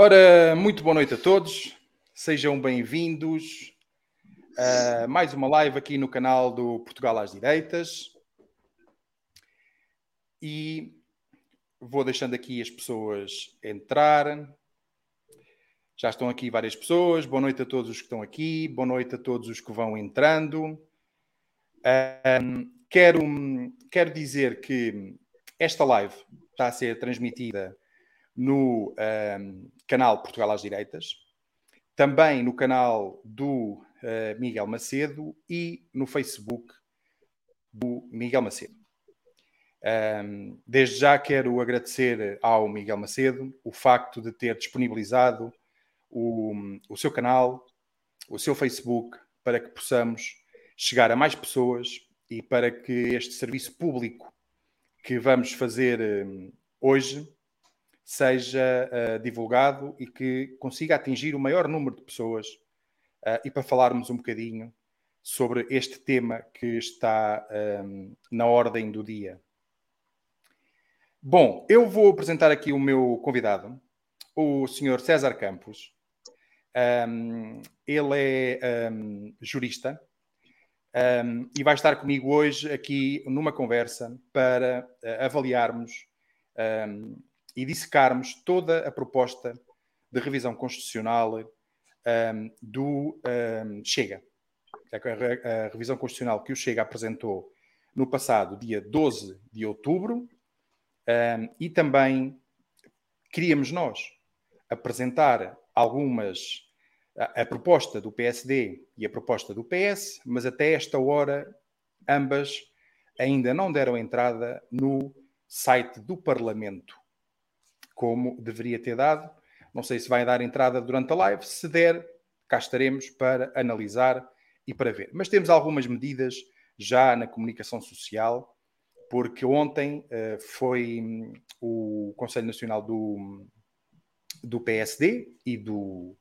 Ora, muito boa noite a todos, sejam bem-vindos a mais uma live aqui no canal do Portugal às Direitas. E vou deixando aqui as pessoas entrar. Já estão aqui várias pessoas. Boa noite a todos os que estão aqui, boa noite a todos os que vão entrando. Um, quero, quero dizer que esta live está a ser transmitida no um, canal Portugal às Direitas, também no canal do uh, Miguel Macedo e no Facebook do Miguel Macedo. Um, desde já quero agradecer ao Miguel Macedo o facto de ter disponibilizado o, o seu canal, o seu Facebook, para que possamos chegar a mais pessoas e para que este serviço público que vamos fazer um, hoje seja uh, divulgado e que consiga atingir o maior número de pessoas uh, e para falarmos um bocadinho sobre este tema que está um, na ordem do dia. Bom, eu vou apresentar aqui o meu convidado, o Sr. César Campos. Um, ele é um, jurista um, e vai estar comigo hoje aqui numa conversa para uh, avaliarmos e dissecarmos toda a proposta de revisão constitucional um, do um, Chega. A, a, revisão constitucional que o Chega apresentou no passado dia 12 de outubro um, e também queríamos nós apresentar algumas a, a proposta do PSD e a proposta do PS, mas até esta hora ambas ainda não deram entrada no site do Parlamento como deveria ter dado. Não sei se vai dar entrada durante a live. Se der, cá estaremos para analisar e para ver. Mas temos algumas medidas já na comunicação social, porque ontem uh, foi um, o Conselho Nacional do, do PSD e do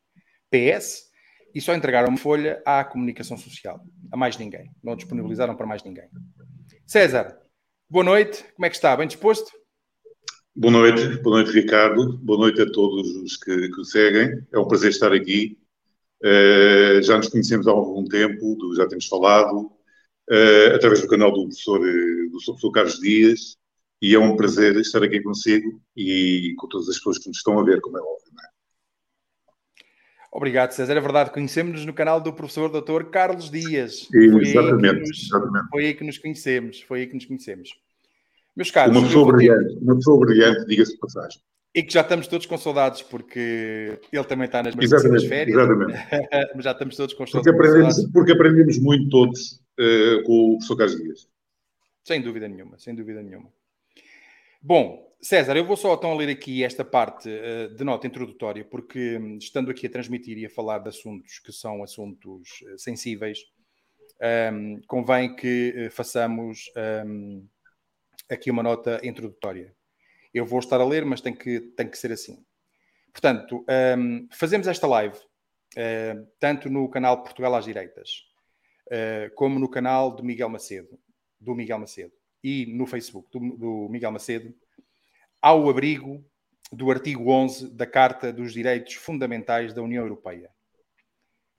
PS e só entregaram uma folha à comunicação social, a mais ninguém. Não disponibilizaram para mais ninguém. César, boa noite. Como é que está? Bem disposto? Boa noite, boa noite Ricardo, boa noite a todos os que, que seguem. É um prazer estar aqui. Uh, já nos conhecemos há algum tempo, já temos falado, uh, através do canal do professor, do professor Carlos Dias, e é um prazer estar aqui consigo e com todas as pessoas que nos estão a ver, como é óbvio. É? Obrigado, César. É verdade, conhecemos-nos no canal do professor Dr. Carlos Dias. Exatamente, nos, exatamente. Foi aí que nos conhecemos, foi aí que nos conhecemos. Meus caros, uma pessoa brilhante, uma pessoa brilhante, diga-se de passagem. E que já estamos todos com saudades, porque ele também está nas exatamente, férias. Exatamente. Mas já estamos todos com porque aprendemos, saudades. Porque aprendemos muito todos uh, com o professor Carlos Dias. Sem dúvida nenhuma, sem dúvida nenhuma. Bom, César, eu vou só então ler aqui esta parte uh, de nota introdutória, porque um, estando aqui a transmitir e a falar de assuntos que são assuntos uh, sensíveis, um, convém que façamos um, aqui uma nota introdutória. Eu vou estar a ler, mas tem que, tem que ser assim. Portanto, um, fazemos esta live uh, tanto no canal Portugal às Direitas, uh, como no canal do Miguel Macedo, do Miguel Macedo, e no Facebook do, do Miguel Macedo, ao abrigo do artigo 11 da Carta dos Direitos Fundamentais da União Europeia,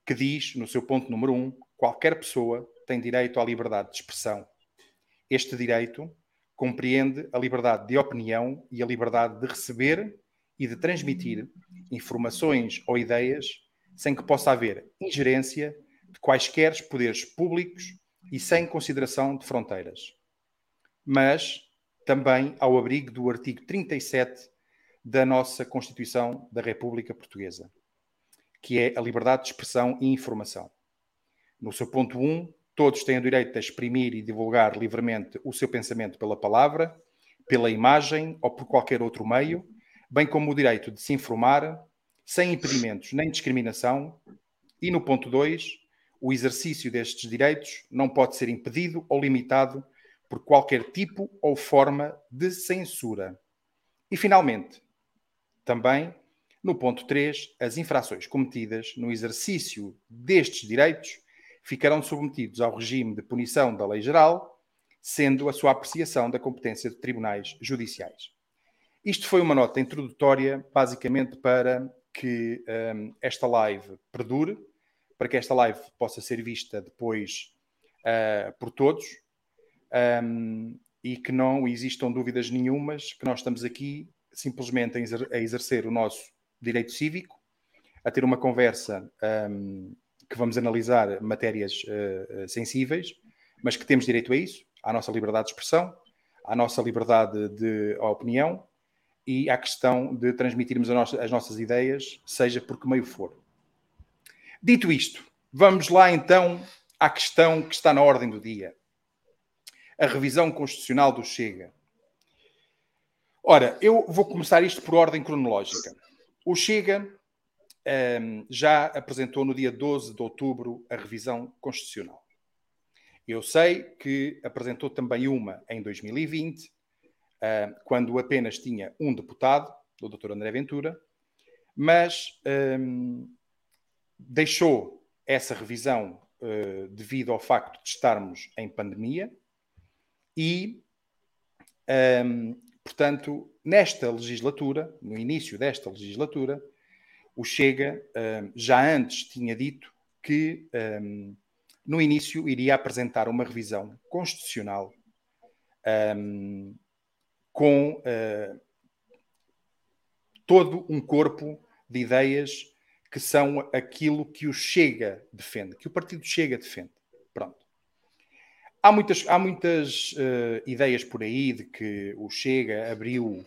que diz, no seu ponto número 1, qualquer pessoa tem direito à liberdade de expressão. Este direito compreende a liberdade de opinião e a liberdade de receber e de transmitir informações ou ideias sem que possa haver ingerência de quaisquer poderes públicos e sem consideração de fronteiras. Mas também ao abrigo do artigo 37 da nossa Constituição da República Portuguesa, que é a liberdade de expressão e informação. No seu ponto 1, Todos têm o direito de exprimir e divulgar livremente o seu pensamento pela palavra, pela imagem ou por qualquer outro meio, bem como o direito de se informar, sem impedimentos nem discriminação. E no ponto 2, o exercício destes direitos não pode ser impedido ou limitado por qualquer tipo ou forma de censura. E, finalmente, também, no ponto 3, as infrações cometidas no exercício destes direitos ficarão submetidos ao regime de punição da lei geral, sendo a sua apreciação da competência de tribunais judiciais. Isto foi uma nota introdutória, basicamente para que um, esta live perdure, para que esta live possa ser vista depois uh, por todos um, e que não existam dúvidas nenhumas que nós estamos aqui simplesmente a exercer o nosso direito cívico, a ter uma conversa um, que vamos analisar matérias uh, sensíveis, mas que temos direito a isso, à nossa liberdade de expressão, à nossa liberdade de opinião e à questão de transmitirmos as nossas ideias, seja por que meio for. Dito isto, vamos lá então à questão que está na ordem do dia. A revisão constitucional do Chega. Ora, eu vou começar isto por ordem cronológica. O Chega já apresentou no dia 12 de outubro a revisão constitucional. Eu sei que apresentou também uma em 2020, uh, ehm, quando apenas tinha um deputado, o Dr. André Ventura, mas um, ehm, deixou essa revisão uh, devido ao facto de estarmos em pandemia e, um, portanto, nesta legislatura, no início desta legislatura, o Chega um, já antes tinha dito que um, no início iria apresentar uma revisão constitucional com uh, todo um corpo de ideias que são aquilo que o Chega defende, que o partido Chega defende. Pronto. Há muitas, há muitas uh, ideias por aí de que o Chega abriu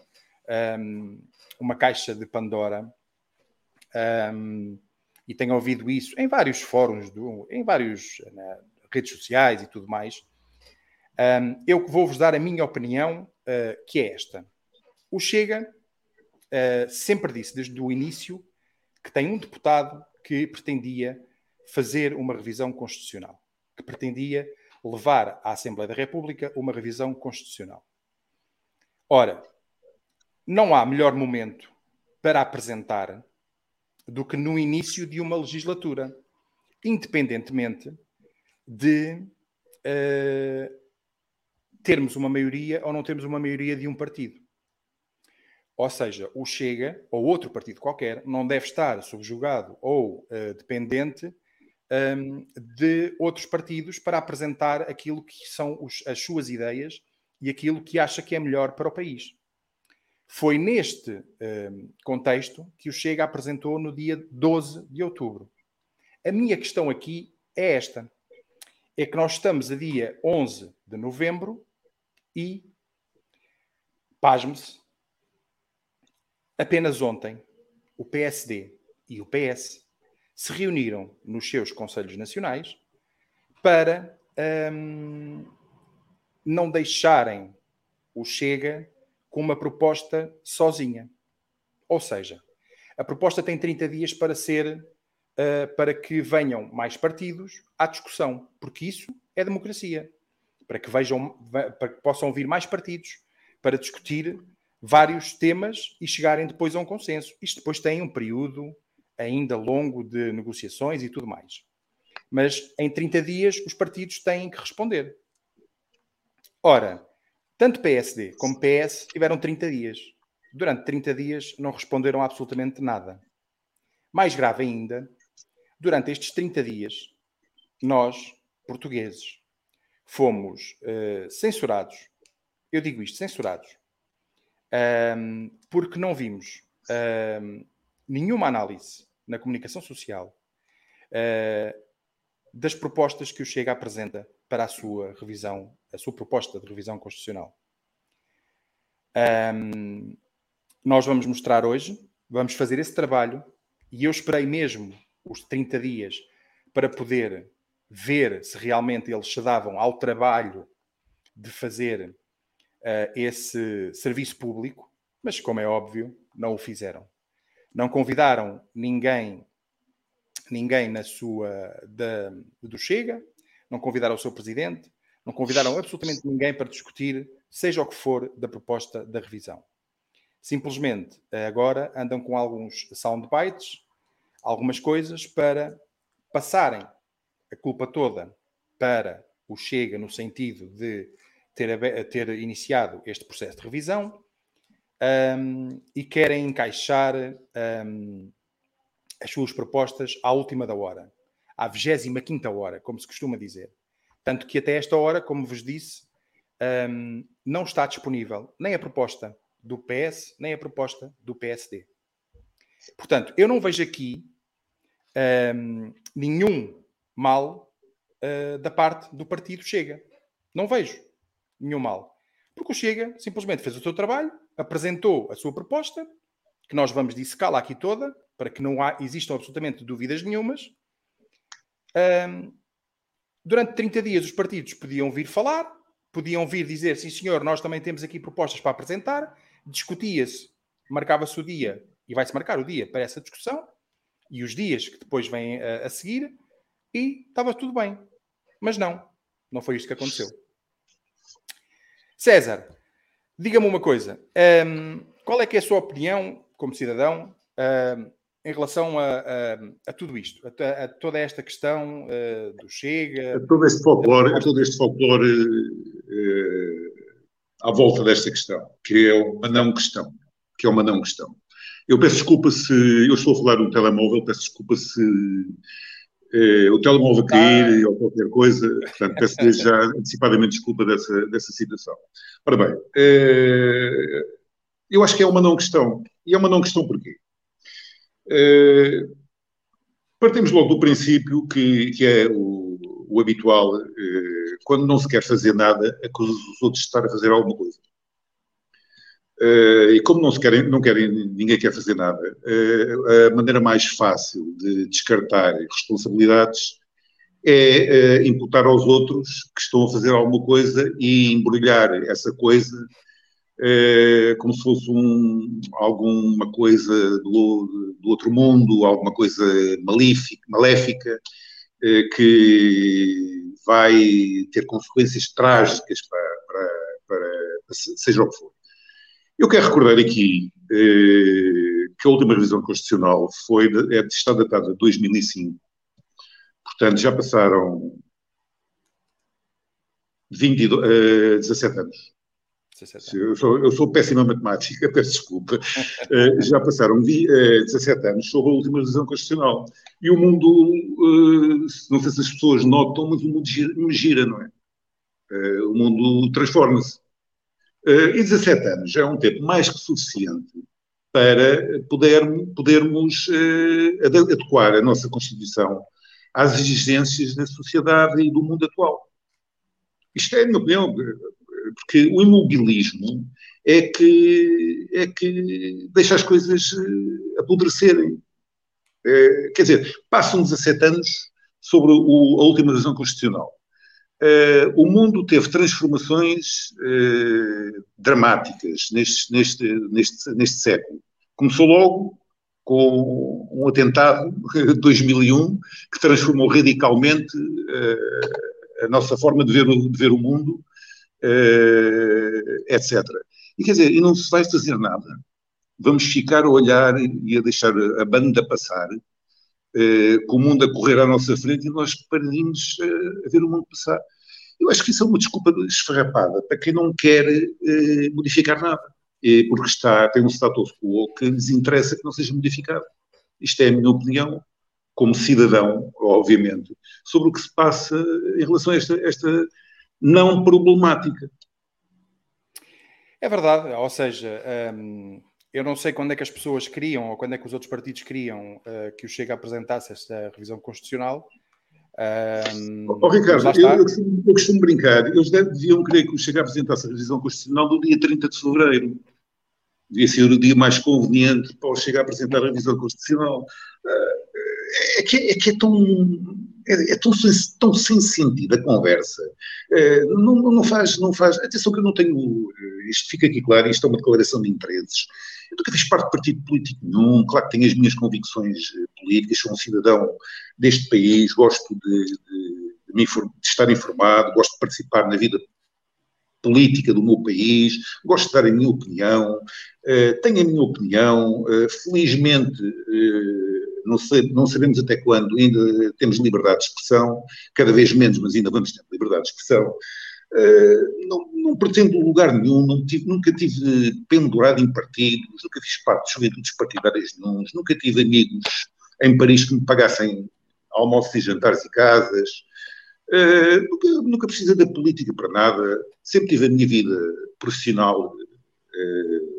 um, uma caixa de Pandora um, e tenho ouvido isso em vários fóruns, do, em várias redes sociais e tudo mais. Um, eu vou-vos dar a minha opinião, uh, que é esta. O Chega uh, sempre disse, desde o início, que tem um deputado que pretendia fazer uma revisão constitucional, que pretendia levar à Assembleia da República uma revisão constitucional. Ora, não há melhor momento para apresentar do que no início de uma legislatura, independentemente de uh, termos uma maioria ou não termos uma maioria de um partido. Ou seja, o Chega ou outro partido qualquer não deve estar subjugado ou uh, dependente um, de outros partidos para apresentar aquilo que são os, as suas ideias e aquilo que acha que é melhor para o país. Foi neste um, contexto que o Chega apresentou no dia 12 de outubro. A minha questão aqui é esta: é que nós estamos a dia 11 de novembro e, pasme-se, Apenas ontem, o PSD e o PS se reuniram nos seus Conselhos Nacionais para hum, não deixarem o Chega com uma proposta sozinha. Ou seja, a proposta tem 30 dias para ser uh, para que venham mais partidos à discussão, porque isso é democracia. Para que vejam, para que possam vir mais partidos para discutir vários temas e chegarem depois a um consenso. Isto depois tem um período ainda longo de negociações e tudo mais. Mas em 30 dias os partidos têm que responder. Ora, tanto PSD como PS tiveram 30 dias. Durante 30 dias não responderam absolutamente nada. Mais grave ainda, durante estes 30 dias, nós, portugueses, fomos uh, censurados. Eu digo isto, censurados um, porque não vimos um, nenhuma análise na comunicação social uh, das propostas que o Chega apresenta para a sua revisão, a sua proposta de revisão constitucional. Um, nós vamos mostrar hoje, vamos fazer esse trabalho e eu esperei mesmo os 30 dias para poder ver se realmente eles se davam ao trabalho de fazer uh, esse serviço público, mas como é óbvio, não o fizeram. Não convidaram ninguém, ninguém na sua da, do Chega, não convidaram o seu presidente, não convidaram absolutamente ninguém para discutir, seja o que for, da proposta da revisão. Simplesmente agora andam com alguns soundbites, algumas coisas para passarem a culpa toda para o Chega, no sentido de ter, ter iniciado este processo de revisão um, e querem encaixar um, as suas propostas à última da hora, à 25 hora, como se costuma dizer. Tanto que até esta hora, como vos disse, um, não está disponível nem a proposta do PS, nem a proposta do PSD. Portanto, eu não vejo aqui um, nenhum mal uh, da parte do partido Chega. Não vejo nenhum mal. Porque o Chega simplesmente fez o seu trabalho, apresentou a sua proposta, que nós vamos dissecá-la aqui toda, para que não há, existam absolutamente dúvidas nenhumas. Um, durante 30 dias os partidos podiam vir falar, podiam vir dizer, sim senhor, nós também temos aqui propostas para apresentar, discutia-se, marcava-se o dia, e vai-se marcar o dia para essa discussão, e os dias que depois vêm a, a seguir, e estava tudo bem. Mas não, não foi isto que aconteceu. César, diga-me uma coisa. Um, qual é que é a sua opinião, como cidadão, um, em relação a, a, a tudo isto, a, a, toda esta questão uh, do Chega... A todo este folclore, a todo este folclore uh, à volta desta questão, que é uma não questão, que é uma não questão. Eu peço desculpa se, eu estou a falar no telemóvel, peço desculpa se eh, o telemóvel cair ah. ou qualquer coisa, portanto, peço desde já antecipadamente desculpa dessa, dessa situação. Ora bem, eu acho que é uma não questão. E é uma não questão porquê? Eh, partimos logo do princípio que, que é o, o habitual, eh, quando não se quer fazer nada, acusa os outros de estar a fazer alguma coisa. Uh, e como não, se querem, não querem, ninguém quer fazer nada, uh, a maneira mais fácil de descartar responsabilidades é uh, imputar aos outros que estão a fazer alguma coisa e embrulhar essa coisa como se fosse um, alguma coisa do, do, outro mundo, alguma coisa malífica, maléfica, que vai ter consequências trágicas para, para, para, seja o que for. Eu quero recordar aqui eh, que a última revisão constitucional foi é, está datada de 2005. Portanto, já passaram 20, uh, 17 anos. 17 anos. Eu, sou, eu sou péssima matemática, peço desculpa. uh, já passaram uh, 17 anos sobre a última revisão constitucional. E o mundo, uh, não sei se as pessoas notam, mas o mundo gira, gira não é? O mundo transforma-se. E 17 anos é um tempo mais que suficiente para poder, podermos adequar a nossa Constituição às exigências da sociedade e do mundo atual. Isto é a minha opinião, porque o imobilismo é que, é que deixa as coisas uh, apodrecerem. Uh, quer dizer, passam 17 anos sobre o, a última revisão constitucional. Uh, o mundo teve transformações uh, dramáticas neste, neste, neste, neste século. Começou logo com um atentado de 2001 que transformou radicalmente a nossa forma de ver, de ver o mundo, etc. E quer dizer, e não se vai fazer nada. Vamos ficar a olhar e a deixar a banda passar uh, com o mundo a correr à nossa frente e nós paradinhos uh, a ver o mundo passar. Eu acho que isso é uma desculpa esfarrapada para quem não quer modificar nada, porque está, tem um status quo que lhes interessa que não seja modificado. Isto é a minha opinião, como cidadão, obviamente, sobre o que se passa em relação a esta, esta não problemática. É verdade, ou seja, hum, eu não sei quando é que as pessoas queriam, ou quando é que os outros partidos queriam uh, que o Chega apresentasse esta revisão constitucional. Um, oh, Ricardo, eu, eu, costumo, eu, costumo, brincar, eles deviam querer que o Chega apresentasse a revisão constitucional no dia 30 de fevereiro. Devia ser o dia mais conveniente para o Chega apresentar a revisão constitucional. Uh, é, que, é, que é tão, é, é tão, tão, sem sentido a conversa. Uh, não, não, faz, não faz. Atenção que eu não tenho. Isto fica aqui claro, isto é uma declaração de interesses. Eu nunca fiz parte de partido político nenhum, claro que tenho as minhas convicções eh, políticas, sou um cidadão deste país, gosto de, de, de, me, de estar informado, gosto de participar na vida política do meu país, gosto de dar a minha opinião, uh, tenho a minha opinião, uh, felizmente não, sei, não, sabemos até quando ainda temos liberdade de expressão, cada vez menos, mas ainda vamos ter liberdade de expressão. Uh, não, não, pretendo lugar nenhum, tive, nunca tive pendurado em partidos, nunca fiz parte de juventudes partidárias nenhums, nunca tive amigos em Paris que me pagassem almoços e jantares e casas. Uh, nunca, nunca da política para nada. Sempre tive a minha vida profissional uh,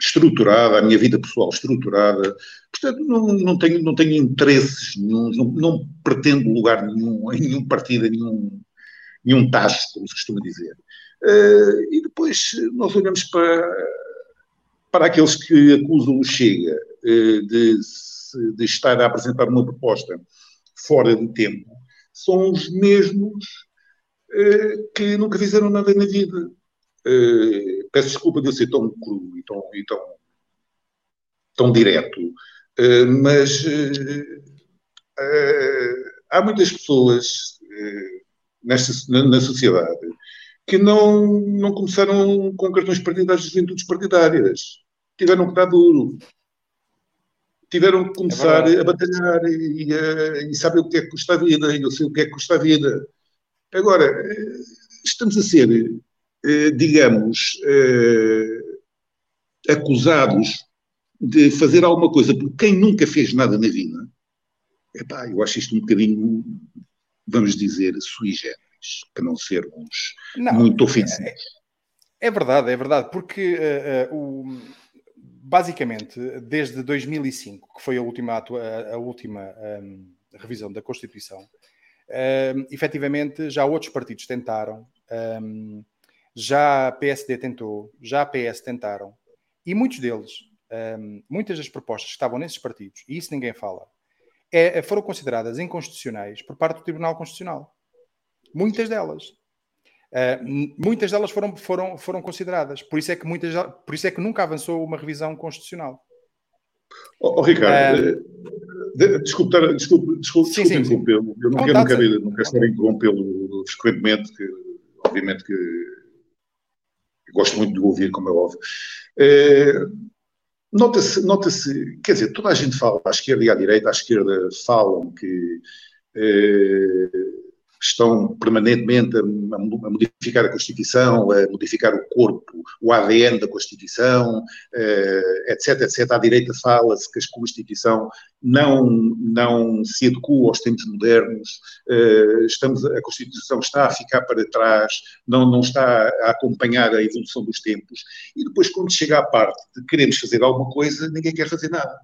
estruturada, a minha vida pessoal estruturada. Portanto, não, não, tenho, não tenho interesses nenhum, não, não pretendo lugar nenhum, em nenhum partido, em nenhum, nenhum tacho, como se costuma dizer. Uh, e depois nós olhamos para, para aqueles que acusam o Chega uh, de, de estar a apresentar uma proposta fora de tempo, são os mesmos uh, que nunca fizeram nada na vida. Peço desculpa de eu ser tão cru e tão, e tão, tão direto, mas há muitas pessoas nesta, na, na sociedade que não, não começaram com cartões partidários de juventudes partidárias. Tiveram que dar duro. Tiveram que começar é a batalhar e, e, e saber o que é que custa a vida. E eu sei o que é que custa a vida. Agora, eh, estamos a ser, eh, digamos, eh, acusados de fazer alguma coisa por quem nunca fez nada na vida. Epá, eu acho isto um bocadinho, vamos dizer, sui generis para não sermos não, muito ofensivos. É, é, verdade, é verdade, porque uh, uh, o, basicamente, desde 2005, que foi a última, a, a última um, revisão da Constituição, um, efetivamente já outros partidos tentaram, um, já a PSD tentou, já a PS tentaram, e muitos deles, um, muitas das propostas que estavam nesses partidos, e isso ninguém fala, é, foram consideradas inconstitucionais por parte do Tribunal Constitucional. Muitas delas. Uh, muitas delas foram, foram, foram consideradas. Por isso, é que muitas, por isso é que nunca avançou uma revisão constitucional. Oh, oh Ricardo, uh, desculpe, desculpe, desculpe, sim, desculpe interrompê-lo. Eu não, quero, não, quero, não quero estar a interrompê-lo frequentemente, que, obviamente que gosto muito de ouvir, como é óbvio. Uh, Nota-se, nota-se, quer dizer, toda a gente fala, à esquerda e à direita, à esquerda falam que estão permanentemente a, modificar a Constituição, a modificar o corpo, o ADN da Constituição, eh, etc, etc. À direita fala-se que a Constituição não, não se adequa aos tempos modernos, eh, estamos, a Constituição está a ficar para trás, não, não está a acompanhar a evolução dos tempos, e depois quando chega à parte de queremos fazer alguma coisa, ninguém quer fazer nada.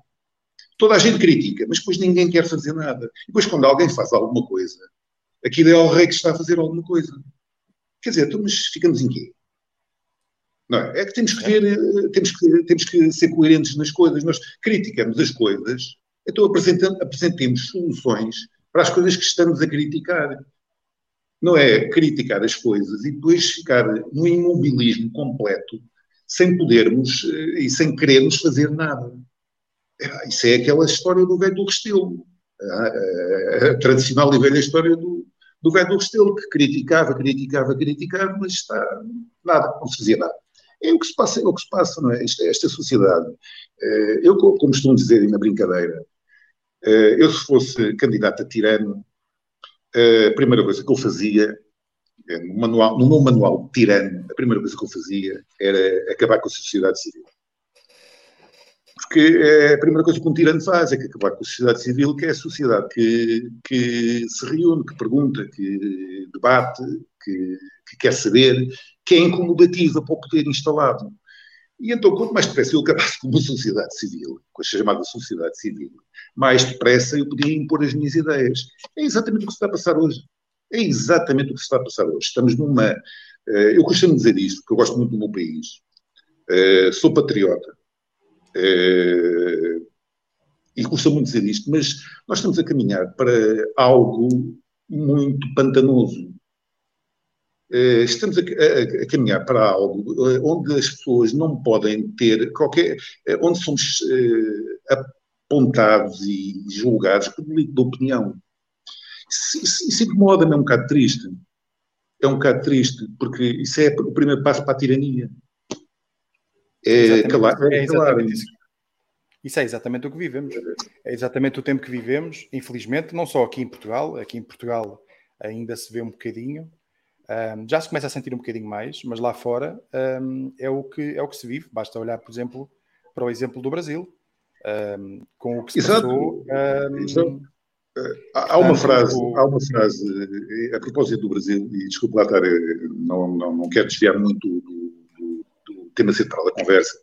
Toda a gente critica, mas depois ninguém quer fazer nada. E depois quando alguém faz alguma coisa, Aquilo é o rei que está a fazer alguma coisa. Quer dizer, então, mas ficamos em quê? Não é? é que temos que ver, eh, temos que, temos que ser coerentes nas coisas. Nós criticamos as coisas, então apresentemos soluções para as coisas que estamos a criticar. Não é criticar as coisas e depois ficar no imobilismo completo, sem podermos eh, e sem querermos fazer nada. É, isso é aquela história do velho do Restelo. A, a, a tradicional e velha história do, do velho do Restelo, que criticava, criticava, criticava, mas está, nada, não se fazia nada. É o que se passa, é o que se passa, não é? Esta, esta sociedade. Eh, eu, como costumo dizer na brincadeira, eh, eu se fosse candidato a tirano, eh, a primeira coisa que eu fazia, no, manual, no meu manual de tirano, a primeira coisa que eu fazia era acabar com a sociedade civil. Porque é a primeira coisa que um tirano faz é que acabar com a sociedade civil, que é a sociedade que, que se reúne, que pergunta, que debate, que, que quer saber, que é incomodativa para o poder instalado. E então, quanto mais depressa eu acabasse com uma sociedade civil, com a chamada sociedade civil, mais depressa eu podia impor as minhas ideias. É exatamente o que se está a passar hoje. É exatamente o que se está a passar hoje. Estamos numa. Eh, eu costumo dizer isto, porque eu gosto muito do meu país. Eh, sou patriota. Eh, e custa muito dizer isto, mas nós estamos a caminhar para algo muito pantanoso. Eh, estamos a, a, a, caminhar para algo eh, onde as pessoas não podem ter qualquer. onde somos apontados e julgados por delito de opinião. Isso, incomoda-me, é um bocado triste. É um bocado triste, porque isso é o primeiro passo para a tirania. É, calar, é, exatamente isso. Isso é exatamente o que vivemos. É exatamente o tempo que vivemos, infelizmente, não só aqui em Portugal, aqui em Portugal ainda se vê um bocadinho, um, já se começa a sentir um bocadinho mais, mas lá fora um, é, o que, é o que se vive. Basta olhar, por exemplo, para o exemplo do Brasil. um, com o que se Exato. passou. Exato. Há uma, frase, há uma frase, a propósito do Brasil, e desculpe lá estar, não, não, não quero desviar muito do, tema central da conversa,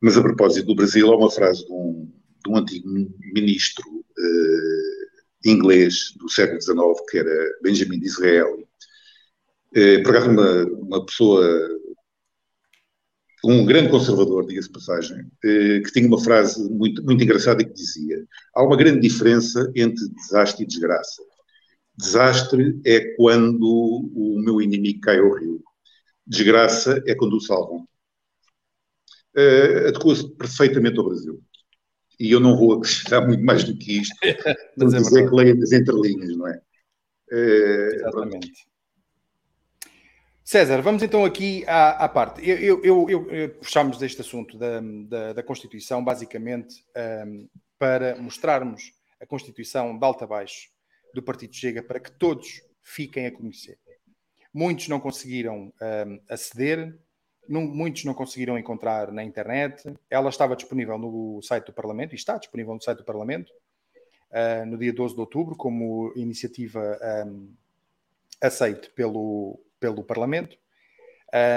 mas a propósito do Brasil, há uma frase de um, de um antigo ministro uh, inglês do século XIX, que era Benjamin Disraeli, uh, por acaso uma, uma pessoa um grande conservador, diga-se passagem, eh, que tinha uma frase muito, muito engraçada que dizia: há uma grande diferença entre desastre e desgraça. Desastre é quando o meu inimigo cai ao rio. Desgraça é quando o salvam. Uh, Adequa-se perfeitamente ao Brasil. E eu não vou acrescentar muito mais do que isto, Mas é dizer que leia nas entrelinhas, não é? Uh, Exatamente. Pronto. César, vamos então aqui à, à parte. Eu, eu, eu, eu, puxámos deste assunto da, da, da Constituição, basicamente, um, para mostrarmos a Constituição de alta a baixo do Partido Chega, para que todos fiquem a conhecer. Muitos não conseguiram um, aceder, não, muitos não conseguiram encontrar na internet. Ela estava disponível no site do Parlamento, e está disponível no site do Parlamento, uh, no dia 12 de outubro, como iniciativa um, aceite pelo pelo Parlamento,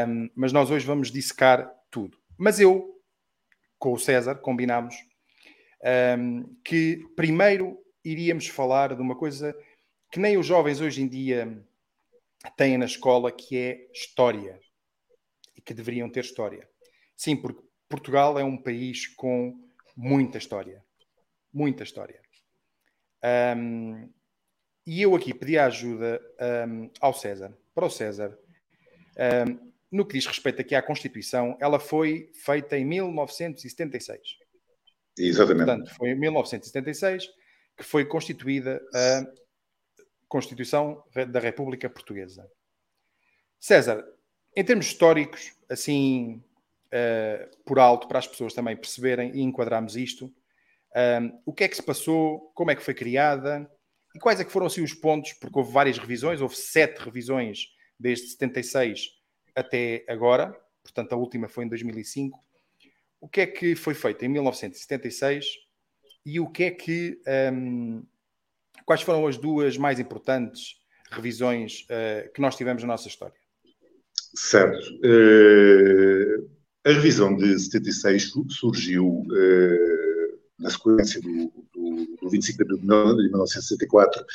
um, mas nós hoje vamos dissecar tudo. Mas eu, com o César, combinámos um, que primeiro iríamos falar de uma coisa que nem os jovens hoje em dia têm na escola, que é história. Que deveriam ter história. Sim, porque Portugal é um país com muita história. Muita história. Um, e eu aqui pedi ajuda um, ao César para o César. Um, no que diz respeito aqui à Constituição, ela foi feita em 1976. Exatamente. Portanto, foi em 1976 que foi constituída a Constituição da República Portuguesa. César, em termos históricos, assim, uh, por alto, para as pessoas também perceberem e enquadrarmos isto, um, o que é que se passou, como é que foi criada, e quais é que foram assim os pontos? Porque houve várias revisões, houve sete revisões desde 76 até agora, portanto a última foi em 2005. O que é que foi feito em 1976 e o que é que um, quais foram as duas mais importantes revisões uh, que nós tivemos na nossa história? Certo. Uh, a revisão de 76 surgiu uh, na sequência do, do 25 de abril de 1964,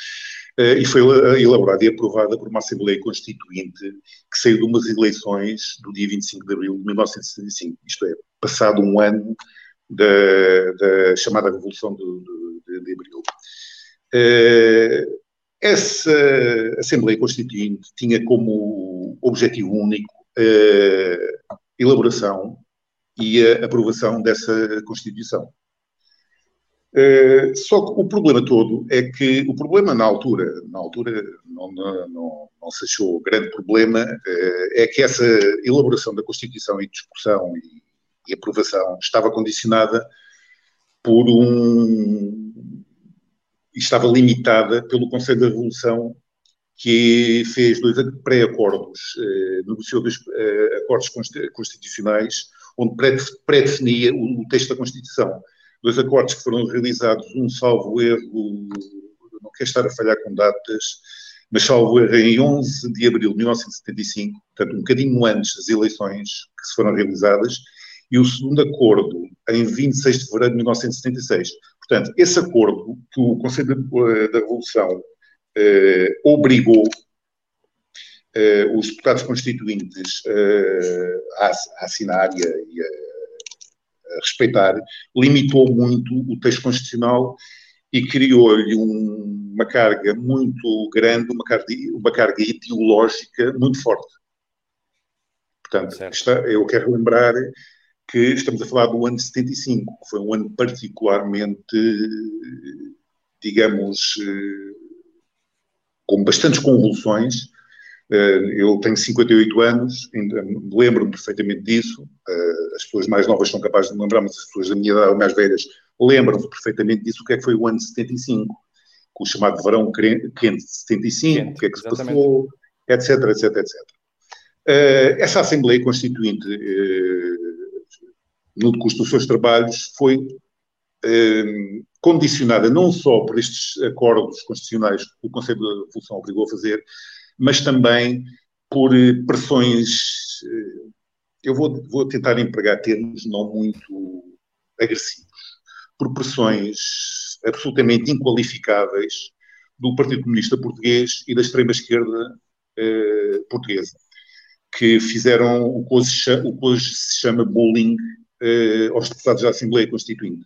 eh, e foi elaborada e aprovada por uma Assembleia Constituinte que saiu de umas eleições do dia 25 de abril de 1975, isto é, passado um ano da, da chamada Revolução de, de, de Abril. Eh, essa Assembleia Constituinte tinha como objetivo único a elaboração e a aprovação dessa Constituição. Uh, só que o problema todo é que o problema na altura, na altura não, não, não, não se achou grande problema, uh, é que essa elaboração da Constituição e discussão e, e, aprovação estava condicionada por um. Estava limitada pelo Conselho da Revolução que fez dois pré-acordos, uh, negociou dois acordos constitucionais onde pré-definia o, o texto da Constituição dois acordos que foram realizados, um salvo erro, não quero estar a falhar com datas, mas salvo erro em 11 de abril de 1975, portanto um bocadinho antes das eleições que se foram realizadas, e o segundo acordo em 26 de fevereiro de 1976. Portanto, esse acordo que o Conselho da Revolução eh, obrigou eh, os deputados constituintes eh, a, a assinar e a, e a respeitar, limitou muito o texto constitucional e criou-lhe um, uma carga muito grande, uma carga, uma carga ideológica muito forte. Portanto, está, eu quero lembrar que estamos a falar do ano 75, que foi um ano particularmente, digamos, eh, com bastantes convulsões, eh, eu tenho 58 anos, lembro-me perfeitamente disso. Eh, as pessoas mais novas são capazes de me lembrar, mas as pessoas da minha idade, mais velhas, lembram-se perfeitamente disso. O que é que foi o ano de 75? Com o chamado verão quente de 75, quente, o que é que se exatamente. passou, etc, etc, etc. Essa Assembleia Constituinte, no decurso dos seus trabalhos, foi eh, condicionada não só por estes acordos constitucionais que o Conselho da Revolução obrigou a fazer, mas também por pressões. Eu vou, vou tentar empregar termos não muito agressivos, por pressões absolutamente inqualificáveis do Partido Comunista Português e da extrema-esquerda eh, portuguesa, que fizeram o que hoje, o que hoje se chama bullying eh, aos deputados da Assembleia Constituinte.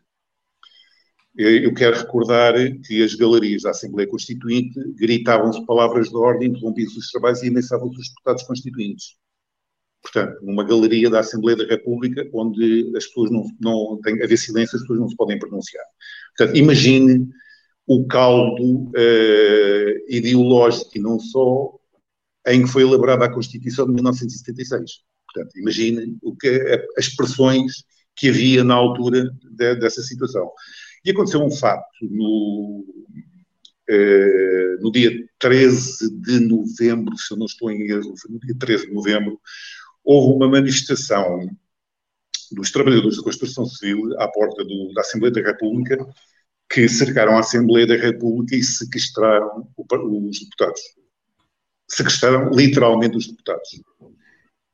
Eu quero recordar que as galerias da Assembleia Constituinte gritavam-se palavras de ordem, interrompiam-se os trabalhos e ameaçavam-se os deputados constituintes. Portanto, numa galeria da Assembleia da República, onde as pessoas não, não têm, haver silêncio, as pessoas não se podem pronunciar. Portanto, imagine o caldo uh, ideológico e não só em que foi elaborada a Constituição de 1976. Portanto, imagine o que, as pressões que havia na altura de, dessa situação. E aconteceu um fato no, uh, no dia 13 de novembro, se eu não estou em erro, no dia 13 de novembro, houve uma manifestação dos trabalhadores da construção civil à porta do, da Assembleia da República que cercaram a Assembleia da República e sequestraram o, os deputados. Sequestraram literalmente os deputados.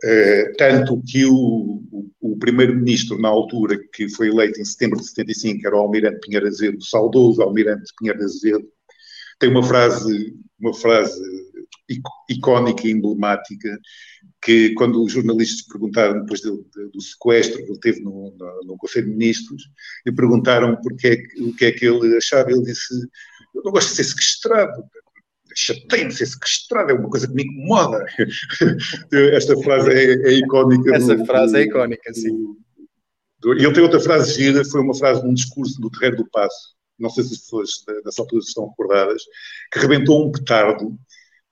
Uh, tanto que o, o, o primeiro-ministro, na altura, que foi eleito em setembro de 75, era o Almirante Pinheiro Azevedo, o saudoso Almirante Pinheiro Azevedo, tem uma frase, uma frase icónica e emblemática, que quando os jornalistas perguntaram depois do, do sequestro que ele teve no, no, no, Conselho de Ministros, e perguntaram porque é, o que é que ele achava, ele disse, eu não gosto de ser sequestrado, chatei-me ser sequestrado, é uma coisa que me incomoda. Esta frase é, é icónica. Essa do, frase é icónica, sim. Do, e ele tem outra frase gira, foi uma frase num discurso do Terreiro do Passo, não sei se as pessoas dessa altura estão recordadas, que rebentou um petardo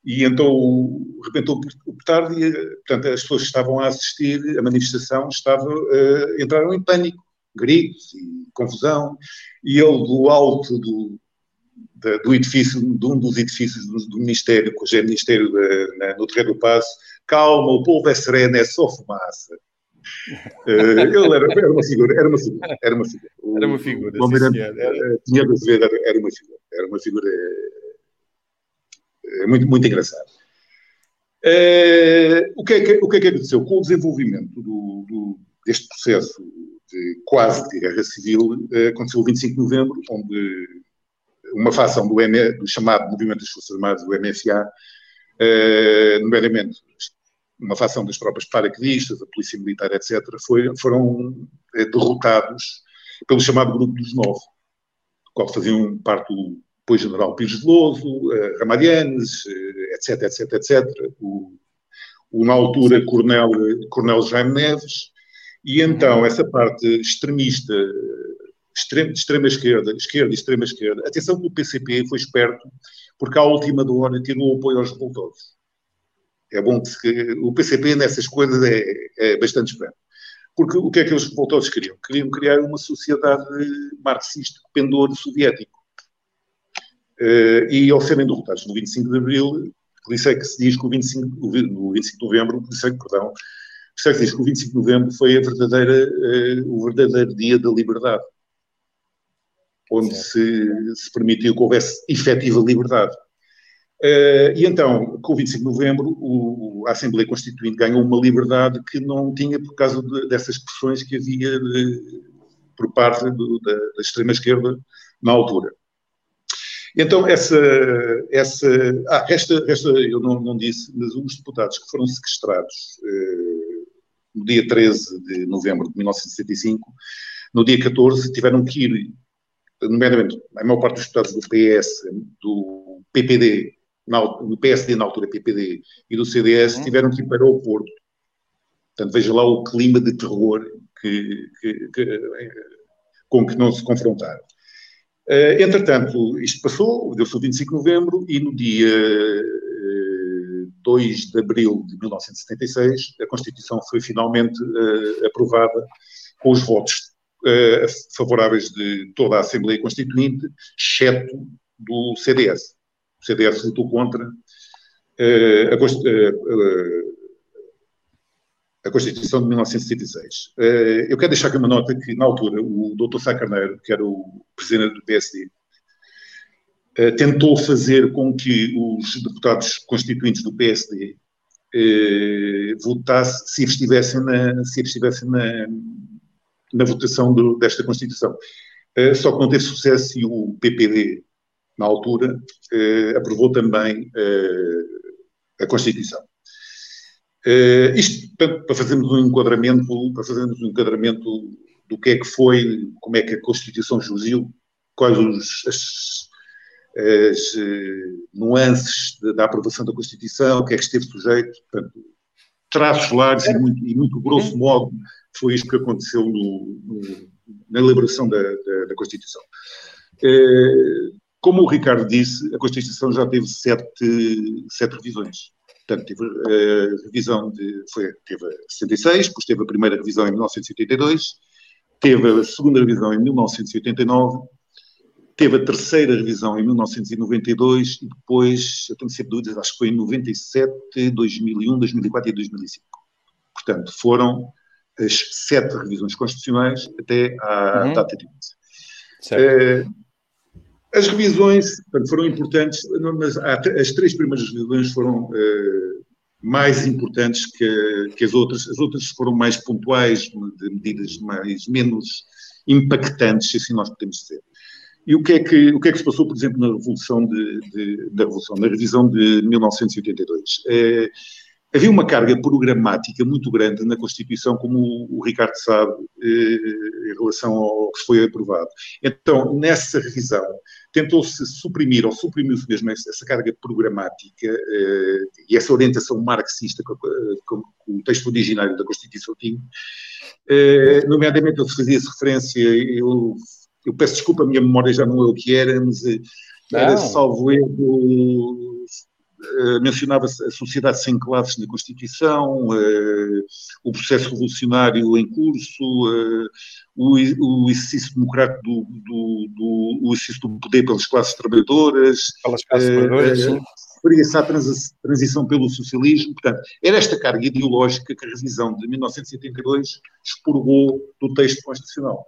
e então rebentou o petardo e, portanto, as pessoas que estavam a assistir a manifestação estavam, uh, entraram em pânico, gritos e confusão, e ele do alto do, da, do edifício, de um dos edifícios do, do Ministério, que hoje é Ministério de, na, no Terreiro do Passo, calma, o povo é sereno, é só fumaça. Uh, ele era, era, uma figura, era uma figura, era uma figura. O, era uma figura, o Almirante eh, Pinheiro Azevedo era, era uma figura, era uma figura é muito, muito engraçado. É, o, que é que, o que é que aconteceu? Com o desenvolvimento do, do, deste processo de quase de guerra civil, é, aconteceu o 25 de novembro, onde uma facção do, M, do chamado Movimento das Forças Armadas, o MFA, é, nomeadamente uma facção das tropas paraquedistas, a polícia militar, etc., foi, foram é, derrotados pelo chamado Grupo dos Nove, do qual faziam parte o depois General Pires Veloso, uh, Ramalhanes, uh, etc, etc, etc, o, o na altura Coronel, Coronel Jaime Neves, e então essa parte extremista, extrema, de extrema esquerda, esquerda e extrema esquerda, atenção que o PCP foi esperto, porque à última hora tirou o apoio aos revoltosos. É bom que o PCP nessas coisas é, é bastante esperto. Porque o que é que os revoltosos queriam? Queriam criar uma sociedade marxista, pendor soviético. Uh, e ao serem derrotados no 25 de Abril, por isso é que se diz que o 25, no 25 de Novembro, por isso é que, perdão, por isso é que se diz que o 25 de Novembro foi verdadeira, uh, o verdadeiro dia da liberdade, onde se, se, permitiu que houvesse efetiva liberdade. Uh, e então, com o 25 de Novembro, o, a Assembleia Constituinte ganhou uma liberdade que não tinha por causa de, dessas pressões que havia de, por parte do, da, da extrema-esquerda na altura. Então, essa. essa ah, resta, resta eu não, não disse, mas os deputados que foram sequestrados eh, no dia 13 de novembro de 1965, no dia 14, tiveram que ir, nomeadamente, a maior parte dos deputados do PS, do PPD, na, do PSD na altura PPD e do CDS, uhum. tiveram que ir para o Porto. Portanto, veja lá o clima de terror que, que, que, com que não se confrontaram. Uh, entretanto, isto passou, deu-se o 25 de novembro e no dia uh, eh, 2 de abril de 1976 a Constituição foi finalmente uh, aprovada com os votos favoráveis de toda a Assembleia Constituinte, exceto do CDS. O CDS votou contra. A, a Constituição de 1976. Eh, eu quero deixar aqui uma nota que, na altura, o Dr. Sá Carneiro, que era o presidente do PSD, eh, tentou fazer com que os deputados constituintes do PSD eh, votassem, se estivessem na, se estivessem na, na votação do, desta Constituição. só que não teve sucesso e o PPD, na altura, aprovou também a Constituição. Uh, isto para, para fazermos um enquadramento, para fazermos um enquadramento do que é que foi, como é que a Constituição surgiu, quais os, as, as uh, nuances da, da, aprovação da Constituição, o que é que esteve sujeito, portanto, traços largos e muito, e muito grosso modo foi isto que aconteceu no, no, na elaboração da, da, da Constituição. Uh, como o Ricardo disse, a Constituição já teve sete, sete revisões. Portanto, teve a eh, revisão de. Foi, teve a 66, depois teve a primeira revisão em 1982, teve a segunda revisão em 1989, teve a terceira revisão em 1992 e depois, eu tenho sempre dúvidas, acho que foi em 97, 2001, 2004 e 2005. Portanto, foram as sete revisões constitucionais até à uhum. data de. Certo. Uh, as revisões foram importantes, mas as três primeiras revisões foram uh, mais importantes que, que, as outras. As outras foram mais pontuais, de medidas mais, menos impactantes, se assim nós podemos dizer. E o que é que, o que, é que se passou, por exemplo, na Revolução de, de, da Revolução, na revisão de 1982? Havia uma carga programática muito grande na Constituição, como o, Ricardo sabe, eh, em relação ao que foi aprovado. Então, nessa revisão, tentou-se suprimir, ou suprimiu-se mesmo essa, carga programática eh, e essa orientação marxista que, o texto originário da Constituição tinha. Eh, nomeadamente, ele fazia-se referência, eu, eu peço desculpa, a minha memória já não é o que era, mas era, salvo erro, mencionava-se a sociedade sem classes na Constituição, uh, o processo revolucionário em curso, uh, o, exercício democrático do, do, do, o exercício do poder pelas classes trabalhadoras, pelas classes trabalhadoras, sim. à transição pelo socialismo. Portanto, era esta carga ideológica que a revisão de 1972 expurgou do texto constitucional.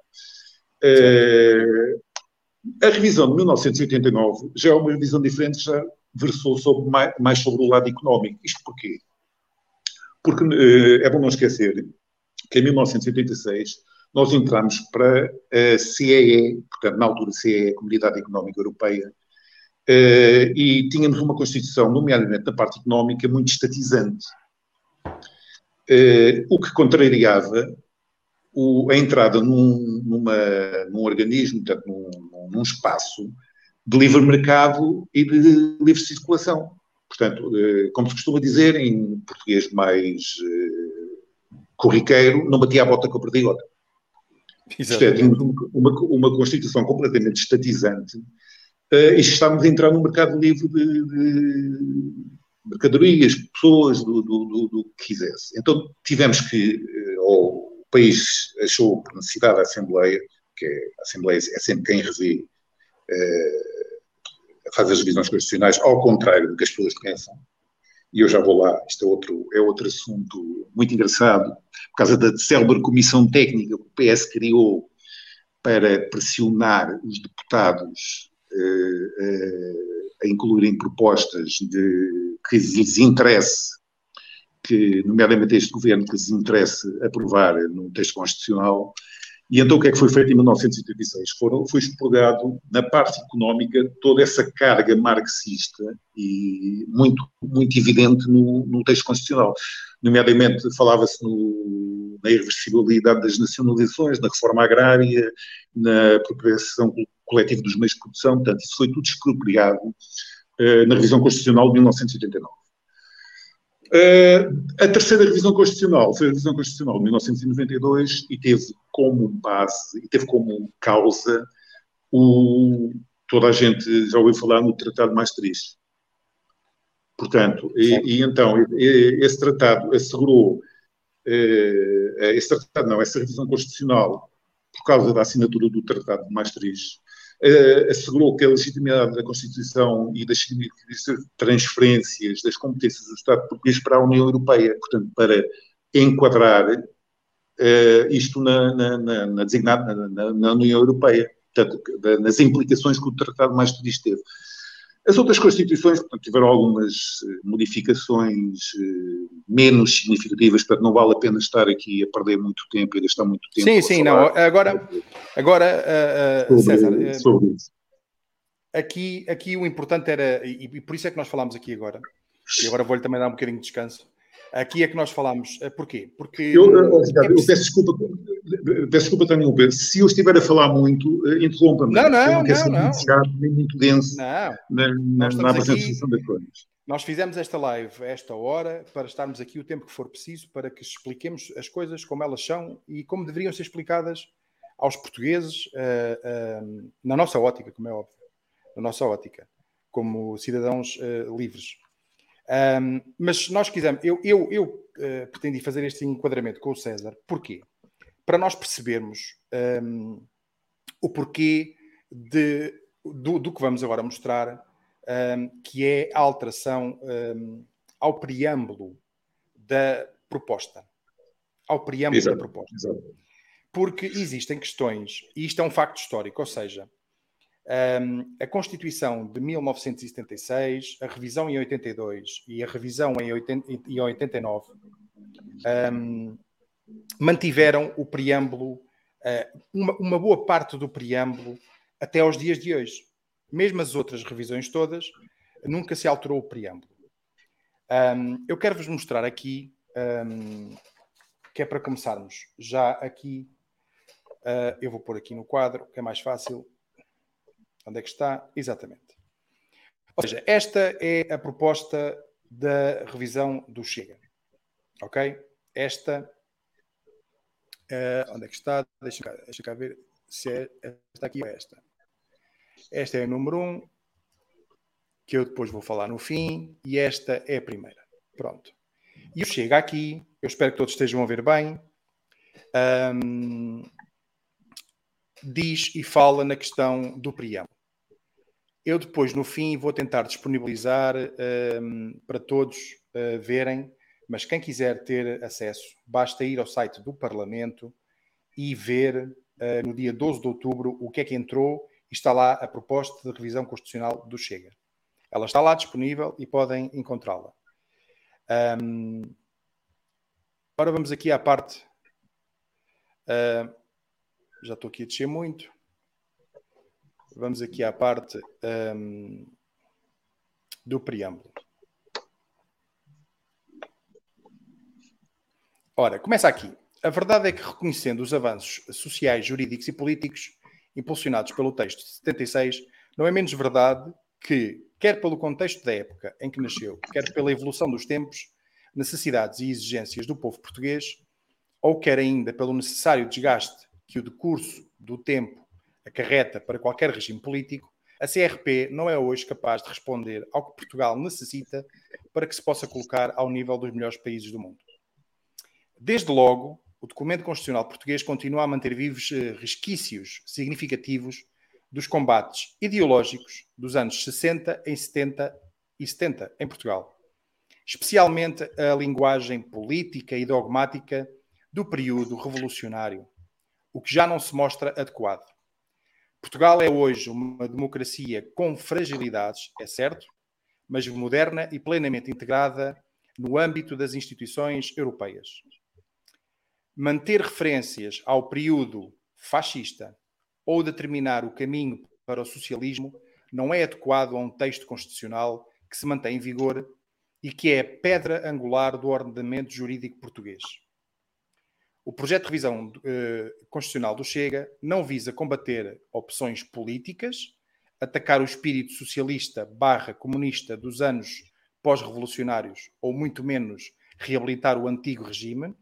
a revisão de 1989 já é uma revisão diferente, já versou sobre, mais, sobre o lado económico. Isto porquê? Porque uh, é bom não esquecer que em 1986 nós entramos para a CEE, portanto, na altura CEE, Comunidade Económica Europeia, uh, e tínhamos uma Constituição, nomeadamente na parte económica, muito estatizante, uh, o que contrariava a entrada num, numa, num organismo, portanto, num, num espaço de livre mercado e de livre circulação. Portanto, eh, como se costuma dizer em português mais eh, corriqueiro, não batia a bota com a perdigota. É, tínhamos uma, uma, Constituição completamente estatizante uh, e estamos a entrar num mercado livre de, de mercadorias, pessoas, do, do, do, do, que quisesse. Então tivemos que, ou o país achou por necessidade da Assembleia, que é, a Assembleia é sempre quem revê faz as revisões constitucionais ao contrário do que as pessoas pensam. E eu já vou lá, isto é outro, é outro assunto muito engraçado, por causa da célebre comissão técnica que o PS criou para pressionar os deputados eh, eh, a incluírem propostas de, que lhes interesse, que, nomeadamente este governo, que lhes interesse aprovar no texto constitucional, e então o que é que foi feito em 1986? Foram, foi expurgado na parte económica toda essa carga marxista e muito, muito evidente no, no texto constitucional. Nomeadamente falava-se na irreversibilidade das nacionalizações, na reforma agrária, na apropriação coletiva dos meios de produção, portanto isso foi tudo expropriado uh, na revisão constitucional de 1989. Uh, a terceira revisão constitucional foi a revisão constitucional de 1992 e teve como base, e teve como causa o, toda a gente já ouviu falar no Tratado Maastricht. Portanto, e, e, então, esse tratado assegurou, uh, esse tratado não, essa revisão constitucional, por causa da assinatura do Tratado de Maastricht, uh, assegurou que a legitimidade da Constituição e das transferências das competências do Estado português para a União Europeia, portanto, para enquadrar uh, isto na, na, na, na designada na, na, União Europeia, portanto, nas implicações que o Tratado mais isto teve. As outras constituições portanto, tiveram algumas eh, modificações uh, menos significativas, portanto não vale a pena estar aqui a perder muito tempo e gastar muito tempo. Sim, sim, não. Agora, agora uh, sobre, César, sobre isso. Aqui, aqui o importante era, e, e por isso é que nós falámos aqui agora, e agora vou-lhe também dar um bocadinho de descanso, Aqui é que nós falamos. Eh, porquê? Porque. Eu, é eu peço desculpa, desculpa Pedro. Se eu estiver a falar muito, eh, interrompa-me. Não, não, não. não, não. Muito chato, nem muito denso não. na, na, na apresentação das coisas. Nós fizemos esta live a esta hora para estarmos aqui o tempo que for preciso para que expliquemos as coisas como elas são e como deveriam ser explicadas aos portugueses uh, uh, na nossa ótica, como é óbvio, na nossa ótica, como cidadãos uh, livres. Um, mas nós quisemos, eu, eu, eu pretendi fazer este enquadramento com o César, porquê? Para nós percebermos um, o porquê de, do, do, que vamos agora mostrar, um, que é a alteração ao preâmbulo da proposta. Ao preâmbulo exato, da proposta. Exato. Porque existem questões, e isto é um facto histórico, ou seja, um, a Constituição de 1976, a revisão em 82 e a revisão em, 80, em 89 um, mantiveram o preâmbulo, uh, uma, uma, boa parte do preâmbulo até aos dias de hoje. Mesmo as outras revisões todas, nunca se alterou o preâmbulo. Um, eu quero vos mostrar aqui, que é para começarmos já aqui. Uh, eu vou pôr aqui no quadro, que é mais fácil Onde é que está? Exatamente. Ou seja, esta é a proposta da revisão do Chega. Ok? Esta. Uh, onde é que está? Deixa cá, deixa cá ver se é esta aqui ou esta. Esta é a número 1, um, que eu depois vou falar no fim, e esta é a primeira. Pronto. E o Chega aqui, eu espero que todos estejam a ver bem. Um, diz e fala na questão do preâmbulo. Eu depois, no fim, vou tentar disponibilizar um, para todos uh, verem, mas quem quiser ter acesso, basta ir ao site do Parlamento e ver uh, no dia 12 de outubro o que é que entrou e está lá a proposta de revisão constitucional do Chega. Ela está lá disponível e podem encontrá-la. Um, agora vamos aqui à parte. Uh, já estou aqui a descer muito. Vamos aqui à parte um, do preâmbulo. Ora, começa aqui. A verdade é que, reconhecendo os avanços sociais, jurídicos e políticos impulsionados pelo texto de 76, não é menos verdade que, quer pelo contexto da época em que nasceu, quer pela evolução dos tempos, necessidades e exigências do povo português, ou quer ainda pelo necessário desgaste que o decurso do tempo acarreta para qualquer regime político, a CRP não é hoje capaz de responder ao que Portugal necessita para que se possa colocar ao nível dos melhores países do mundo. Desde logo, o documento constitucional português continua a manter vivos eh, resquícios significativos dos combates ideológicos dos anos 60 em 70 e 70 em Portugal, especialmente a linguagem política e dogmática do período revolucionário, o que já não se mostra adequado. Portugal é hoje uma democracia com fragilidades, é certo, mas moderna e plenamente integrada no âmbito das instituições europeias. Manter referências ao período fascista ou determinar o caminho para o socialismo não é adequado a um texto constitucional que se mantém em vigor e que é pedra angular do ordenamento jurídico português. O projeto de revisão eh, constitucional do Chega não visa combater opções políticas, atacar o espírito socialista barra comunista dos anos pós-revolucionários, ou muito menos reabilitar o antigo regime.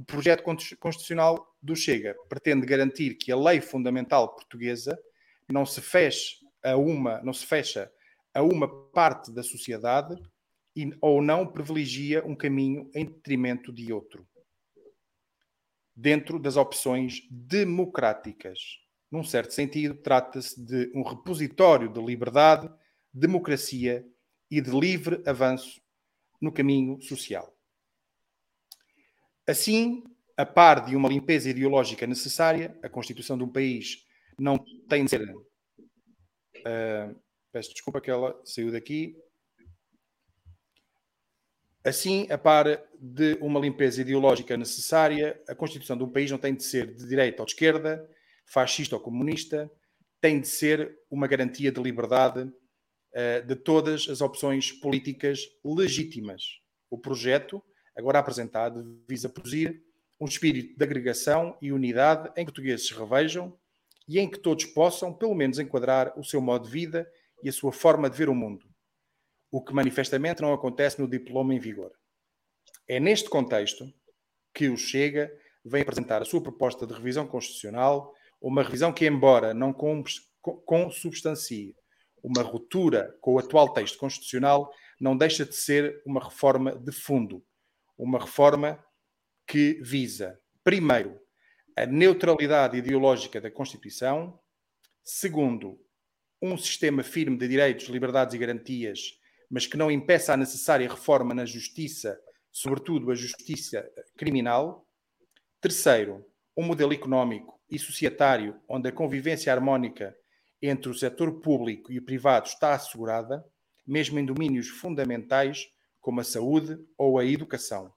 O projeto constitucional do Chega pretende garantir que a lei fundamental portuguesa não se feche a uma, não se fecha a uma parte da sociedade e, ou não privilegia um caminho em detrimento de outro dentro das opções democráticas. Num certo sentido, trata-se de um repositório de liberdade, democracia e de livre avanço no caminho social. Assim, a par de uma limpeza ideológica necessária, a constituição de um país não tem de ser. Uh, peço desculpa que ela saiu daqui. Assim, a par de uma limpeza ideológica necessária, a constituição de um país não tem de ser de direita ou de esquerda, fascista ou comunista, tem de ser uma garantia de liberdade uh, de todas as opções políticas legítimas. O projeto, agora apresentado, visa produzir um espírito de agregação e unidade em que portugueses se revejam e em que todos possam, pelo menos, enquadrar o seu modo de vida e a sua forma de ver o mundo, o que manifestamente não acontece no diploma em vigor. É neste contexto que o Chega vem apresentar a sua proposta de revisão constitucional, uma revisão que, embora não consubstancie uma ruptura com o atual texto constitucional, não deixa de ser uma reforma de fundo, uma reforma que visa, primeiro, a neutralidade ideológica da Constituição, segundo, um sistema firme de direitos, liberdades e garantias, mas que não impeça a necessária reforma na justiça, sobretudo a justiça criminal. Terceiro, um modelo económico e societário onde a convivência harmónica entre o setor público e o privado está assegurada, mesmo em domínios fundamentais como a saúde ou a educação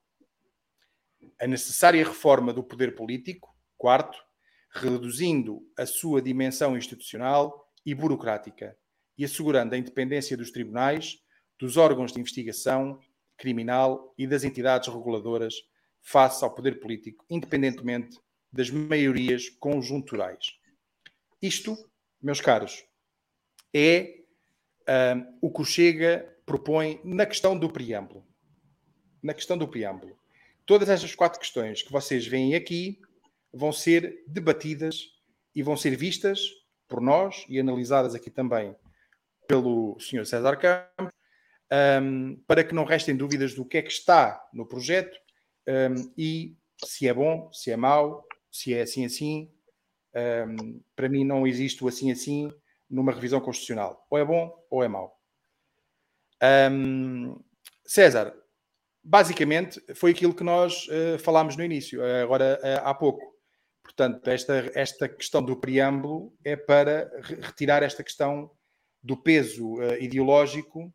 a necessária reforma do poder político, quarto, reduzindo a sua dimensão institucional e burocrática e assegurando a independência dos tribunais, dos órgãos de investigação criminal e das entidades reguladoras face ao poder político, independentemente das maiorias conjunturais. Isto, meus caros, é uh, o que o Chega propõe na questão do preâmbulo. Na questão do preâmbulo. Todas estas quatro questões que vocês veem aqui vão ser debatidas e vão ser vistas por nós e analisadas aqui também pelo Sr. César Campos, um, para que não restem dúvidas do que é que está no projeto um, e se é bom, se é mau, se é assim assim. Um, para mim não existe o assim assim numa revisão constitucional. Ou é bom ou é mau. César, basicamente foi aquilo que nós uh, falámos no início, agora uh, há pouco. Portanto, esta, esta questão do preâmbulo é para re retirar esta questão do peso ideológico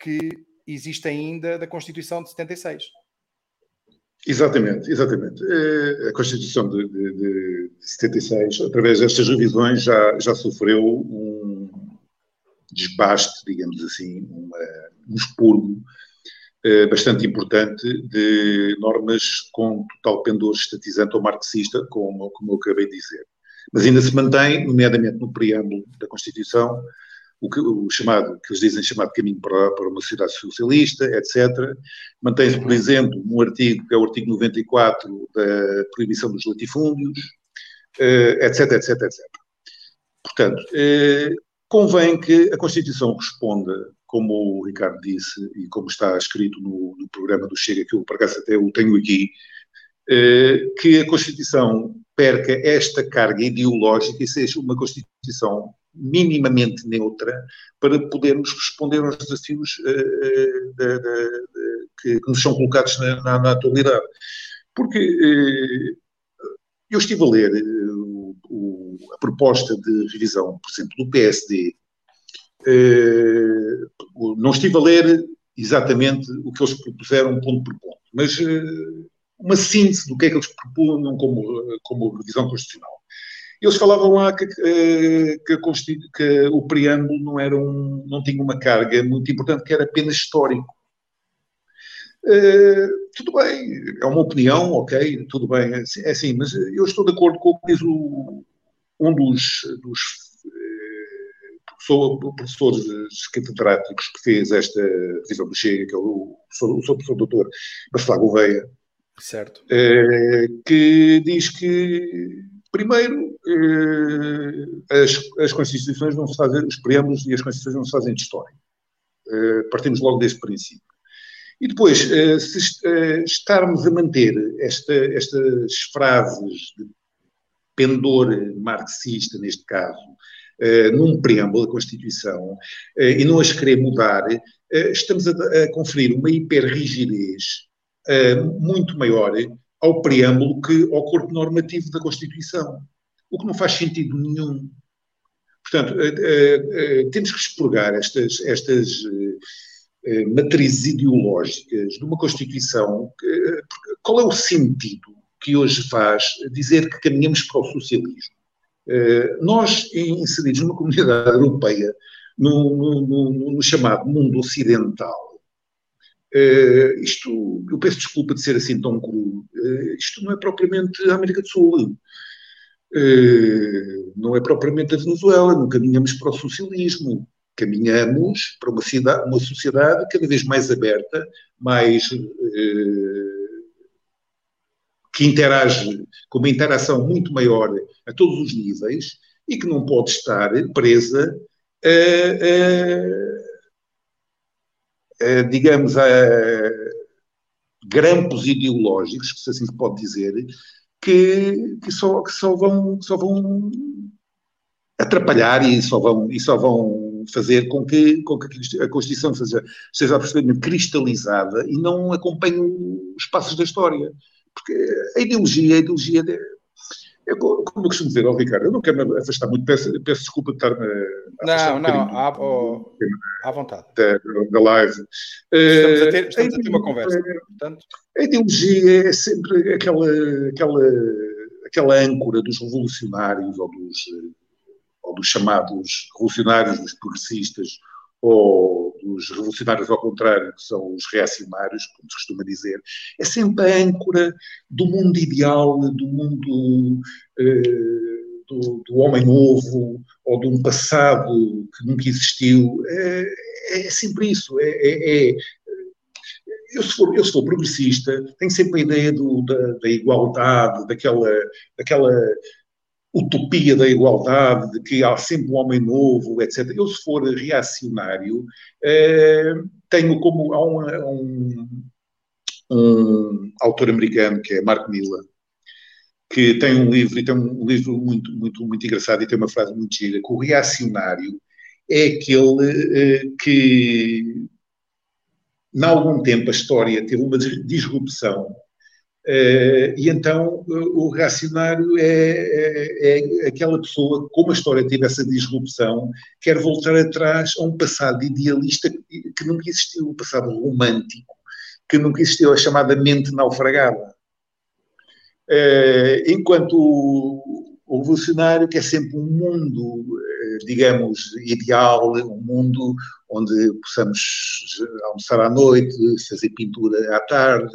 que existe ainda da Constituição de 76. Exatamente, exatamente. A Constituição de, de, de 76, através destas revisões, já, já sofreu um desbaste, digamos assim, uma, um expurgo eh, bastante importante de normas com total pendor estatizante ou marxista, como, como eu acabei de dizer. Mas ainda se mantém, nomeadamente no preâmbulo da Constituição, o, que, o chamado, que eles dizem chamado caminho para, para uma sociedade socialista, etc. Mantém-se, por exemplo, um artigo, que é o artigo 94 da proibição dos latifúndios, etc, etc, etc. Portanto, eh, convém que a Constituição responda como o Ricardo disse e como está escrito no, no programa do Chega, que eu por acaso até o tenho aqui, eh, que a Constituição perca esta carga ideológica e seja uma Constituição minimamente neutra para podermos responder aos desafios eh, de, de, de, que, que, nos são colocados na, na, na atualidade. Porque eh, eu estive a ler o, a proposta de revisão, por exemplo, do PSD eh, não estive a ler exatamente o que eles propuseram ponto por ponto, mas eh, uma síntese do que é que eles propunham como, como revisão constitucional. Eles falavam lá que, eh, que, que, o preâmbulo não, era um, não tinha uma carga muito importante, que era apenas histórico. Tudo bem, é uma opinião, ok, tudo bem, é assim, é assim mas eu estou de acordo com o que diz o, um dos, dos professor, professores catedráticos que fez esta revisão do Chega, que é o professor, o professor doutor Bacelar Gouveia, certo. É, que diz que, primeiro, é, as, as Constituições não se fazem, os preâmbulos e as Constituições não se fazem de história. Partimos logo desse princípio. E depois, se estarmos a manter esta, estas frases de pendor marxista, neste caso, uh, num preâmbulo da Constituição uh, e não as querer mudar, uh, estamos a, conferir uma hiperrigidez muito maior ao preâmbulo que ao corpo normativo da Constituição, o que não faz sentido nenhum. Portanto, temos que expurgar estas, estas matrizes ideológicas de uma Constituição. qual é o sentido que hoje faz dizer que caminhamos para o socialismo? nós, inseridos numa comunidade europeia, no, no, no chamado mundo ocidental, Uh, isto, eu peço desculpa de ser assim tão cru, uh, isto não é propriamente a América do Sul, não é propriamente a Venezuela, não caminhamos para o socialismo, caminhamos para uma, cidade, uma sociedade cada vez mais aberta, mais que interage com uma interação muito maior a todos os níveis e que não pode estar presa a, digamos, a grampos ideológicos, se assim se pode dizer, que, que, só, que só, vão, só vão atrapalhar e só vão, e só vão fazer com que, com que a Constituição seja, seja absolutamente cristalizada e não acompanhe os passos da história. Porque a ideologia, a ideologia eu, como eu costumo dizer ao Ricardo, eu não quero me afastar muito, peço, peço desculpa de estar-me. Não, um não, à, oh, à vontade. Da, da live. Estamos a ter, estamos a, a ter uma conversa. Portanto. A ideologia é sempre aquela, aquela, aquela âncora dos revolucionários ou dos, ou dos chamados revolucionários, dos progressistas, ou dos revolucionários ao contrário, que são os reacionários, como se costuma dizer, é sempre a âncora do mundo ideal, do mundo eh, do, do, homem novo, ou de um passado que nunca existiu. É, é sempre isso. É, é, é, eu, se for, eu, se for progressista, tenho sempre a ideia do, da, da igualdade, daquela, daquela utopia da igualdade, de que há sempre um homem novo, etc. Eu, se for reacionário, eh, tenho como. Há um, um, um, autor americano que é Mark Miller, que tem um livro, e tem um livro muito, muito, muito engraçado e tem uma frase muito gira, que o reacionário é aquele eh, que, em algum tempo, a história teve uma disrupção e então o reacionário é, é, é, aquela pessoa, como a história teve essa disrupção, quer voltar atrás a um passado idealista que, que nunca existiu, um passado romântico, que nunca existiu, a chamada mente naufragada. Uh, enquanto o, revolucionário quer sempre um mundo, digamos, ideal, um mundo onde possamos almoçar à noite, fazer pintura à tarde,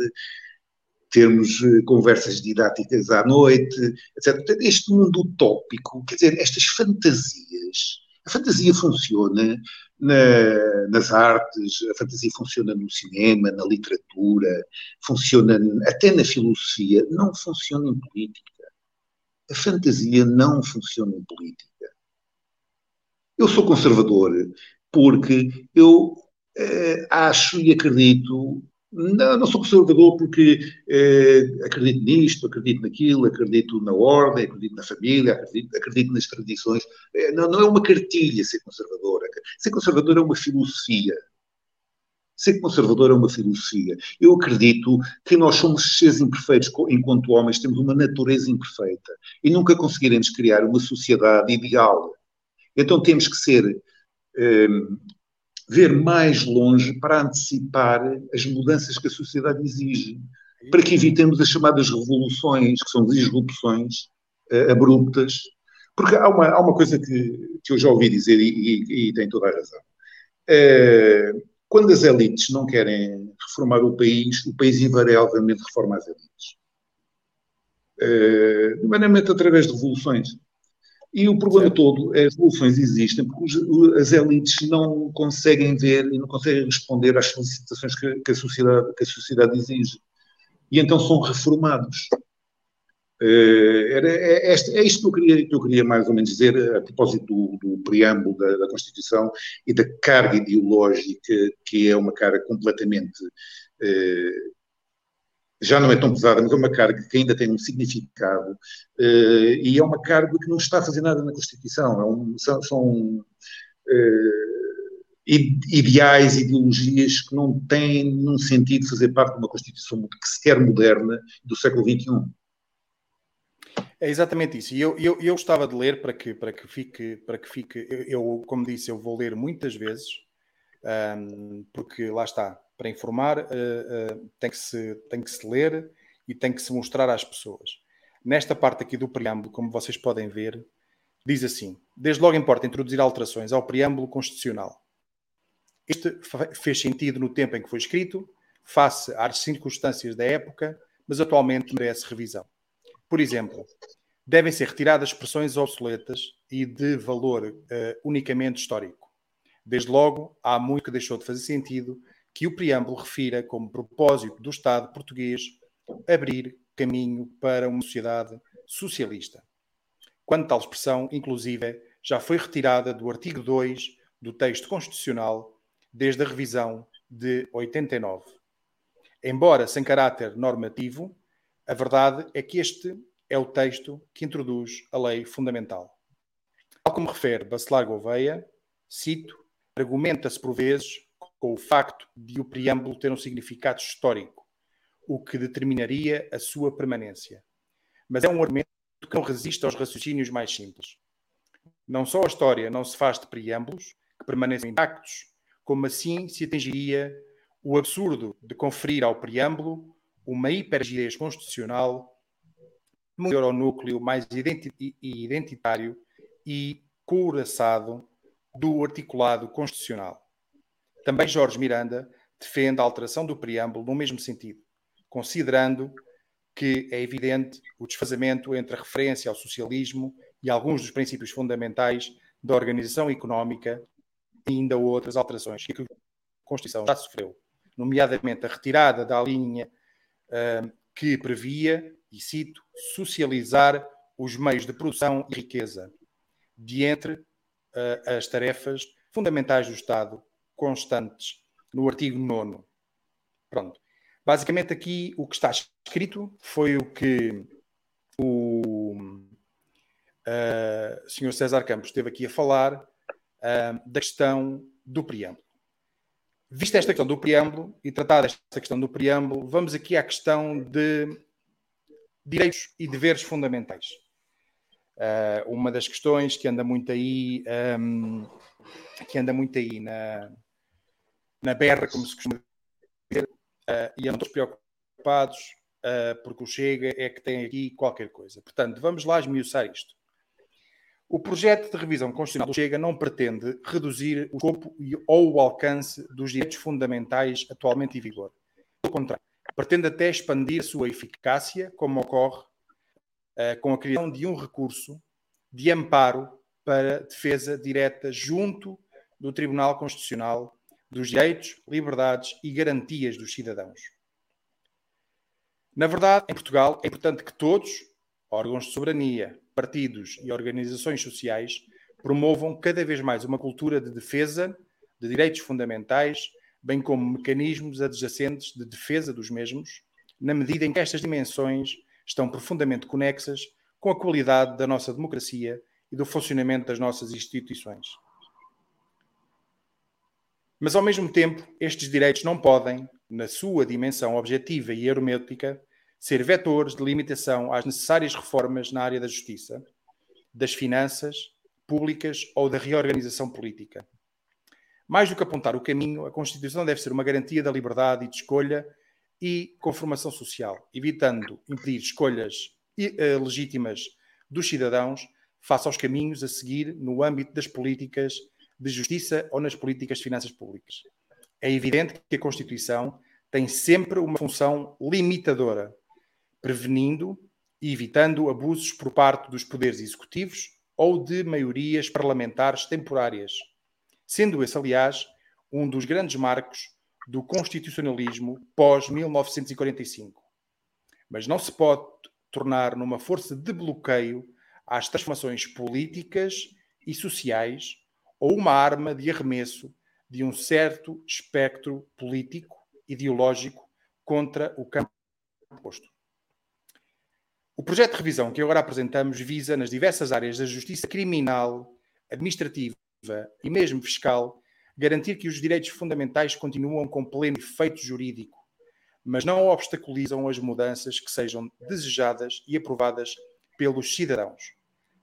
termos eh, conversas didáticas à noite, etc. Este mundo utópico, quer dizer, estas fantasias. A fantasia funciona na, nas artes, a fantasia funciona no cinema, na literatura, funciona até na filosofia, não funciona em política. A fantasia não funciona em política. Eu sou conservador porque eu eh, acho e acredito não, não sou conservador porque eh, acredito nisto, acredito naquilo, acredito na ordem, acredito na família, acredito, acredito nas tradições. Eh, não, não, é uma cartilha ser conservador. Ser conservador é uma filosofia. Ser conservador é uma filosofia. Eu acredito que nós somos seres imperfeitos enquanto homens, temos uma natureza imperfeita e nunca conseguiremos criar uma sociedade ideal. Então temos que ser eh, ver mais longe para antecipar as mudanças que a sociedade exige, para que evitemos as chamadas revoluções, que são disrupções uh, abruptas. Porque há uma, há uma coisa que, que eu já ouvi dizer e, e, e tem toda a razão. Uh, quando as elites não querem reformar o país, o país invariavelmente reforma as elites. Uh, através de revoluções. E o problema certo. todo, as soluções existem porque as elites não conseguem ver e não conseguem responder às solicitações que, que, a, sociedade, que a sociedade exige. E então são reformados. Uh, era, é, é, é, isto que eu, queria, que eu queria mais ou menos dizer a propósito do, do preâmbulo da, da, Constituição e da carga ideológica, que é uma carga completamente uh, já não é tão pesada, mas é uma carga que ainda tem um significado uh, e é uma carga que não está a fazer nada na Constituição. É um, são, são uh, ideais, ideologias que não têm nenhum sentido fazer parte de uma Constituição que sequer moderna do século XXI. É exatamente isso. E eu, eu, eu gostava de ler para que, para que fique, para que fique eu, como disse, eu vou ler muitas vezes, um, porque lá está, para informar uh, uh, tem, que se, tem que se ler e tem que se mostrar às pessoas. Nesta parte aqui do preâmbulo, como vocês podem ver, diz assim: Desde logo importa introduzir alterações ao preâmbulo constitucional. Este fez sentido no tempo em que foi escrito, face às circunstâncias da época, mas atualmente merece revisão. Por exemplo, devem ser retiradas expressões obsoletas e de valor uh, unicamente histórico. Desde logo, há muito que deixou de fazer sentido que o preâmbulo refira como propósito do Estado português abrir caminho para uma sociedade socialista. Quando tal expressão, inclusive, já foi retirada do artigo 2 do texto constitucional desde a revisão de 89. Embora sem caráter normativo, a verdade é que este é o texto que introduz a lei fundamental. Tal como refere Bacelar Gouveia, cito, argumenta-se por vezes com o facto de o preâmbulo ter um significado histórico, o que determinaria a sua permanência. Mas é um argumento que não resiste aos raciocínios mais simples. Não só a história não se faz de preâmbulos, que permanecem intactos, como assim se atingiria o absurdo de conferir ao preâmbulo uma hipergidez constitucional maior ao núcleo mais identitário e couraçado do articulado constitucional. Também Jorge Miranda defende a alteração do preâmbulo no mesmo sentido, considerando que é evidente o desfazamento entre a referência ao socialismo e alguns dos princípios fundamentais da organização económica e ainda outras alterações que a Constituição já sofreu, nomeadamente a retirada da linha uh, que previa, e cito, socializar os meios de produção e riqueza, de entre uh, as tarefas fundamentais do Estado, constantes no artigo 9. Pronto. Basicamente, aqui o que está escrito foi o que o uh, Sr. César Campos esteve aqui a falar uh, da questão do preâmbulo. Vista esta questão do preâmbulo e tratada esta questão do preâmbulo, vamos aqui à questão de direitos e deveres fundamentais. Uh, uma das questões que anda muito aí, um, que anda muito aí na, na berra, como se costuma dizer, uh, e andam preocupados uh, porque o Chega é que tem aqui qualquer coisa. Portanto, vamos lá esmiuçar isto. O projeto de revisão constitucional do Chega não pretende reduzir o escopo ou o alcance dos direitos fundamentais atualmente em vigor. Pelo contrário, pretende até expandir sua eficácia, como ocorre uh, com a criação de um recurso de amparo para defesa direta junto do Tribunal Constitucional dos direitos, liberdades e garantias dos cidadãos. Na verdade, em Portugal, é importante que todos, órgãos de soberania, partidos e organizações sociais, promovam cada vez mais uma cultura de defesa de direitos fundamentais bem como mecanismos adjacentes de defesa dos mesmos, na medida em que estas dimensões estão profundamente conexas com a qualidade da nossa democracia e do funcionamento das nossas instituições. Mas, ao mesmo tempo, estes direitos não podem, na sua dimensão objetiva e hermética, ser vetores de limitação às necessárias reformas na área da justiça, das finanças públicas ou da reorganização política. Mais do que apontar o caminho, a Constituição deve ser uma garantia da liberdade de escolha e conformação social, evitando impedir escolhas eh, legítimas dos cidadãos face aos caminhos a seguir no âmbito das políticas de justiça ou nas políticas de finanças públicas. É evidente que a Constituição tem sempre uma função limitadora, prevenindo e evitando abusos por parte dos poderes executivos ou de maiorias parlamentares temporárias sendo esse, aliás, um dos grandes marcos do constitucionalismo pós-1945. Mas não se pode tornar numa força de bloqueio às transformações políticas e sociais ou uma arma de arremesso de um certo espectro político, ideológico, contra o campo oposto. O projeto de revisão que agora apresentamos visa, nas diversas áreas da justiça criminal, administrativa, e mesmo fiscal, garantir que os direitos fundamentais continuam com pleno efeito jurídico, mas não obstaculizam as mudanças que sejam desejadas e aprovadas pelos cidadãos,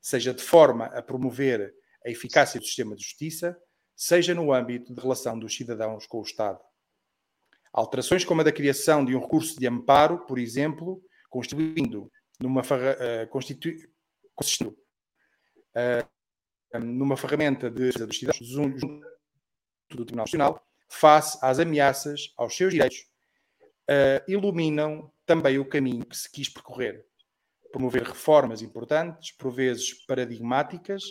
seja de forma a promover a eficácia do sistema de justiça, seja no âmbito de relação dos cidadãos com o Estado. Alterações como a da criação de um recurso de amparo, por exemplo, constituindo numa, uh, constitu... uh, numa ferramenta de dos cidadãos junto do Tribunal Nacional, face às ameaças aos seus direitos, uh, iluminam também o caminho que se quis percorrer. Promover reformas importantes, por vezes paradigmáticas,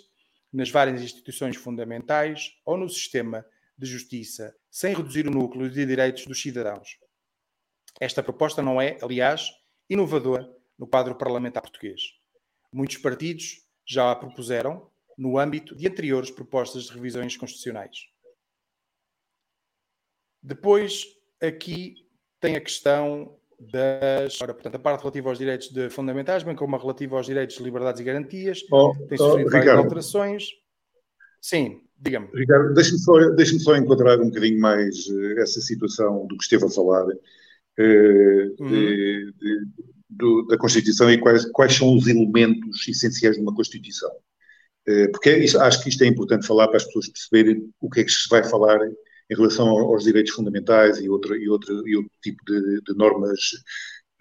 nas várias instituições fundamentais ou no sistema de justiça, sem reduzir o núcleo de direitos dos cidadãos. Esta proposta não é, aliás, inovadora no quadro parlamentar português. Muitos partidos já a propuseram no âmbito de anteriores propostas de revisões constitucionais. Depois, aqui tem a questão das. Ora, portanto, a parte relativa aos direitos de fundamentais, bem como a relativa aos direitos de liberdades e garantias, oh, tem sofrido oh, várias alterações. Sim, Diga-me. Ricardo, deixe-me só, deixe só enquadrar um bocadinho mais uh, essa situação do que esteve a falar, uh, uhum. de, de, da Constituição e quais, quais são os elementos essenciais de uma Constituição. Uh, porque isso, acho que isto é importante falar para as pessoas perceberem o que é que se vai falar em relação aos direitos fundamentais e outro, e outro, e outro tipo de, de normas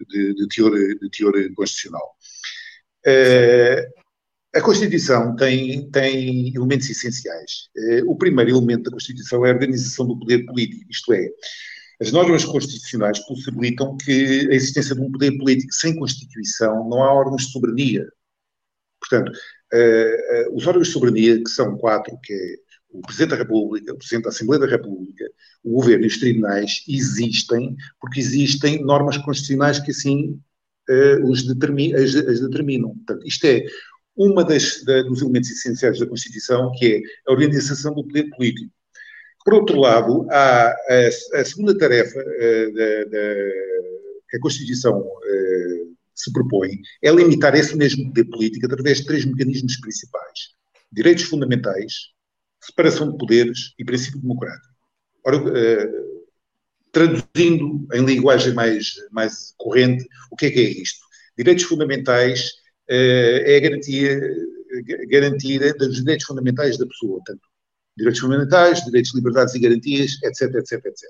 de, de, teor, de teor constitucional. Uh, a Constituição tem, tem elementos essenciais. Eh, o primeiro elemento da Constituição é a organização do poder político, isto é, as normas constitucionais possibilitam que a existência de um poder político sem Constituição não há órgãos de soberania. Portanto, uh, os órgãos de soberania, que são quatro, que é o Presidente da República, o Presidente da Assembleia da República, o Governo e os tribunais, existem porque existem normas constitucionais que assim uh, os as, as determinam. Portanto, isto é uma das, da, dos elementos essenciais da Constituição, que é a organização do poder político. Por outro lado, há a, a segunda tarefa uh, da, da, que a Constituição uh, se propõe é limitar esse mesmo poder político através de três mecanismos principais: direitos fundamentais, separação de poderes e princípio democrático. Ora, uh, traduzindo em linguagem mais, mais corrente, o que é que é isto? Direitos fundamentais é a garantia garantida dos direitos fundamentais da pessoa, tanto direitos fundamentais, direitos, liberdades e garantias, etc, etc, etc.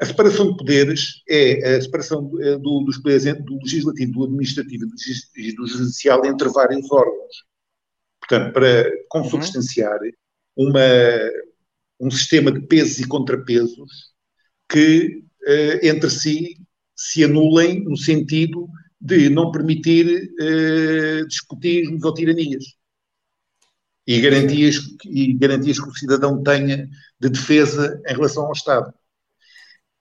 A separação de poderes é a separação do, dos poderes do legislativo, do administrativo e do judicial entre vários órgãos. Portanto, para consubstanciar uma, um sistema de pesos e contrapesos que uh, entre si se anulem no sentido de não permitir despotismos ou tiranias. E garantias, e garantias que o cidadão tenha de defesa em relação ao Estado.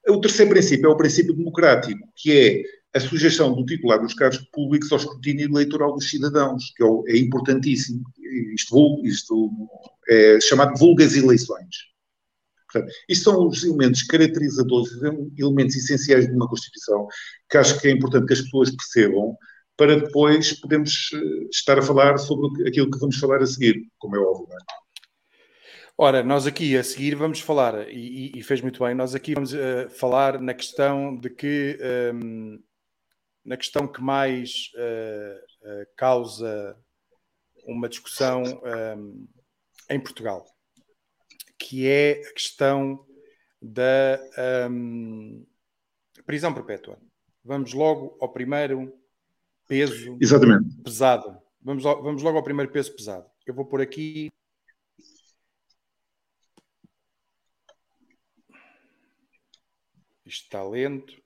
O terceiro princípio é o princípio democrático, que é a sujeição do titular dos cargos públicos ao escrutínio eleitoral dos cidadãos, que é, é importantíssimo. Isto, isto é chamado vulgas eleições. Portanto, isto são os elementos caracterizadores, elementos essenciais de uma Constituição, que acho que é importante que as pessoas percebam, para depois podermos eh, estar a falar sobre aquilo que vamos falar a seguir, como é óbvio. É? Ora, nós aqui a seguir vamos falar, e, e fez muito bem, nós aqui vamos uh, falar na questão de que, um, ehm, na questão que mais uh, uh, causa uma discussão um, em Portugal que é a questão da um, prisão perpétua. Vamos logo ao primeiro peso Exatamente. pesado. Vamos, vamos logo ao primeiro peso pesado. Eu vou por aqui. Isto está lento.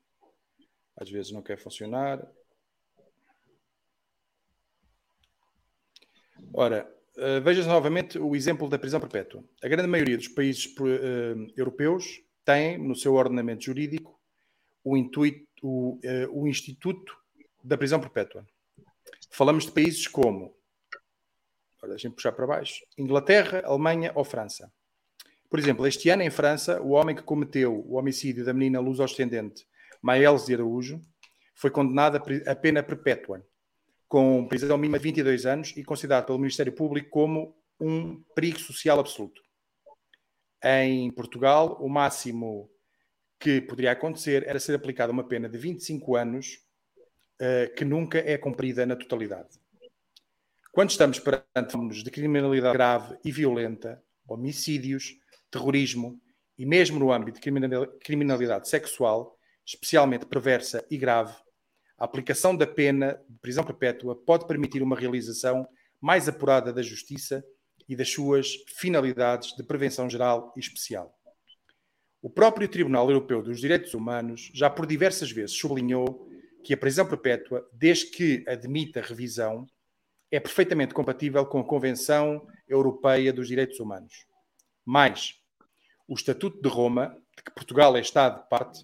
Às vezes não quer funcionar. Ora, Uh, veja novamente o exemplo da prisão perpétua. A grande maioria dos países uh, europeus tem no seu ordenamento jurídico o, intuito, o, uh, o Instituto da Prisão Perpétua. Falamos de países como, deixem-me puxar para baixo, Inglaterra, Alemanha ou França. Por exemplo, este ano em França, o homem que cometeu o homicídio da menina luz-ascendente Maëlys de Araújo foi condenado a pena perpétua com prisão mínima de 22 anos e considerado pelo Ministério Público como um perigo social absoluto. Em Portugal, o máximo que poderia acontecer era ser aplicada uma pena de 25 anos, uh, que nunca é cumprida na totalidade. Quando estamos perante de criminalidade grave e violenta, homicídios, terrorismo e mesmo no âmbito de criminalidade sexual, especialmente perversa e grave, a aplicação da pena de prisão perpétua pode permitir uma realização mais apurada da justiça e das suas finalidades de prevenção geral e especial. O próprio Tribunal Europeu dos Direitos Humanos já por diversas vezes sublinhou que a prisão perpétua, desde que admita revisão, é perfeitamente compatível com a Convenção Europeia dos Direitos Humanos. Mais, o Estatuto de Roma, de que Portugal é Estado parte,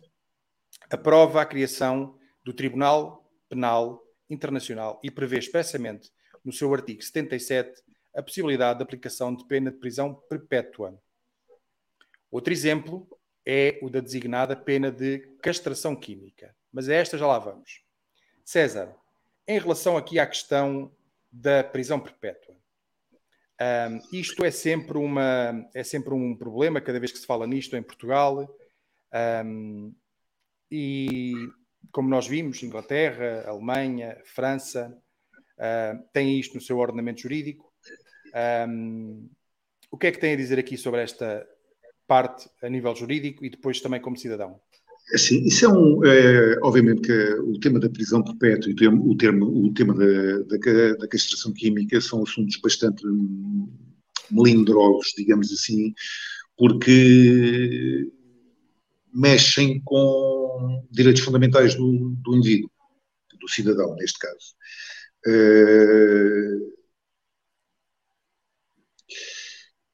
aprova a criação do Tribunal Penal Internacional e prevê expressamente no seu artigo 77 a possibilidade de aplicação de pena de prisão perpétua. Outro exemplo é o da designada pena de castração química. Mas a esta já lá vamos. César, em relação aqui à questão da prisão perpétua, um, isto é sempre, uma, é sempre um problema cada vez que se fala nisto em Portugal. Um, e como nós vimos, Inglaterra, Alemanha, França, uh, têm isto no seu ordenamento jurídico. Um, o que é que tem a dizer aqui sobre esta parte a nível jurídico e depois também como cidadão? Sim, isso é um, é, obviamente que o tema da prisão perpétua e o, termo, o, termo, o tema da, da, da, castração química são assuntos bastante melindrosos, digamos assim, porque mexem com direitos fundamentais do, do indivíduo, do cidadão, neste caso. Uh,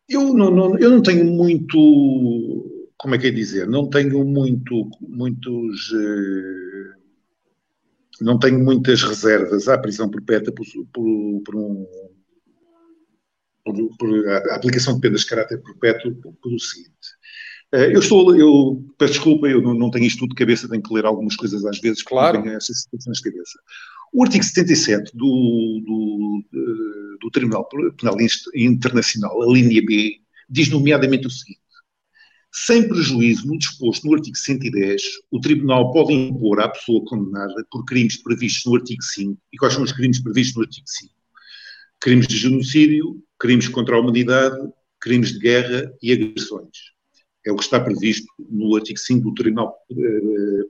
eu, não, não, eu não tenho muito, como é que é dizer, não tenho muito, muitos, uh, não tenho muitas reservas à prisão perpétua por, por, por um, por, por, a aplicação de penas de caráter perpétuo pelo seguinte. Eh, eu estou, eu peço desculpa, eu não, não, tenho isto tudo de cabeça, tenho que ler algumas coisas às vezes, claro. tenho essas situações de cabeça. O artigo 77 do, do, eh, do Tribunal Penal Internacional, a linha B, diz nomeadamente o seguinte: sem prejuízo no disposto no artigo 110, o Tribunal pode impor à pessoa condenada por crimes previstos no artigo 5. E quais são os crimes previstos no artigo 5? Crimes de genocídio, crimes contra a humanidade, crimes de guerra e agressões é o que está previsto no artigo 5 do Tribunal eh,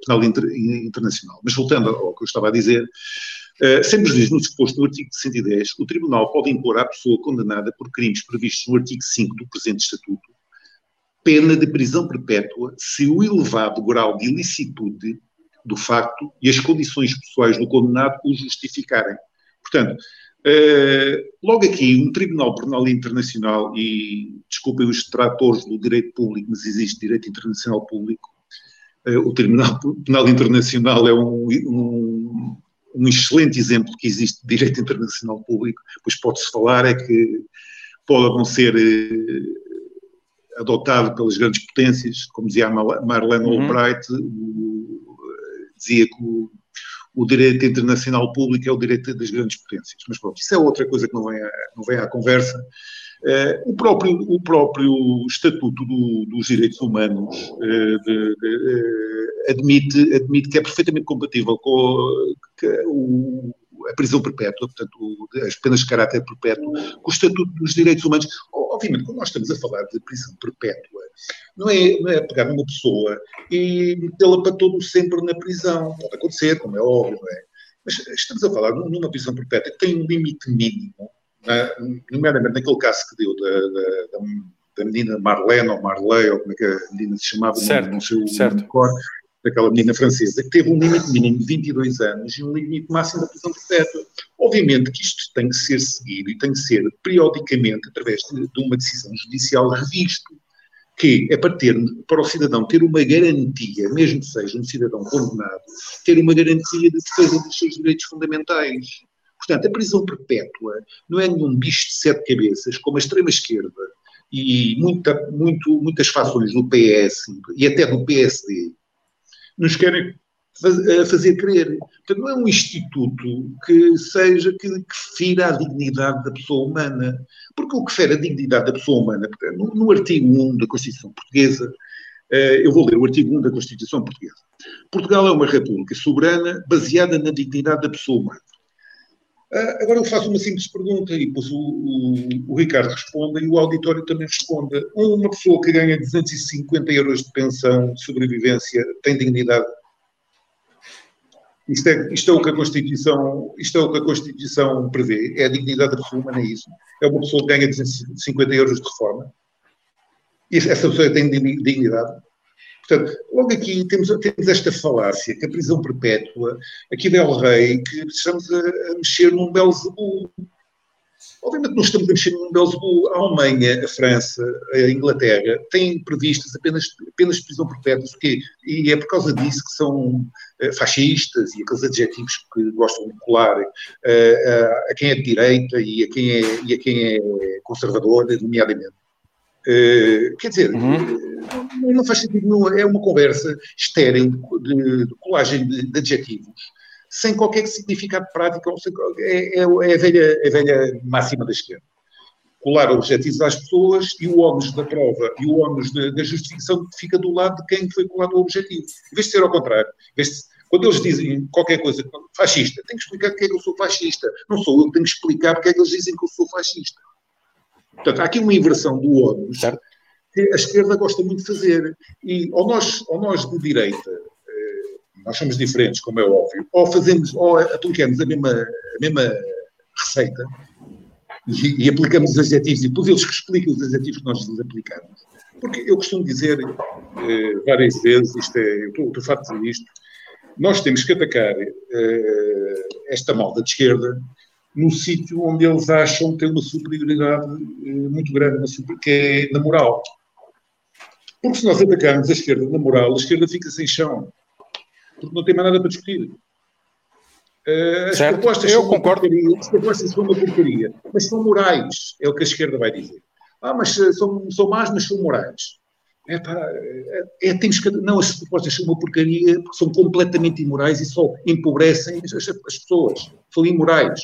Penal Internacional. Mas voltando ao que eu estava a dizer, eh, sempre diz no disposto no artigo 110, o Tribunal pode impor à pessoa condenada por crimes previstos no artigo 5 do presente Estatuto pena de prisão perpétua se o elevado grau de ilicitude do facto e as condições pessoais do condenado o justificarem. Portanto, Uh, logo aqui, um Tribunal Penal Internacional, e desculpem os detratores do direito público, mas existe direito internacional público. Uh, o Tribunal Penal Internacional é um, um, um, excelente exemplo que existe de direito internacional público, pois pode-se falar é que pode não ser uh, adotado pelas grandes potências, como dizia a Marlene uhum. Albright, dizia que o o direito internacional público é o direito das grandes potências. Mas pronto, isso é outra coisa que não vem à, não vem à conversa. Uh, o, próprio, o próprio Estatuto do, dos Direitos Humanos uh, de, de, uh, admite, admite que é perfeitamente compatível com o, a prisão perpétua, portanto, as penas de caráter perpétuo, com o Estatuto dos Direitos Humanos. Obviamente, quando nós estamos a falar de prisão perpétua, não é, não é pegar numa pessoa e metê-la para todo sempre na prisão. Pode acontecer, como é óbvio, não é? Mas estamos a falar numa prisão perpétua que tem um limite mínimo, né? nomeadamente naquele caso que deu da, da, da, menina Marlene ou Marley, ou como é que a menina se chamava, certo, não sei o certo. Cor, daquela menina francesa, que teve um limite mínimo de 22 anos e um limite máximo da prisão perpétua. Obviamente que isto tem que ser seguido e tem que ser periodicamente, através de, de uma decisão judicial, revisto que é para, ter, para o cidadão ter uma garantia, mesmo que seja um cidadão condenado, ter uma garantia de defesa dos seus direitos fundamentais. Portanto, a prisão perpétua não é nenhum bicho de sete cabeças, como a extrema-esquerda e muita, muito, muitas fações do PS e até do PSD nos querem a fazer crer. Portanto, não é um instituto que seja que, que fira a dignidade da pessoa humana. Porque o que fere a dignidade da pessoa humana, no, no artigo 1 da Constituição Portuguesa, eu vou ler o artigo 1 da Constituição Portuguesa. Portugal é uma república soberana baseada na dignidade da pessoa humana. Uh, agora eu faço uma simples pergunta e depois o, o, o, Ricardo responda e o auditório também responda. Uma pessoa que ganha 250 euros de pensão de sobrevivência tem dignidade? Isto é, isto é, o que a Constituição, isto é o que a Constituição prevê, é a dignidade da pessoa humana, é isso. É uma pessoa que ganha 250 euros de reforma. Essa pessoa tem dignidade. Portanto, logo aqui temos, temos esta falácia, que a prisão perpétua, aqui Del Rei, que estamos a, a mexer num Belzebu. Obviamente não estamos a mexer num Belzebu. A Alemanha, a França, a Inglaterra têm previstas apenas, apenas prisão perpétua, porque, e é por causa disso que são uh, fascistas e aqueles adjetivos que gostam de colar uh, uh, a quem é de direita e a quem é, e a quem é conservador, nomeadamente. Quer dizer, uhum não, não faz sentido nenhum. É uma conversa estéril de, de colagem de, de, adjetivos, sem qualquer significado prático. É, é, é, a velha, é a velha máxima da esquerda. Colar objetivos às pessoas e o ónus da prova e o ónus da, justificação fica do lado de quem foi colado o objetivo. Em vez de ser ao contrário. De, quando eles dizem qualquer coisa fascista, tenho que explicar porque é que eu sou fascista. Não sou eu que tenho que explicar porque é que eles dizem que eu sou fascista. Portanto, há aqui uma inversão do ónus que a esquerda gosta muito de fazer. E ou nós, ou nós de direita, eh, nós somos diferentes, como é óbvio, ou fazemos, ou aplicamos a mesma, a mesma receita e, e aplicamos os adjetivos, e depois eles que explicam os adjetivos que nós lhes aplicamos. Porque eu costumo dizer eh, várias vezes, isto é, eu estou, estou farto de dizer isto, nós temos que atacar eh, esta malda de esquerda no sítio onde eles acham que tem uma superioridade eh, muito grande, que é na moral. Porque se nós atacarmos a esquerda na moral, a esquerda fica sem chão. Porque não tem mais nada para discutir. Uh, as certo, propostas eu concordo. As propostas são uma porcaria, mas são morais, é o que a esquerda vai dizer. Ah, mas eh, são, são más, mas são morais. É, pá, é, temos que, não, as propostas são uma porcaria porque são completamente imorais e só empobrecem as, as pessoas. São imorais.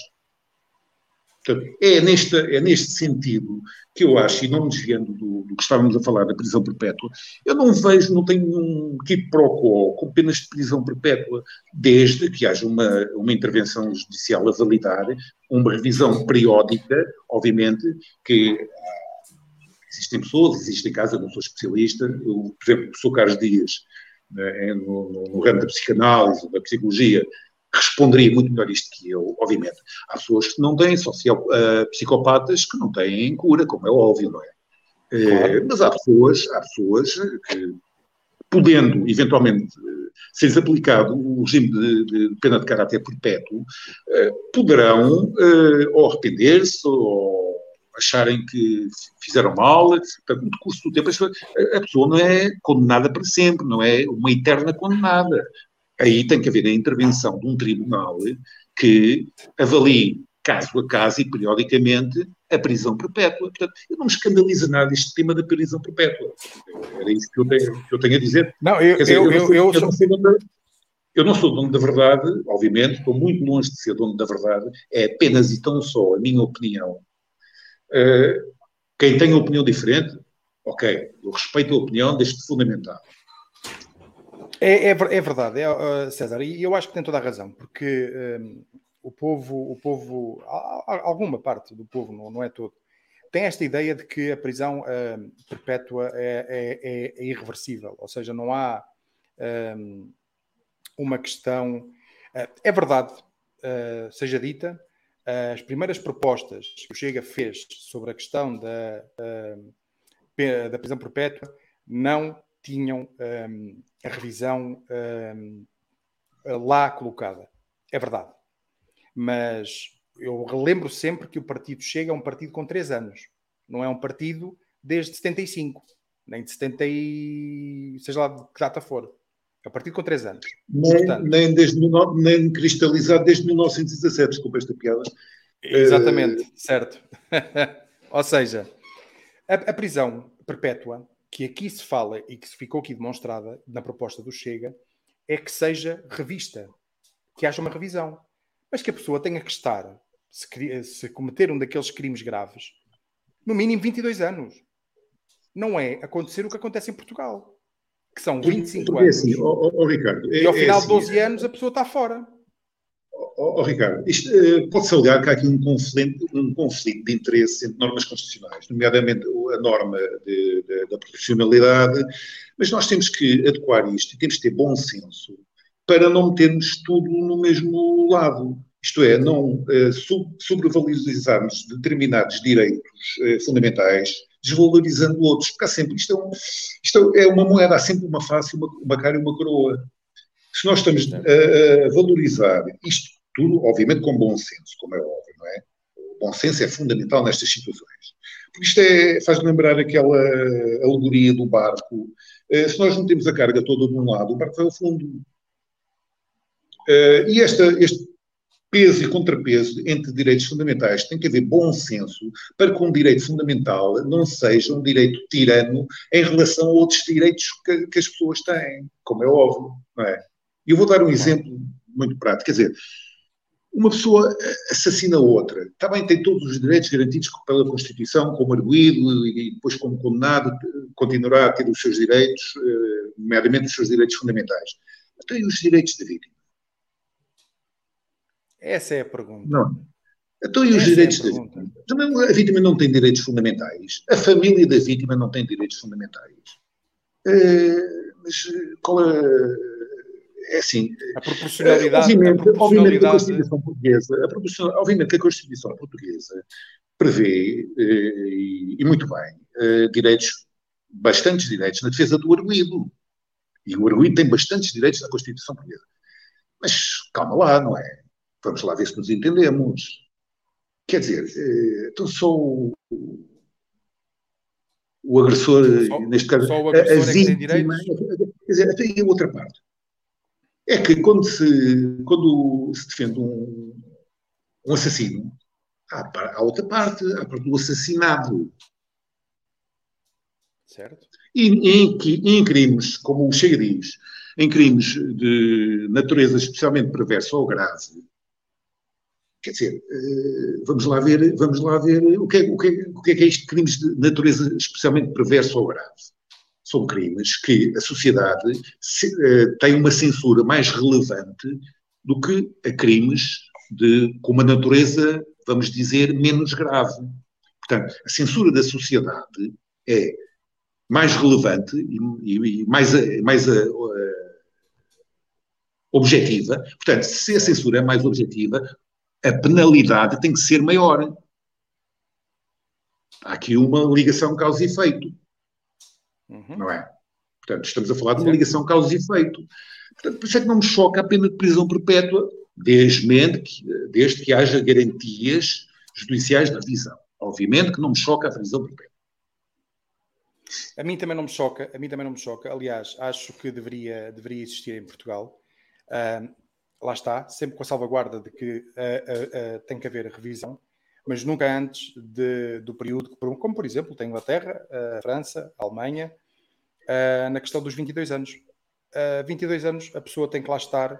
Portanto, é, neste, é neste sentido que eu acho, e não me desviando do, do, que estávamos a falar da prisão perpétua, eu não vejo, não tenho um quid pro quo com penas de prisão perpétua, desde que haja uma, uma intervenção judicial a validar, uma revisão periódica, obviamente, que existem pessoas, existem casos, eu não sou especialista, eu, por exemplo, o professor Carlos Dias, né, no, no, no ramo da psicanálise, da psicologia, responderia muito melhor isto que eu, obviamente. Há pessoas que não têm, social, uh, psicopatas que não têm cura, como é óbvio, não é? Eh, claro. Uh, mas há pessoas, há pessoas que, podendo eventualmente ser aplicado o regime de, de, pena de caráter perpétuo, uh, poderão ou arrepender-se ou acharem que fizeram mal, portanto, no curso do tempo, a pessoa não é condenada para sempre, não é uma eterna condenada aí tem que haver a intervenção de um tribunal que avalie caso a caso e periodicamente a prisão perpétua. Portanto, eu não me escandaliza nada este tema da prisão perpétua. Era isso que eu tenho, que eu tenho a dizer. Não, eu, dizer, eu, eu, eu, eu, não dono, eu não sou dono da verdade, obviamente, estou muito longe de ser dono da verdade, é apenas e tão só a minha opinião. Uh, quem tem opinião diferente, ok, eu respeito a opinião deste fundamental. É, é, é verdade, é, César, e eu acho que tem toda a razão, porque um, o povo, o povo, alguma parte do povo, não, não é todo, tem esta ideia de que a prisão uh, perpétua é, é, é, irreversível, ou seja, não há um, uma questão. Uh, é verdade, uh, seja dita, as primeiras propostas que o Chega fez sobre a questão da, da prisão perpétua não tinham um, a revisão um, lá colocada. É verdade. Mas eu relembro sempre que o partido chega a um partido com três anos. Não é um partido desde 75, nem de 70 e... seja lá de que data for. É um partido com três anos. Nem, Portanto, nem, desde, nem cristalizado desde 1917, desculpa esta piada. Exatamente, uh... certo. Ou seja, a, a prisão perpétua que aqui se fala e que ficou aqui demonstrada na proposta do Chega é que seja revista, que haja uma revisão. Mas que a pessoa tenha que estar, se, se cometer um daqueles crimes graves, no mínimo 22 anos. Não é acontecer o que acontece em Portugal, que são 25 é anos. Assim, oh, oh, Ricardo, é, e ao final é assim, de 12 anos a pessoa está fora. Oh, oh, Ricardo, uh, pode-se alegar que há aqui um conflito, um conflito de interesse entre normas constitucionais, nomeadamente a norma de, de, da proporcionalidade, mas nós temos que adequar isto e temos que ter bom senso para não metermos tudo no mesmo lado. Isto é, não uh, sub, sobrevalorizarmos determinados direitos uh, fundamentais, desvalorizando outros, porque há sempre, isto é, um, isto é uma moeda, há sempre uma face, uma, uma cara e uma coroa. Se nós estamos a, a valorizar isto tudo, obviamente com bom senso, como é óbvio, não é? O bom senso é fundamental nestas situações. Porque isto é, faz lembrar aquela alegoria do barco. Uh, se nós não temos a carga toda de um lado, o barco vai ao fundo. Uh, e esta, este peso e contrapeso entre direitos fundamentais tem que haver bom senso para que um direito fundamental não seja um direito tirano em relação a outros direitos que, que as pessoas têm, como é óbvio, não é? Eu vou dar um exemplo muito prático, quer dizer, uma pessoa assassina outra, também tem todos os direitos garantidos pela Constituição, como arguído e depois como condenado, continuará a ter os seus direitos, eh, nomeadamente os seus direitos fundamentais. Tem os direitos da vítima. Essa é a pergunta. Não. Então, e os Essa direitos é da vítima? Também a vítima não tem direitos fundamentais. A família da vítima não tem direitos fundamentais. É, mas qual é. É assim. A proporcionalidade. Obviamente, a, proporcionalidade... obviamente que a Constituição Portuguesa, a proporcional, obviamente que a Constituição Portuguesa prevê, e, e muito bem, direitos, bastantes direitos na defesa do arguído. E o arguído tem bastantes direitos na Constituição Portuguesa. Mas calma lá, não é? Vamos lá ver se nos entendemos. Quer dizer, eh, então sou o, agressor, só, neste caso, só o agressor a, a vítima. É quer dizer, tem a outra parte. É que quando se, quando se defende um, um assassino, há, há outra parte, há a parte do assassinado. Certo. E em, em crimes, como o Chega diz, em crimes de natureza especialmente perversa ou grave, Quer dizer, eh, vamos lá ver, vamos lá ver o que, é, o, que é, o que é que é isto de crimes de natureza especialmente perversa ou grave. São crimes que a sociedade eh, tem uma censura mais relevante do que a crimes de, com uma natureza, vamos dizer, menos grave. Portanto, a censura da sociedade é mais relevante e, e, mais, mais uh, objetiva. Portanto, se a censura é mais objetiva, a penalidade tem que ser maior. Há aqui uma ligação causa e efeito. Uhum. Não é? Portanto, estamos a falar de uma ligação causa e efeito. Portanto, por isso é que não me choca a pena de prisão perpétua, desde que, desde que haja garantias judiciais na visão. Obviamente que não me choca a prisão perpétua. A mim também não me choca, a mim também não me choca. Aliás, acho que deveria, deveria existir em Portugal. Uh, lá está, sempre com a salvaguarda de que uh, uh, uh, tem que haver revisão, mas nunca antes de, do período, como por exemplo tem Inglaterra, a França, a Alemanha, na questão dos 22 anos. 22 anos a pessoa tem que lá estar,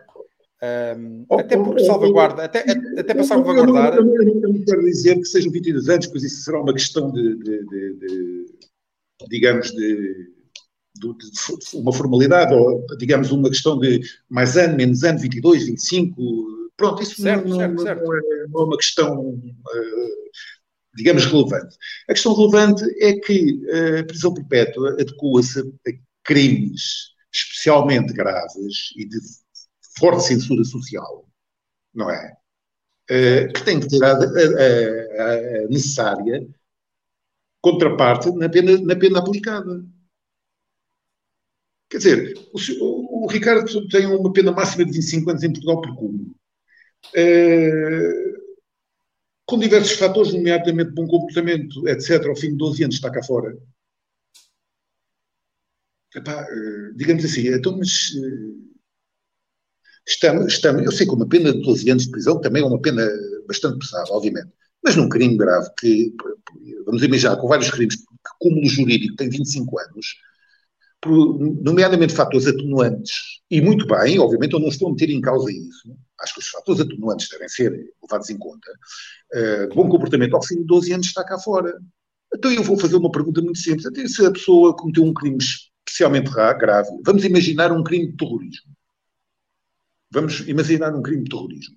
um, oh, até por oh, salvaguarda, oh, até, até para salvaguardar. Eu não, eu, não, eu não, quero dizer que sejam 22 anos, pois isso será uma questão de, de, de, de digamos, de de, uma formalidade, ou digamos uma questão de mais ano, menos ano, 22, 25, pronto, isso certo, não, certo, não, certo. Não, é, não, é, uma questão, uh, digamos, relevante. A questão relevante é que eh, a prisão perpétua adequa-se a crimes especialmente graves e de forte censura social, não é? Uh, que tem que ter a, a, a, a necessária contraparte na pena, na pena aplicada. Quer dizer, o, o, Ricardo tem uma pena máxima de 25 anos em Portugal por cúmulo. É, com diversos fatores, nomeadamente bom comportamento, etc., ao fim de 12 anos está cá fora. Epá, eh, digamos assim, então, mas eh, estamos, estamos, eu sei que uma pena de 12 anos de prisão também é uma pena bastante pesada, obviamente, mas num crime grave que, vamos imaginar, com vários crimes, que cúmulo jurídico tem 25 anos, nomeadamente fatores atenuantes, e muito bem, obviamente eu não estou a meter em causa isso, acho que os fatores atenuantes devem ser levados em conta, uh, bom comportamento ao fim de 12 anos está cá fora. Então eu vou fazer uma pergunta muito simples, até se a pessoa cometeu um crime especialmente grave, vamos imaginar um crime de terrorismo. Vamos imaginar um crime de terrorismo.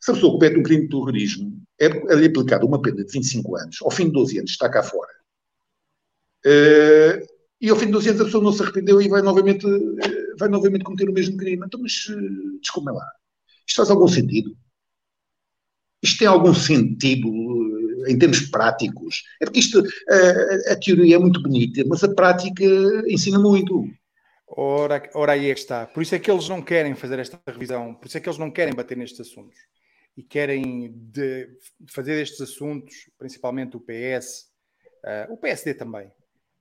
Se a pessoa comete um crime de terrorismo, é, é aplicada uma pena de 25 anos, ao fim de 12 anos está cá fora. Uh, e ao fim de 12 anos a pessoa não se arrependeu e vai novamente, uh, vai novamente cometer o mesmo crime. Então, mas desculpem lá. Isto faz algum sentido? Isto tem algum sentido em termos práticos? É porque isto, a, a teoria é muito bonita, mas a prática ensina muito. Ora, ora aí é que está. Por isso é que eles não querem fazer esta revisão, por isso é que eles não querem bater nestes assuntos e querem de fazer estes assuntos, principalmente o PS, uh, eh, o PSD também,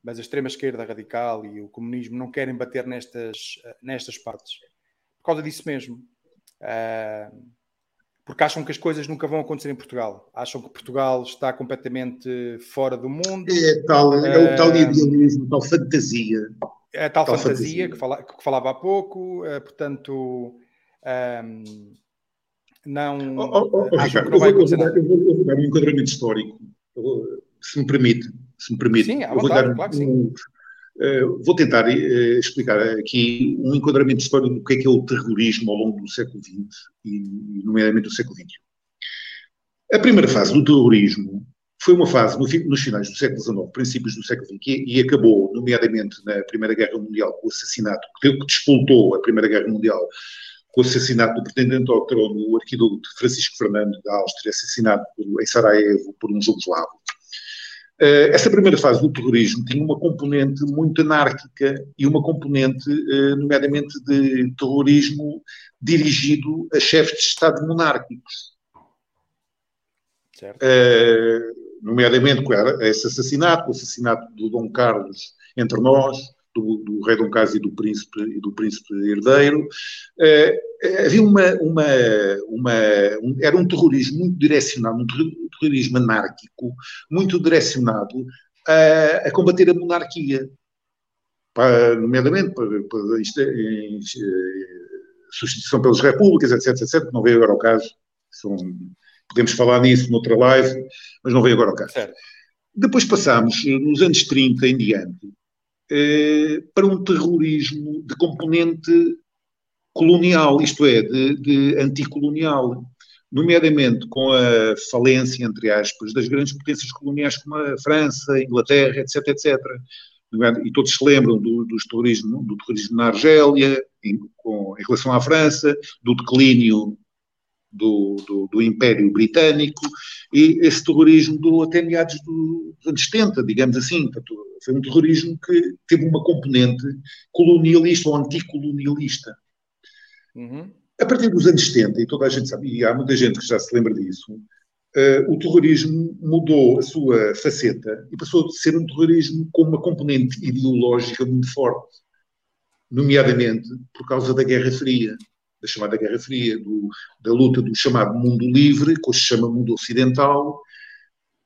mas a extrema-esquerda radical e o comunismo não querem bater nestas, uh, nestas partes. Por causa disso mesmo. Uh, porque acham que as coisas nunca vão acontecer em Portugal. Acham que Portugal está completamente fora do mundo. É, tal, é o tal idealismo, tal fantasia. É a tal, tal fantasia, fantasia. Que, fala, que, falava há pouco, portanto. Um, não. Oh, oh, oh, Ricardo, eu, vou, eu, vou dar, eu, vou, eu, vou, dar um enquadramento histórico, se me permite. Se me permite. Sim, à vontade, claro que sim. Uh, vou tentar uh, explicar aqui um enquadramento histórico do que é que é o terrorismo ao longo do século XX e, nomeadamente, do século XXI. A primeira fase do terrorismo foi uma fase no, nos finais do século XIX, princípios do século XX, e, acabou, nomeadamente, na Primeira Guerra Mundial, com o assassinato que, despoltou a Primeira Guerra Mundial com o assassinato do pretendente ao trono, o arquiduque Francisco Fernando da Áustria, assassinado em Sarajevo por um jugoslavo. Uh, essa primeira fase do terrorismo tinha uma componente muito anárquica e uma componente, uh, nomeadamente, de terrorismo dirigido a chefes de Estado monárquicos. Uh, nomeadamente com esse assassinato, o assassinato do Dom Carlos entre nós, do, do, rei Dom Carlos e do príncipe, e do príncipe herdeiro, eh, havia uma, uma, uma um, era um terrorismo muito direcionado, um terrorismo anárquico, muito direcionado a, a combater a monarquia, para, nomeadamente para, para isto, em, substituição pelas repúblicas, etc, etc, não veio agora ao caso, são, podemos falar nisso noutra live, mas não veio agora ao caso. Certo. Depois passámos, nos anos 30 em diante, eh, para um terrorismo de componente colonial, isto é, de, de anticolonial, nomeadamente com a falência, entre aspas, das grandes potências coloniais como a França, a Inglaterra, etc, etc. E todos se lembram do, do, terrorismo, do terrorismo na Argélia, em, com, em relação à França, do declínio do, do, do, Império Britânico, e esse terrorismo durou até meados dos anos 70, digamos assim. Portanto, foi um terrorismo que teve uma componente colonialista ou anticolonialista. Uhum. A partir dos anos 70, e toda a gente sabe, e há muita gente que já se lembra disso, uh, o terrorismo mudou a sua faceta e passou a ser um terrorismo com uma componente ideológica muito forte, nomeadamente por causa da Guerra Fria da chamada Guerra Fria, do, da luta do chamado mundo livre, que hoje se chama mundo ocidental,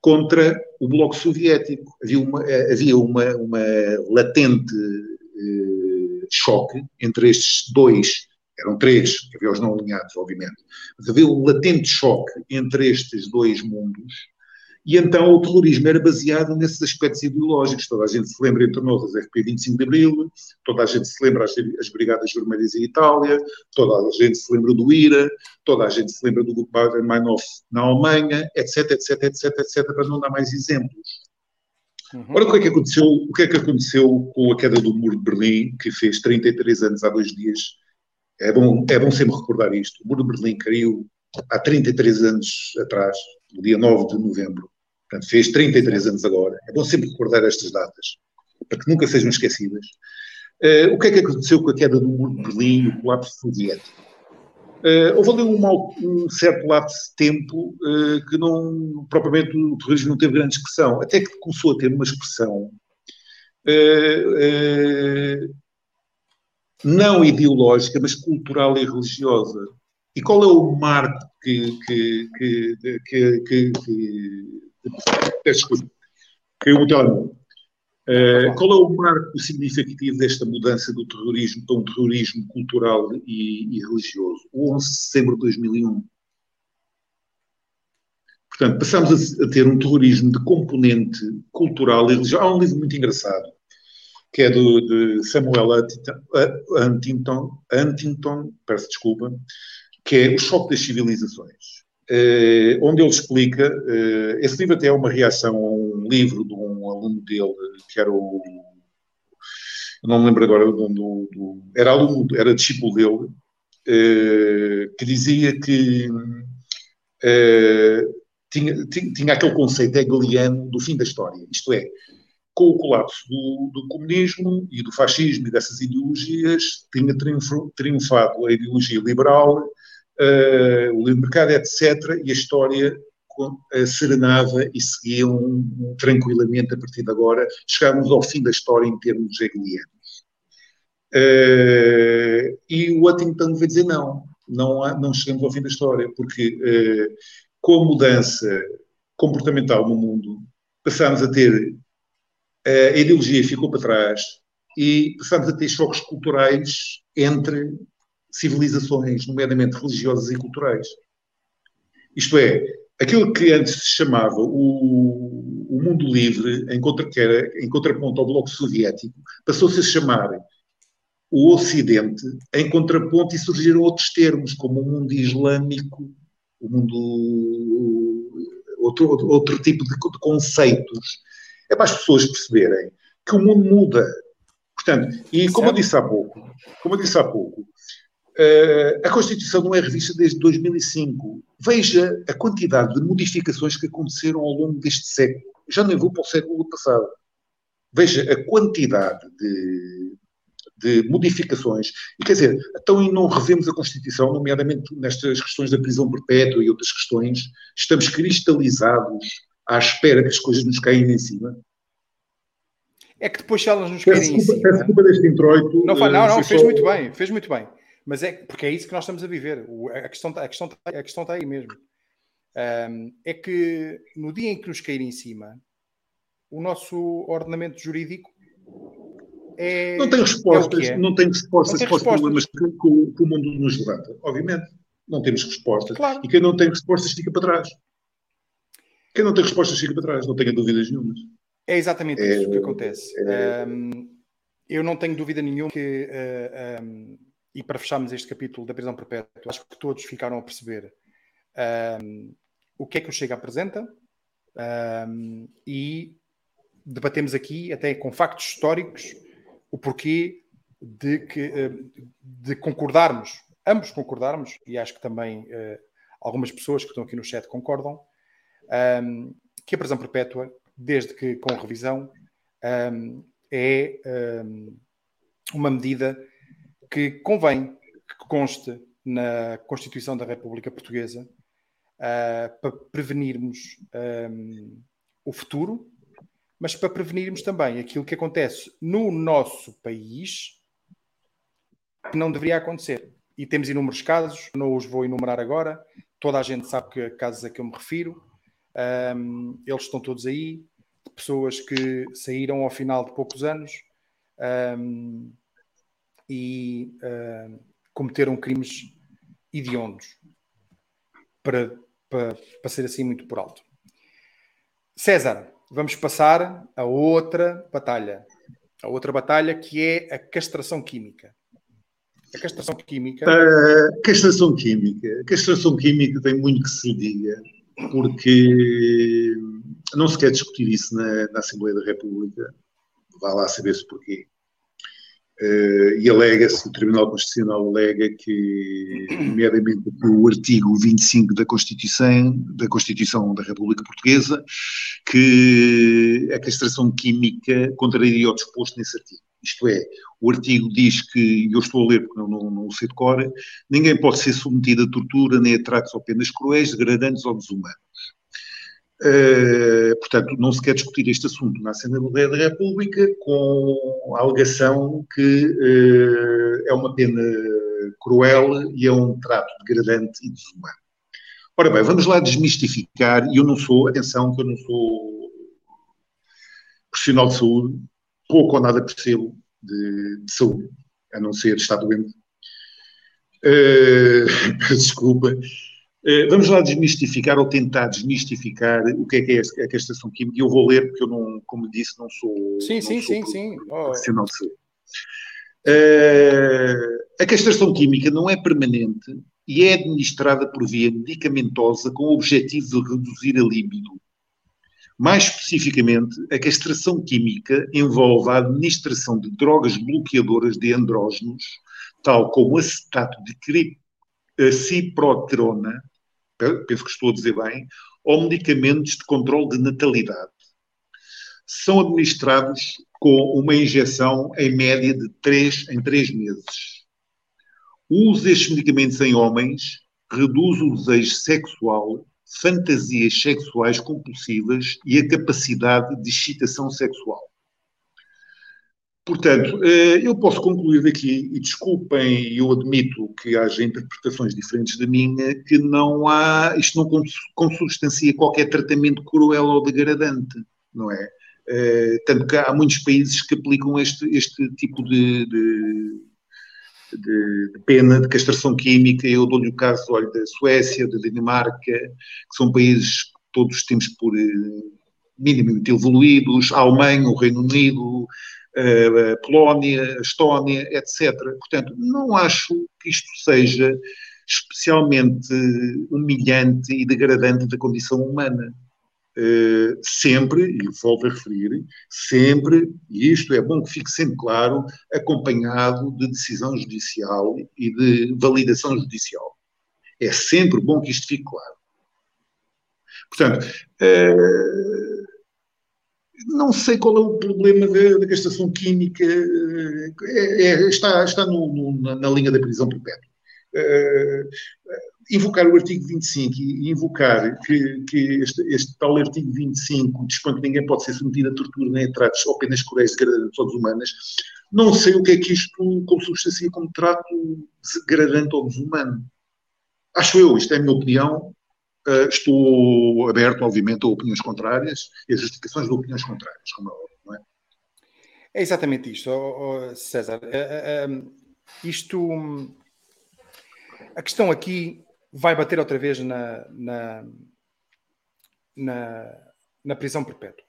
contra o Bloco Soviético. Havia uma, havia uma, uma latente eh, choque entre estes dois, eram três, havia os não alinhados, obviamente, mas havia um latente choque entre estes dois mundos, e então o terrorismo era baseado nesses aspectos ideológicos. Toda a gente se lembra entre nós das RP 25 de Abril, toda a gente se lembra as, as Brigadas Vermelhas em Itália, toda a gente se lembra do IRA, toda a gente se lembra do grupo Baden-Meinhof na Alemanha, etc, etc, etc, etc, para não dar mais exemplos. Uhum. Ora, o que, é que aconteceu, o que é que aconteceu com a queda do muro de Berlim, que fez 33 anos há dois dias? É bom, é bom sempre recordar isto. O muro de Berlim caiu há 33 anos atrás, no dia 9 de novembro. Portanto, fez 33 anos agora. É bom sempre recordar estas datas, para que nunca sejam esquecidas. Uh, o que é que aconteceu com a queda do muro de Berlim e o colapso soviético? Uh, houve ali um, um, certo lapso de tempo uh, que não, propriamente o terrorismo não teve grande expressão, até que começou a ter uma expressão uh, não ideológica, mas cultural e religiosa. E qual é o marco que, que, que, que, que, que desculpa, caiu o telemóvel. Uh, qual é o marco significativo desta mudança do terrorismo para um terrorismo cultural e, e religioso? O 11 de setembro de 2001. Portanto, passamos a, a, ter um terrorismo de componente cultural e religioso. Há um livro muito engraçado, que é do, de Samuel Huntington, Huntington, peço desculpa, que é O Choque das Civilizações. Uh, onde ele explica, uh, esse livro até é uma reação a um livro de um aluno dele, que era o, não me lembro agora, do, do, do era aluno, era discípulo dele, uh, que dizia que tinha, tinha, tinha, aquele conceito hegeliano do fim da história, isto é, com o colapso do, do, comunismo e do fascismo e dessas ideologias, tinha triunfado a ideologia liberal, uh, o livre mercado, etc., e a história uh, serenava e seguiam tranquilamente a partir de agora. Chegámos ao fim da história em termos hegelianos. Uh, e o Huntington veio dizer não, não, há, não chegamos ao fim da história, porque uh, com a mudança comportamental no mundo, passámos a ter a ideologia ficou para trás e passámos a ter choques culturais entre civilizações, nomeadamente religiosas e culturais. Isto é, aquilo que antes se chamava o, o mundo livre, em, contra, que era, em contraponto ao Bloco Soviético, passou-se a chamar o Ocidente em contraponto e surgiram outros termos, como o mundo islâmico, o mundo. outro, outro tipo de, de conceitos. É para as pessoas perceberem que o mundo muda. Portanto, e como eu disse há pouco, como eu disse há pouco, a Constituição não é revista desde 2005. Veja a quantidade de modificações que aconteceram ao longo deste século. Já nem vou para o século passado. Veja a quantidade de, de modificações. E quer dizer, então e não revemos a Constituição, nomeadamente nestas questões da prisão perpétua e outras questões, estamos cristalizados à espera que as coisas nos caem em cima. É que depois se elas nos caírem em cima... Peço desculpa deste introito. Não, não, não, fez só... muito bem, fez muito bem. Mas é porque é isso que nós estamos a viver. O, a, questão, a, questão, a questão está aí mesmo. Um, é que no dia em que nos cair em cima, o nosso ordenamento jurídico é. Não tem respostas, é é. não tem respostas não tem para os problemas que, que, o mundo nos levanta. Obviamente, não temos respostas. Claro. E quem não tem respostas fica para trás. Quem não tem respostas fica para trás, não tenha dúvidas nenhumas. É exatamente é, isso que acontece. É... Um, eu não tenho dúvida nenhuma que. Uh, um, e para fecharmos este capítulo da prisão perpétua, acho que todos ficaram a perceber um, o que é que o Chega apresenta um, e debatemos aqui, até com factos históricos, o porquê de, que, de concordarmos, ambos concordarmos, e acho que também uh, algumas pessoas que estão aqui no chat concordam, um, que a prisão perpétua, desde que com revisão, é uma medida que convém que conste na Constituição da República Portuguesa uh, para prevenirmos um, o futuro, mas para prevenirmos também aquilo que acontece no nosso país que não deveria acontecer. E temos inúmeros casos, não os vou enumerar agora, toda a gente sabe que casos a que eu me refiro, um, eles estão todos aí, pessoas que saíram ao final de poucos anos. Um, e uh, cometeram crimes hediondos, para, para, para ser assim muito por alto. César, vamos passar a outra batalha. A outra batalha que é a castração química. A castração química. A castração química. A castração química tem muito que se diga, porque não se quer discutir isso na, na Assembleia da República. Vá lá saber-se porquê. Uh, e alega-se, o Tribunal Constitucional alega que, nomeadamente o artigo 25 da Constituição, da Constituição da República Portuguesa, que a castração química contraria o disposto nesse artigo. Isto é, o artigo diz que, e eu estou a ler porque não, não, não sei de cor, ninguém pode ser submetido a tortura nem a tratos ou penas cruéis, degradantes ou desumanos. Uh, portanto, não se quer discutir este assunto na Assembleia da República com a alegação que uh, é uma pena cruel e é um trato degradante e desumano. Ora bem, vamos lá desmistificar, e eu não sou, atenção, que eu não sou profissional de saúde, pouco ou nada percebo de, de saúde, a não ser estar doente. Uh, desculpa. Uh, vamos lá desmistificar ou tentar desmistificar o que é que é a castração química. Eu vou ler porque eu não, como disse, não sou. Sim, não sim, sou sim, sim. Profissional de saúde. Uh, a castração química não é permanente e é administrada por via medicamentosa com o objetivo de reduzir a libido. Mais especificamente, a castração química envolve a administração de drogas bloqueadoras de andrógenos, tal como acetato de ciproterona, penso que estou a dizer bem, ou medicamentos de controle de natalidade. São administrados com uma injeção em média de 3 em 3 meses. O uso destes medicamentos em homens reduz o desejo sexual, fantasias sexuais compulsivas e a capacidade de excitação sexual. Portanto, eh, eu posso concluir daqui, e desculpem, eu admito que haja interpretações diferentes da minha, que não há, isto não consubstancia qualquer tratamento cruel ou degradante, não é? Uh, tanto que há muitos países que aplicam este, este tipo de, de, de, de, pena de castração química. Eu dou-lhe o caso olha, da Suécia, da Dinamarca, que são países que todos temos por uh, minimamente evoluídos, a Alemanha, o Reino Unido, Polónia, a Estónia, etc. Portanto, não acho que isto seja especialmente humilhante e degradante da condição humana. Uh, sempre, e volto a referir, sempre, e isto é bom que fique sempre claro, acompanhado de decisão judicial e de validação judicial. É sempre bom que isto fique claro. Portanto, uh, não sei qual é o problema da, da gastação química, uh, é, está, está no, no, na, na, linha da prisão perpétua. Uh, invocar o artigo 25 e invocar que, que este, este, tal artigo 25 dispõe que ninguém pode ser submetido a tortura nem a tratos ou penas cruéis degradantes ou desumanas, não sei o que é que isto consubstancia como trato degradante ou desumano. Acho eu, isto é a minha opinião, uh, estou aberto, obviamente, a opiniões contrárias e a justificações de opiniões contrárias, como é óbvio, não é? É exatamente isto, oh, oh, César. Uh, uh, isto. A questão aqui vai bater outra vez na, na, na, na prisão perpétua.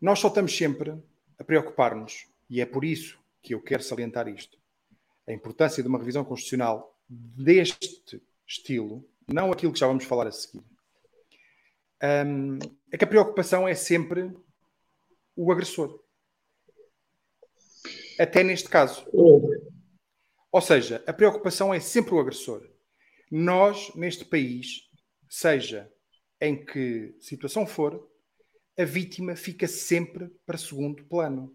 Nós só estamos sempre a preocupar-nos, e é por isso que eu quero salientar isto, a importância de uma revisão constitucional deste estilo, não aquilo que já vamos falar a seguir. Um, é que a preocupação é sempre o agressor. Até neste caso. Ou seja, a preocupação é sempre o agressor nós, neste país, seja em que situação for, a vítima fica sempre para segundo plano.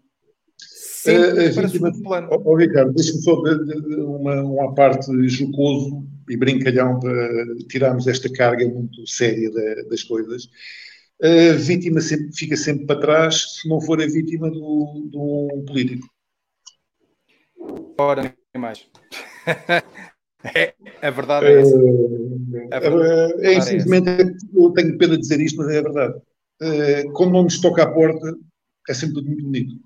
Sempre a, para vítima, segundo plano. Oh, oh, Ricardo, deixa-me só de, de, de uma, uma parte jocoso e brincalhão para tirarmos esta carga muito séria da, das coisas. A vítima sempre, fica sempre para trás se não for a vítima do, de um político. Ora, mais. É, a verdade é essa. É, verdade, é, é, infelizmente, eu tenho pena de dizer isto, mas é a verdade. É, quando não nos toca à porta, é sempre tudo muito bonito.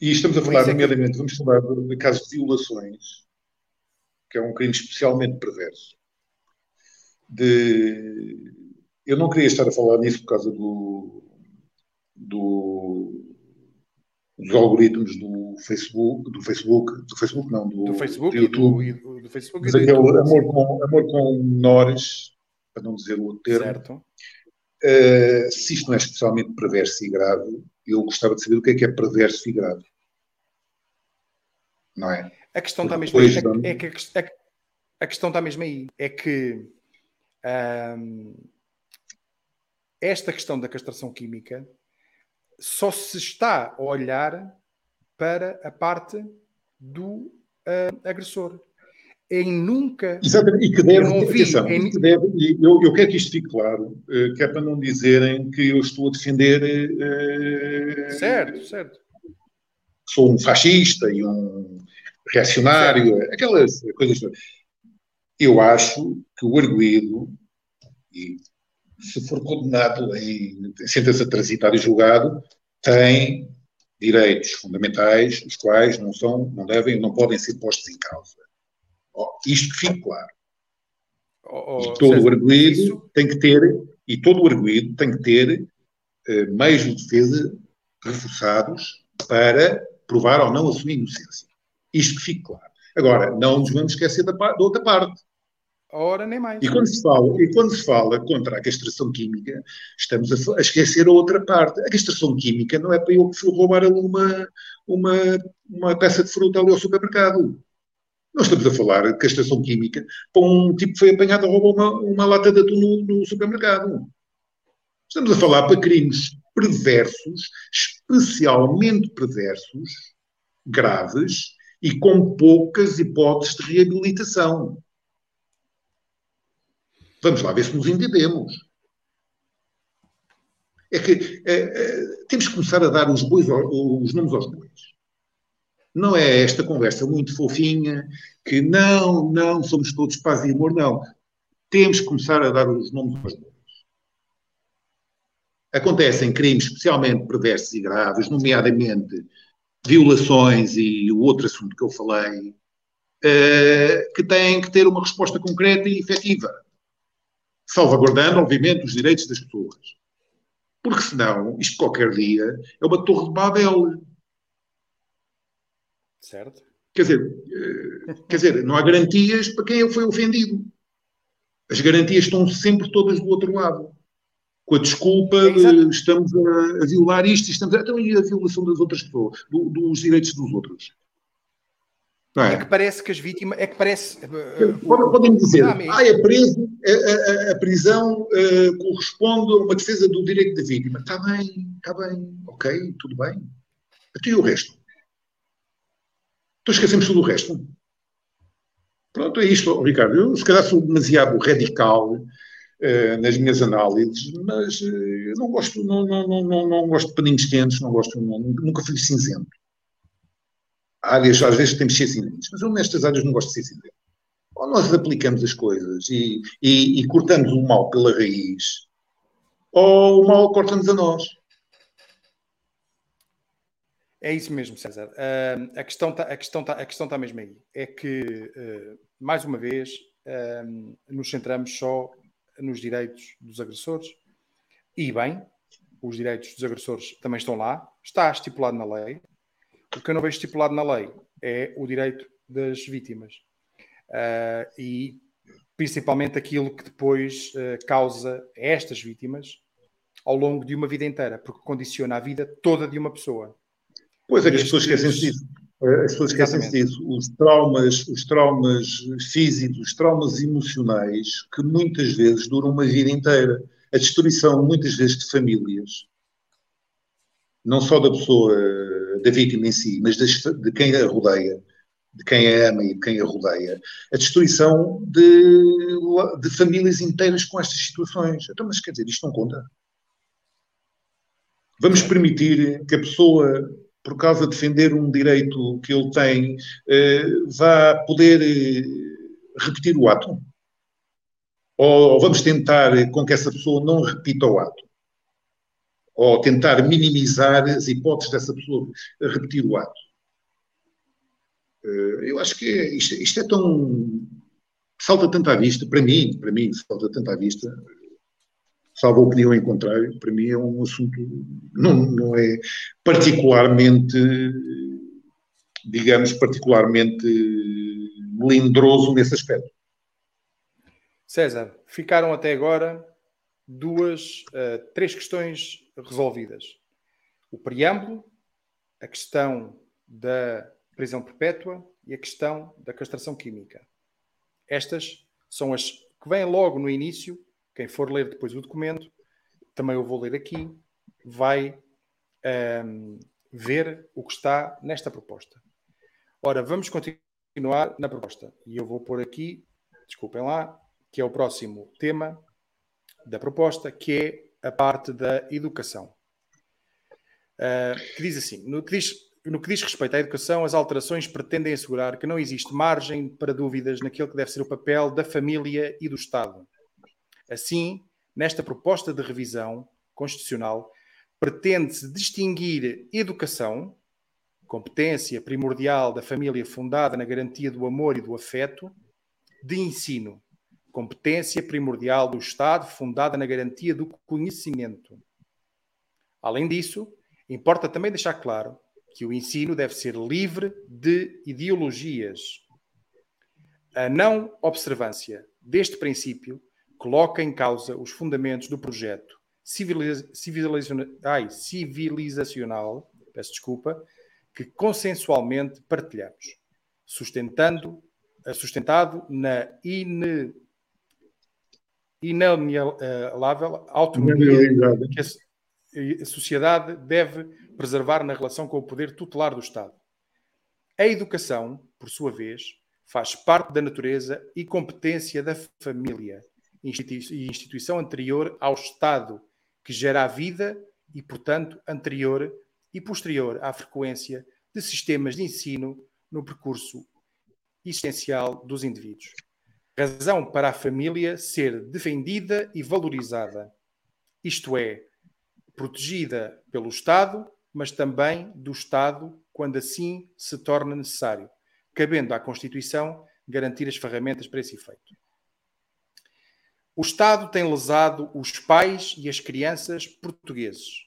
E estamos a falar, nomeadamente, vamos falar de, de casos de violações, que é um crime especialmente perverso. De... Eu não queria estar a falar nisso por causa do, do dos algoritmos do Facebook, do Facebook, do Facebook não, do, do Facebook do YouTube, do, do Facebook mas aquele amor com, amor com menores, para não dizer o outro termo. Certo. Uh, se isto não é especialmente perverso e grave, eu gostava de saber o que é que é perverso e grave. Não é? A questão está mesmo aí. É, é, que a, a, questão está mesmo aí. É que esta questão da castração química só se está a olhar para a parte do uh, agressor. Em nunca. Exatamente, e que deve, eu, vi, atenção, em... que deve eu, eu, quero que isto fique claro, uh, que é para não dizerem que eu estou a defender. Uh, certo, certo. Sou um fascista e um reacionário, aquelas coisas. Eu acho que o arguído, e se for condenado em sentença transitada e julgado, tem direitos fundamentais, os quais não são, não devem, não podem ser postos em causa. Oh, isto que fique claro. Oh, oh, e todo César, o arguído isso... tem que ter, e todo o arguído tem que ter uh, meios de defesa reforçados para provar ou não a sua inocência. Isto que fique claro. Agora, não nos vamos esquecer da, da outra parte. Ora, nem mais. E quando, se fala, e quando se fala contra a castração química, estamos a, a, esquecer a outra parte. A castração química não é para eu roubar ali uma, uma, uma peça de fruta ali ao supermercado. Nós estamos a falar de castração química para um tipo que foi apanhado a roubar uma, uma lata de atum no, no supermercado. Estamos a falar para crimes perversos, especialmente perversos, graves e com poucas hipóteses de reabilitação. Vamos lá ver se nos entendemos. É que é, é, temos que começar a dar os, bois, os nomes aos bois. Não é esta conversa muito fofinha que não, não, somos todos paz e amor, não. Temos que começar a dar os nomes aos bois. Acontecem crimes especialmente perversos e graves, nomeadamente violações e o outro assunto que eu falei, eh, que têm que ter uma resposta concreta e efetiva salvaguardando, obviamente, os direitos das pessoas. Porque senão, isto qualquer dia é uma torre de Babel. Certo. Quer dizer, eh, quer dizer, não há garantias para quem foi ofendido. As garantias estão sempre todas do outro lado. Com a desculpa é de estamos a, a, violar isto, estamos a, então, e a violação das outras pessoas, do, dos direitos dos outros. É? é? que parece que as vítimas. É que parece. Podem dizer, ah, é preso, a, a, a prisão uh, corresponde a uma defesa do direito da vítima. Está bem, está bem, ok, tudo bem. Até e o resto? Então esquecemos tudo o resto. Pronto, é isto, Ricardo. Eu, se calhar, sou demasiado radical uh, nas minhas análises, mas uh, não gosto, não, não, não, não, gosto de paninhos quentes, não gosto, não, nunca fui cinzento áreas, às vezes temos que ser cinzentos, mas eu nestas áreas não gosto de ser cinzento. Ou nós aplicamos as coisas e, e, e cortamos o mal pela raiz, ou o mal corta-nos a nós. É isso mesmo, César. Uh, a questão está a questão tá, a questão tá mesmo aí. É que, uh, mais uma vez, uh, nos centramos só nos direitos dos agressores. E bem, os direitos dos agressores também estão lá. Está estipulado na lei. O que eu não vejo estipulado na lei é o direito das vítimas. Uh, e principalmente aquilo que depois uh, causa a estas vítimas ao longo de uma vida inteira, porque condiciona a vida toda de uma pessoa. Pois é que as pessoas esquecem-se disso. As pessoas esquecem-se disso. Os traumas, os traumas físicos, os traumas emocionais, que muitas vezes duram uma vida inteira. A destruição, muitas vezes, de famílias, não só da pessoa da vítima em si, mas de quem a rodeia, de quem a ama e de quem a rodeia, a destruição de, de famílias inteiras com estas situações. Então, mas quer dizer, isto não conta. Vamos permitir que a pessoa, por causa de defender um direito que ele tem, eh, vá poder eh, repetir o ato? Ou vamos tentar com que essa pessoa não repita o ato? ou tentar minimizar as hipóteses dessa pessoa repetir o ato. Eh, eu acho que é, isto, isto, é tão. salta tanto à vista, para mim, para mim, salta tanto à vista, salvo opinião em contrário, para mim é um assunto. não, não é particularmente, digamos, particularmente melindroso nesse aspecto. César, ficaram até agora duas, uh, três questões resolvidas. O preâmbulo, a questão da prisão perpétua e a questão da castração química. Estas são as que vêm logo no início. Quem for ler depois o documento, também eu vou ler aqui, vai um, ver o que está nesta proposta. Ora, vamos continuar na proposta. E eu vou pôr aqui, desculpem lá, que é o próximo tema da proposta, que é a parte da educação. Uh, que diz assim: no que diz, no que diz respeito à educação, as alterações pretendem assegurar que não existe margem para dúvidas naquilo que deve ser o papel da família e do Estado. Assim, nesta proposta de revisão constitucional, pretende-se distinguir educação, competência primordial da família fundada na garantia do amor e do afeto, de ensino, competência primordial do Estado fundada na garantia do conhecimento. Além disso, importa também deixar claro que o ensino deve ser livre de ideologias. A não observância deste princípio coloca em causa os fundamentos do projeto civilizacional, peço desculpa, que consensualmente partilhamos, sustentando, sustentado na ine, inalienável autonomia que a sociedade deve preservar na relação com o poder tutelar do Estado. A educação, por sua vez, faz parte da natureza e competência da família, instituição anterior ao Estado, que gera a vida e, portanto, anterior e posterior à frequência de sistemas de ensino no percurso existencial dos indivíduos. Razão para a família ser defendida e valorizada, isto é, protegida pelo Estado, mas também do Estado quando assim se torna necessário, cabendo à Constituição garantir as ferramentas para esse efeito. O Estado tem lesado os pais e as crianças portugueses,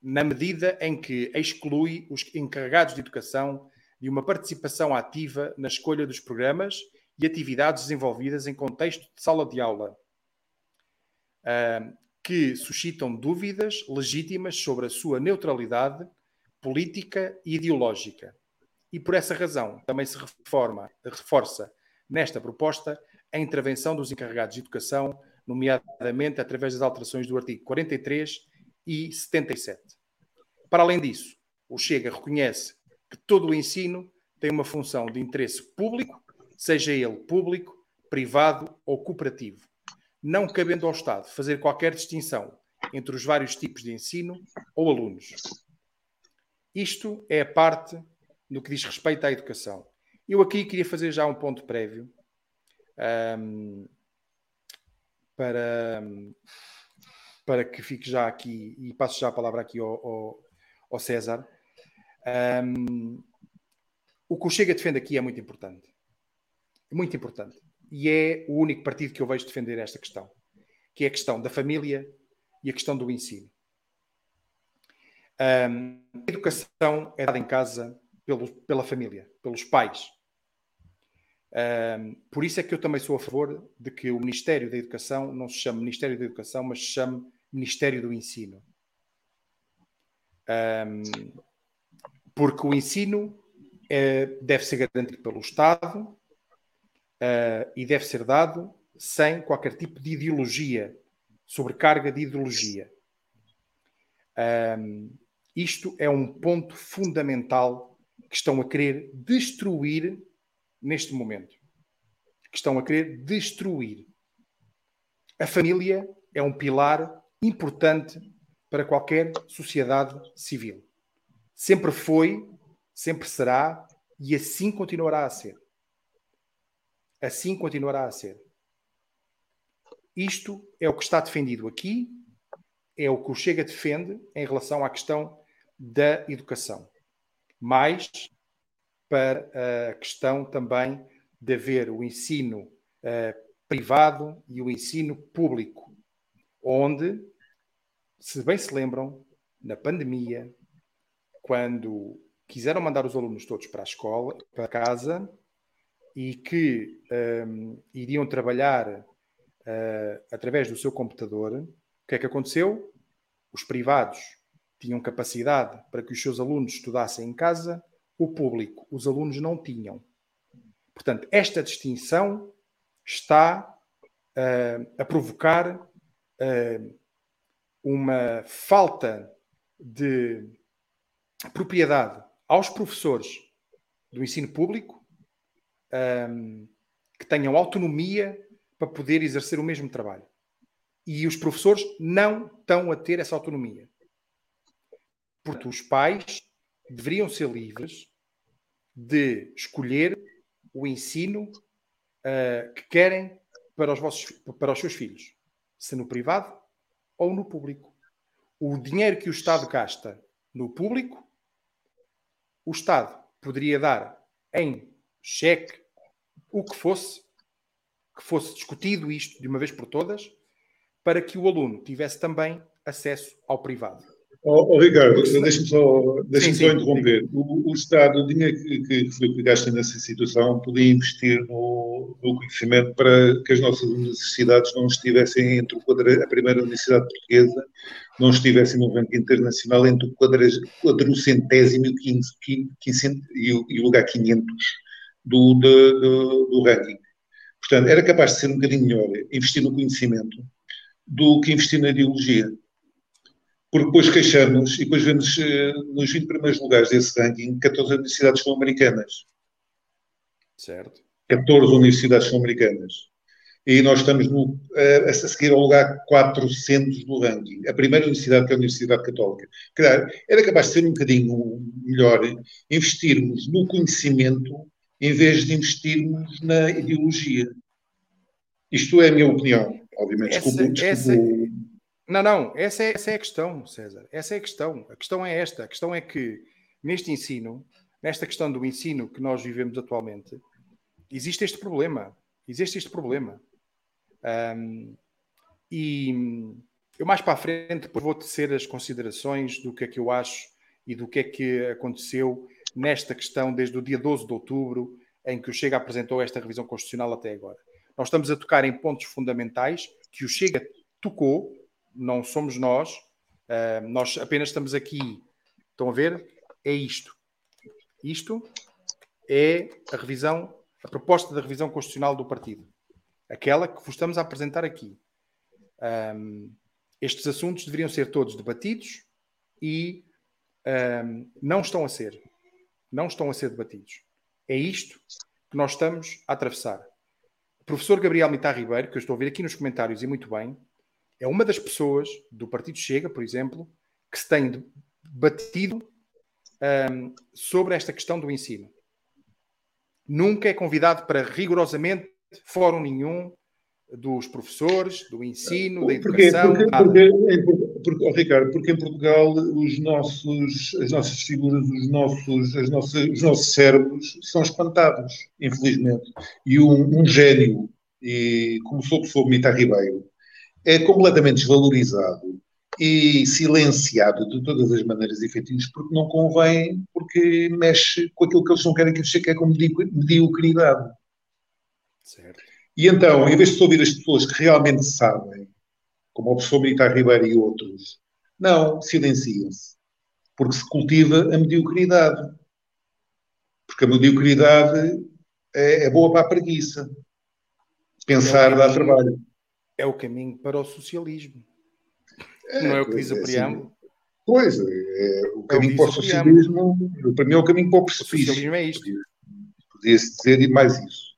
na medida em que exclui os encarregados de educação de uma participação ativa na escolha dos programas e atividades desenvolvidas em contexto de sala de aula, que suscitam dúvidas legítimas sobre a sua neutralidade política e ideológica. E por essa razão também se reforma, reforça nesta proposta a intervenção dos encarregados de educação, nomeadamente através das alterações do artigo 43 e 77. Para além disso, o Chega reconhece que todo o ensino tem uma função de interesse público, seja ele público, privado ou cooperativo, não cabendo ao Estado fazer qualquer distinção entre os vários tipos de ensino ou alunos. Isto é a parte no que diz respeito à educação. Eu aqui queria fazer já um ponto prévio um, para, para que fique já aqui e passo já a palavra aqui ao, ao, ao César. Um, o que o Chega defende aqui é muito importante. Muito importante. E é o único partido que eu vejo defender esta questão, que é a questão da família e a questão do ensino. Um, a educação é dada em casa pelo, pela família, pelos pais. Um, por isso é que eu também sou a favor de que o Ministério da Educação não se chame Ministério da Educação, mas se chame Ministério do Ensino. Um, porque o ensino é, deve ser garantido pelo Estado uh, e deve ser dado sem qualquer tipo de ideologia, sobrecarga de ideologia. Um, isto é um ponto fundamental que estão a querer destruir neste momento. Que estão a querer destruir. A família é um pilar importante para qualquer sociedade civil. Sempre foi, sempre será e assim continuará a ser. Assim continuará a ser. Isto é o que está defendido aqui, é o que o Chega defende em relação à questão da educação. Mais para a questão também de haver o ensino uh, privado e o ensino público, onde se bem se lembram, na pandemia, quando quiseram mandar os alunos todos para a escola, para casa, e que um, iriam trabalhar uh, através do seu computador, o que é que aconteceu? Os privados tinham capacidade para que os seus alunos estudassem em casa, o público, os alunos não tinham. Portanto, esta distinção está uh, a provocar uh, uma falta de propriedade aos professores do ensino público um, que tenham autonomia para poder exercer o mesmo trabalho. E os professores não estão a ter essa autonomia. Portanto, os pais deveriam ser livres de escolher o ensino uh, que querem para os, vossos, para os seus filhos, se no privado ou no público. o dinheiro que o Estado gasta no público, o Estado poderia dar em cheque o que fosse, que fosse discutido isto de uma vez por todas, para que o aluno tivesse também acesso ao privado. Oh, oh Ricardo, deixa-me só, deixa só interromper. O, o, Estado, o dinheiro que, que, que gasta nessa situação, podia investir no, no, conhecimento para que as nossas universidades não estivessem entre o quadra, a primeira universidade portuguesa, não estivessem no ranking internacional entre o quadrocentésimo e o lugar 500 do, do, do, do ranking. Portanto, era capaz de ser um bocadinho melhor investir no conhecimento do que investir na ideologia porque depois queixamos e depois vemos uh, nos 20 primeiros lugares desse ranking 14 universidades sul-americanas. Certo. 14 universidades sul-americanas. E nós estamos no, uh, a seguir ao lugar 400 do ranking. A primeira universidade que é a Universidade Católica. Claro, era capaz de ser um bocadinho melhor investirmos no conhecimento em vez de investirmos na ideologia. Isto é a minha opinião. Obviamente, essa, desculpa, essa, não, não, essa é, essa é a questão, César. Essa é a questão. A questão é esta. A questão é que neste ensino, nesta questão do ensino que nós vivemos atualmente, existe este problema. Existe este problema. Um, e eu mais para a frente depois vou tecer as considerações do que é que eu acho e do que é que aconteceu nesta questão desde o dia 12 de outubro, em que o Chega apresentou esta revisão constitucional até agora. Nós estamos a tocar em pontos fundamentais que o Chega tocou não somos nós, uh, nós apenas estamos aqui. Estão a ver? É isto. Isto é a revisão, a proposta da revisão constitucional do partido. Aquela que vos estamos a apresentar aqui. Um, estes assuntos deveriam ser todos debatidos e um, não estão a ser. Não estão a ser debatidos. É isto que nós estamos a atravessar. O professor Gabriel Mitar Ribeiro, que eu estou a ver aqui nos comentários e muito bem, é uma das pessoas do Partido Chega, por exemplo, que se tem batido um, sobre esta questão do ensino. Nunca é convidado para rigorosamente fórum nenhum dos professores, do ensino, da educação. Porque, porque, porque, porque oh, Ricardo, porque em Portugal os nossos, as nossas figuras, os nossos, as nossas, os nossos cérebros são espantados, infelizmente. E um, um gênio, e como sou pessoa Mita Ribeiro, é completamente desvalorizado e silenciado de todas as maneiras efetivas porque não convém, porque mexe com aquilo que eles não querem que chegue, que é com mediocridade. Certo. E então, em vez de ouvir as pessoas que realmente sabem, como o professor Militar Ribeiro e outros, não, silenciam-se. Porque se cultiva a mediocridade. Porque a mediocridade é, é boa para a preguiça. Pensar dá trabalho é o caminho para o socialismo. É, não é o que diz o é, preâmbulo? Pois, é, o é caminho para o socialismo, para mim é o caminho para o precipício. O socialismo é isto. Podia-se dizer mais isso.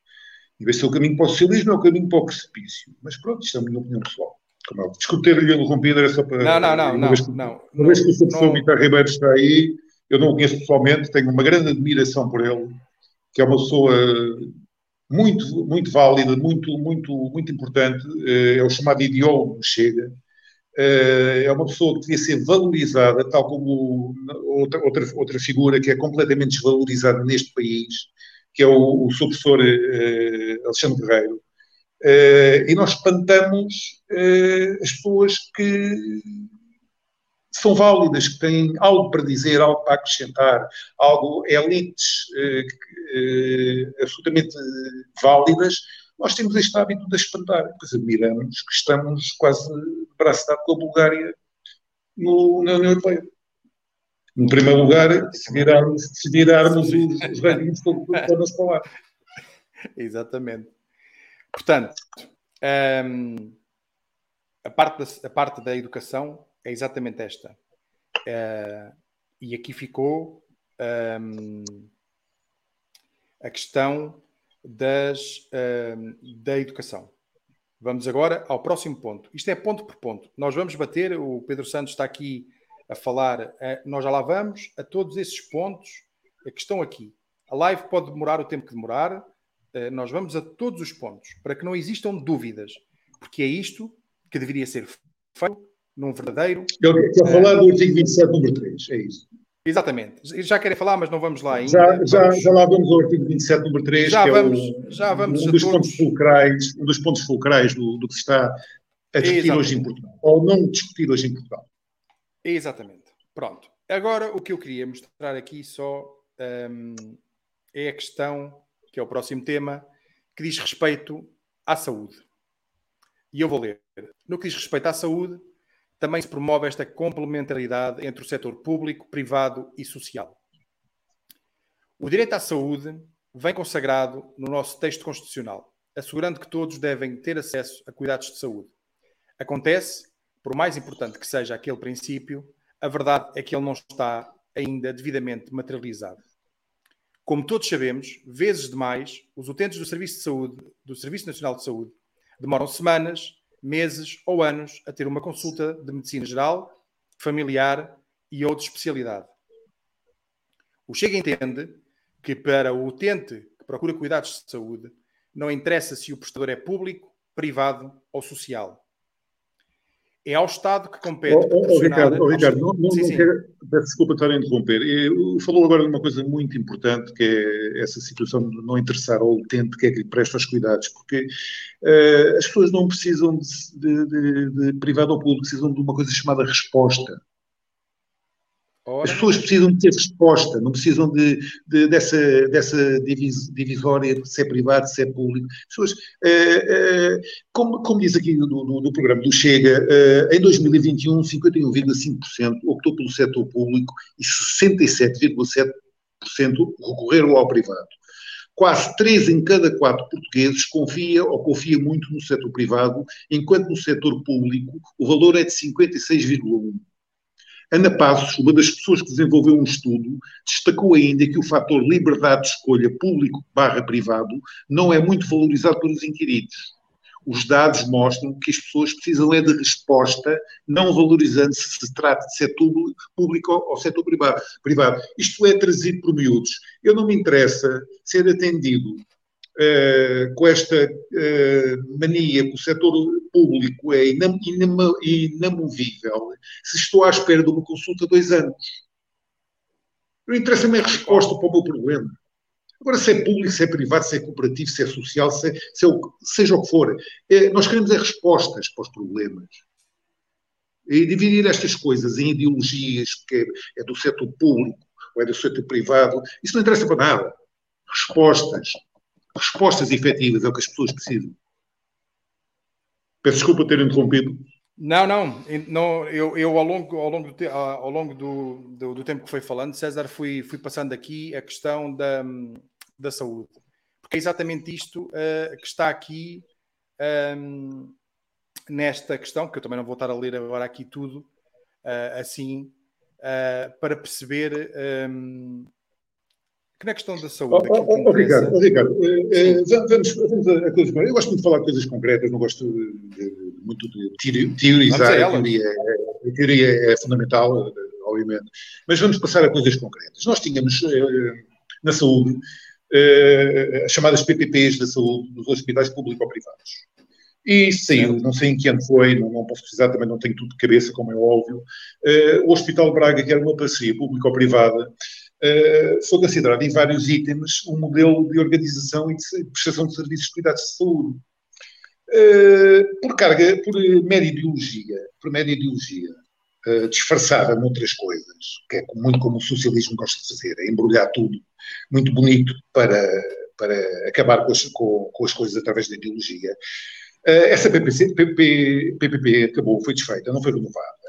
Em vez de ser o caminho para o socialismo, é o caminho para o precipício. Mas pronto, isto é a minha opinião pessoal. Como é, desculpe ter-lhe interrompido, era só para. Não, não, não. Uma vez que, não, uma vez que o professor Vitor Ribeiro está aí, eu não o conheço pessoalmente, tenho uma grande admiração por ele, que é uma pessoa muito, muito válida, muito, muito, muito importante, eh, é o chamado ideólogo Chega. Eh, é uma pessoa que devia ser valorizada, tal como outra, outra, outra figura que é completamente desvalorizada neste país, que é o, o seu professor eh, Alexandre Guerreiro. E nós espantamos as pessoas que são válidas, que têm algo para dizer, algo para acrescentar, algo, elites eh, eh, absolutamente válidas, nós temos este hábito de espantar. Pois admiramos que estamos quase braço dado com a Bulgária no, na União Europeia. Em primeiro lugar, se virarmos, se virarmos os, os rankings todos falar. Exatamente. Portanto, um, a, parte da, a parte da educação é exatamente esta. Uh, e aqui ficou um, a questão das, um, da educação. Vamos agora ao próximo ponto. Isto é ponto por ponto. Nós vamos bater, o Pedro Santos está aqui a falar, uh, nós já lá vamos, a todos esses pontos que estão aqui. A live pode demorar o tempo que demorar, uh, nós vamos a todos os pontos, para que não existam dúvidas, porque é isto que deveria ser feito num verdadeiro. Ele quer falar do artigo 27, número 3, é isso. Exatamente. Já querem falar, mas não vamos lá ainda. Já, já, vamos... já lá vamos ao artigo 27, número 3, já que vamos, é o, já vamos um, dos todos... pontos fulcrais, um dos pontos fulcrais do, do que se está a discutir Exatamente. hoje em Portugal. Ou não discutir hoje em Portugal. Exatamente. Pronto. Agora, o que eu queria mostrar aqui só um, é a questão, que é o próximo tema, que diz respeito à saúde. E eu vou ler. No que diz respeito à saúde, também se promove esta complementaridade entre o setor público, privado e social. O direito à saúde vem consagrado no nosso texto constitucional, assegurando que todos devem ter acesso a cuidados de saúde. Acontece, por mais importante que seja aquele princípio, a verdade é que ele não está ainda devidamente materializado. Como todos sabemos, vezes demais, os utentes do Serviço de Saúde, do Serviço Nacional de Saúde, demoram semanas, meses ou anos a ter uma consulta de medicina geral, familiar e ou de especialidade. O Chega entende que para o utente que procura cuidados de saúde, não interessa se o prestador é público, privado ou social. É ao Estado que compete. Oh, oh, Ricardo, oh, Ricardo não, não, sim, não quero, peço desculpa estar a interromper. Falou agora de uma coisa muito importante, que é essa situação de não interessar ao utente que é que lhe presta os cuidados, porque uh, as pessoas não precisam de, de, de, de privado ou público, precisam de uma coisa chamada resposta. As pessoas precisam de ter resposta, não precisam de, de dessa, dessa divisória de se é privado, se é público. As pessoas, uh, uh, como, como, diz aqui do programa do Chega, uh, em 2021, 51,5% optou pelo setor público e 67,7% recorreram ao privado. Quase 3 em cada 4 portugueses confia ou confia muito no setor privado, enquanto no setor público o valor é de 56,1%. Ana Passos, uma das pessoas que desenvolveu um estudo, destacou ainda que o fator liberdade de escolha público barra privado não é muito valorizado pelos inquiridos. Os dados mostram que as pessoas precisam é de resposta, não valorizando se se trata de setor público ou setor privado. Isto é trazido por miúdos. Eu não me interessa ser atendido uh, com esta uh, mania que o setor público é inam, inam, inamovível se estou à espera de uma consulta dois anos. Não interessa-me a resposta para o meu problema. Agora, se é público, se é privado, se é cooperativo, se é social, se é, se é o, seja o que for, é, nós queremos é respostas para os problemas. E dividir estas coisas em ideologias, que é, é do setor público ou é do setor privado, isso não interessa para nada. Respostas respostas efetivas é o que as pessoas precisam. Peço desculpa ter interrompido. Não, não, não eu, eu ao longo, ao longo, do, ao longo do, do, do, tempo que foi falando, César, fui, fui passando aqui a questão da, da saúde. Porque é exatamente isto uh, que está aqui um, nesta questão, que eu também não vou estar a ler agora aqui tudo uh, assim, uh, para perceber um, que na questão da saúde. Oh, oh, oh, Ricardo, oh, Ricardo eh, eh vamos, vamos a, coisas Eu gosto muito de falar de coisas concretas, não gosto de, de, muito de teorizar. A teoria, é, a teoria é fundamental, eh, obviamente. Mas vamos passar a coisas concretas. Nós tínhamos eh, na saúde eh, as chamadas PPPs da saúde nos hospitais público-privados. E saiu, não sei em que ano foi, não, não, posso precisar, também não tenho tudo de cabeça, como é óbvio. O Hospital Braga, que era uma parceria público-privada, uh, foi considerado em vários itens um modelo de organização e de prestação de serviços de cuidados de saúde. Uh, por carga, por média ideologia, por média ideologia, uh, disfarçada noutras coisas, que é muito como o socialismo gosta de fazer, é embrulhar tudo muito bonito para, para acabar com as, com, com as coisas através da ideologia. Uh, essa PPP acabou, foi desfeita, não foi renovada.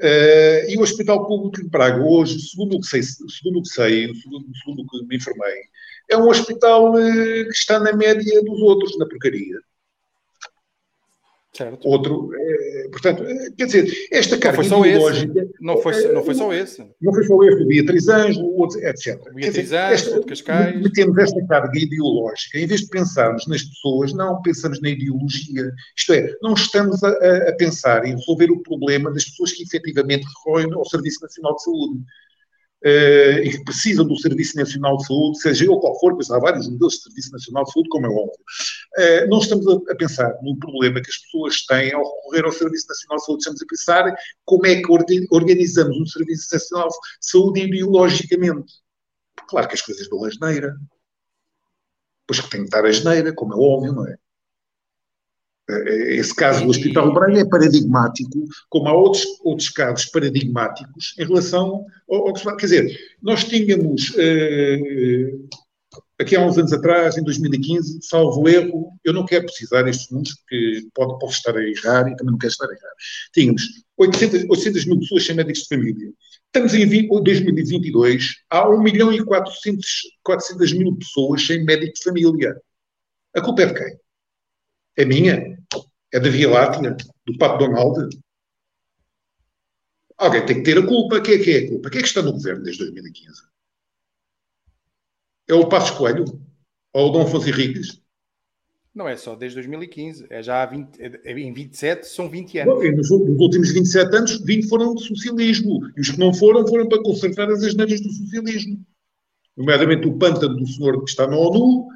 Uh, e o Hospital Público de Braga, hoje, segundo o que sei, segundo o que, sei segundo, segundo o que me informei, é um hospital uh, que está na média dos outros, na porcaria. Certo. Outro, é, portanto, é, quer dizer, esta carga não foi ideológica... Não foi, não foi só esse. Não foi só esse, o Beatriz Anjo, o outro, etc. O Beatriz Anjo, o Cascais... Metemos esta carga ideológica, em vez de pensarmos nas pessoas, não pensamos na ideologia. Isto é, não estamos a, a pensar em resolver o problema das pessoas que efetivamente recorrem ao Serviço Nacional de Saúde. Uh, e que precisam do Serviço Nacional de Saúde, seja ele qual for, pois há vários modelos de Serviço Nacional de Saúde, como é óbvio. Uh, não estamos a, pensar no problema que as pessoas têm ao recorrer ao Serviço Nacional de Saúde, estamos a pensar como é que organizamos um Serviço Nacional de Saúde ideologicamente. Claro que as coisas dão geneira. Pois que tem que a geneira, como é óbvio, não é? Eh, esse caso do Hospital Braga é paradigmático, como há outros, outros casos paradigmáticos em relação ao, que se Quer dizer, nós tínhamos, uh, aqui há uns anos atrás, em 2015, salvo erro, eu não quero precisar estes números, porque pode, posso estar a errar e também não quero estar a errar. Tínhamos 800, 800 mil pessoas sem médicos de família. Estamos em 2022, há 1 milhão e 400, 400 mil pessoas sem médico de família. A culpa é de quem? É minha? É da Via Láctea? Do Pato Donald? Alguém tem que ter a culpa. Quem é que é a culpa? Quem é que está no governo desde 2015? É o Passos Coelho? Ou o Dom Afonso Henriques? Não é só desde 2015, é já 20, é, em 27 são 20 anos. Bom, nos, nos, últimos 27 anos, 20 foram de socialismo. E os que não foram, foram para consertar as asneiras do socialismo. Nomeadamente o pântano do senhor que está na ONU,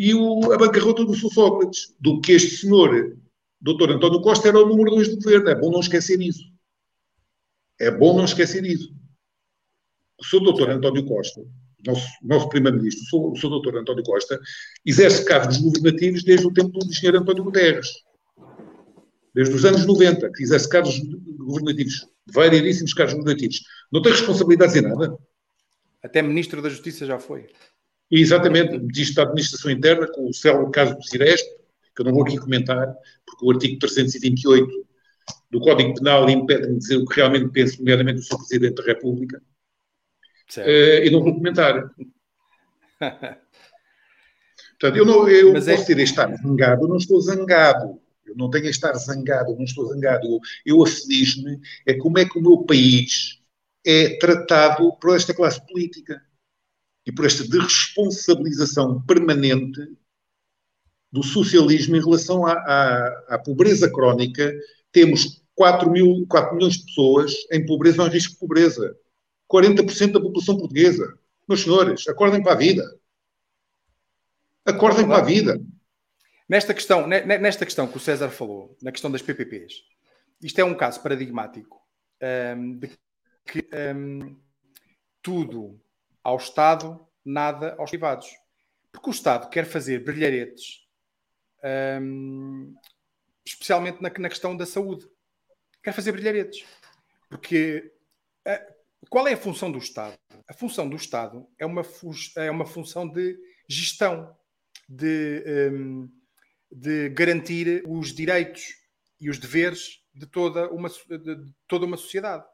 e o, a bancarrota do. Sócrates, do que este senhor, Dr. António Costa, era o número dois do governo. É bom não esquecer isso. É bom não esquecer isso. O Sr. Dr. António Costa, nosso, nosso Primeiro-Ministro, o Sr. Dr. António Costa, exerce cargos governativos desde o tempo do Sr. António Guterres. Desde os anos 90, que exerce cargos governativos, variedíssimos cargos governativos. Não tem responsabilidades em nada. Até Ministro da Justiça já foi. E exatamente, Ministro da Administração Interna, com o célebre caso do Ciresp, que eu não vou aqui comentar, porque o artigo 328 do Código Penal impede-me de dizer o que realmente penso, nomeadamente o Sr. Presidente da República. Certo. Uh, e não vou comentar. Portanto, eu, não, eu Mas é posso é... ter estar zangado, eu não estou zangado. Eu não tenho a estar zangado, eu não estou zangado. Eu, eu afeliz-me é como é que o meu país é tratado por esta classe política e por esta desresponsabilização permanente do socialismo em relação à, à, à pobreza crónica. Temos 4, mil, 4 milhões de pessoas em pobreza ou em risco de pobreza. 40% da população portuguesa. Meus senhores, acordem para a vida. Acordem para a vida. Nesta questão, nesta questão que o César falou, na questão das PPPs, isto é um caso paradigmático um, de que um, tudo ao Estado, nada aos privados. Porque o Estado quer fazer brilharetes, um, especialmente na, na, questão da saúde. Quer fazer brilharetes. Porque uh, qual é a função do Estado? A função do Estado é uma, é uma função de gestão, de, um, de garantir os direitos e os deveres de toda uma, de toda uma sociedade.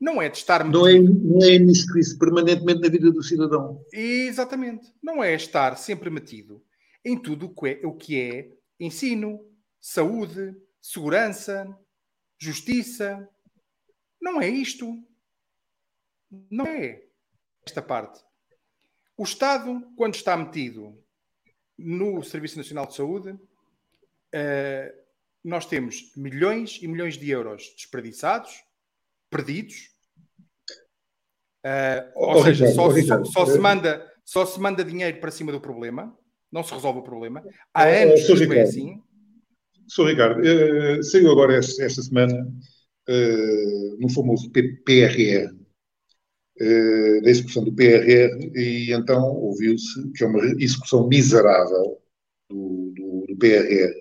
Não é de estar metido. Não é, não é isso permanentemente na vida do cidadão. Exatamente. Não é estar sempre metido em tudo o que é, o que é ensino, saúde, segurança, justiça. Não é isto. Não é esta parte. O Estado, quando está metido no Serviço Nacional de Saúde, uh, nós temos milhões e milhões de euros desperdiçados perdidos. Uh, ou seja, só, só, só, se manda, só se manda dinheiro para cima do problema, não se resolve o problema. Há oh, anos que isto é assim. Sou Ricardo, uh, saiu agora esta, esta semana uh, no famoso PRR, uh, da execução do PRR, e então ouviu-se que é uma execução miserável do, do, do PRR,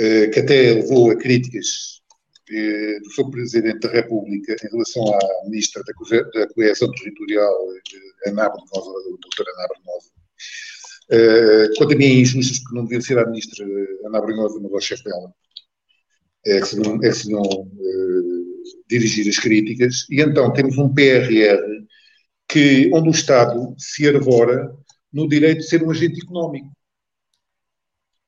uh, que até levou a críticas eh, do Sr. Presidente da República em relação à Ministra da, Coesão Territorial, eh, Ana Brenosa, doutora Ana Brenosa. Uh, quanto a mim, é injustas, porque não devia ser a Ministra Ana Brenosa, mas ao chefe dela. É que se não, é que se não dirigir as críticas. E então temos um PRR que, onde o Estado se arvora no direito de ser um agente económico.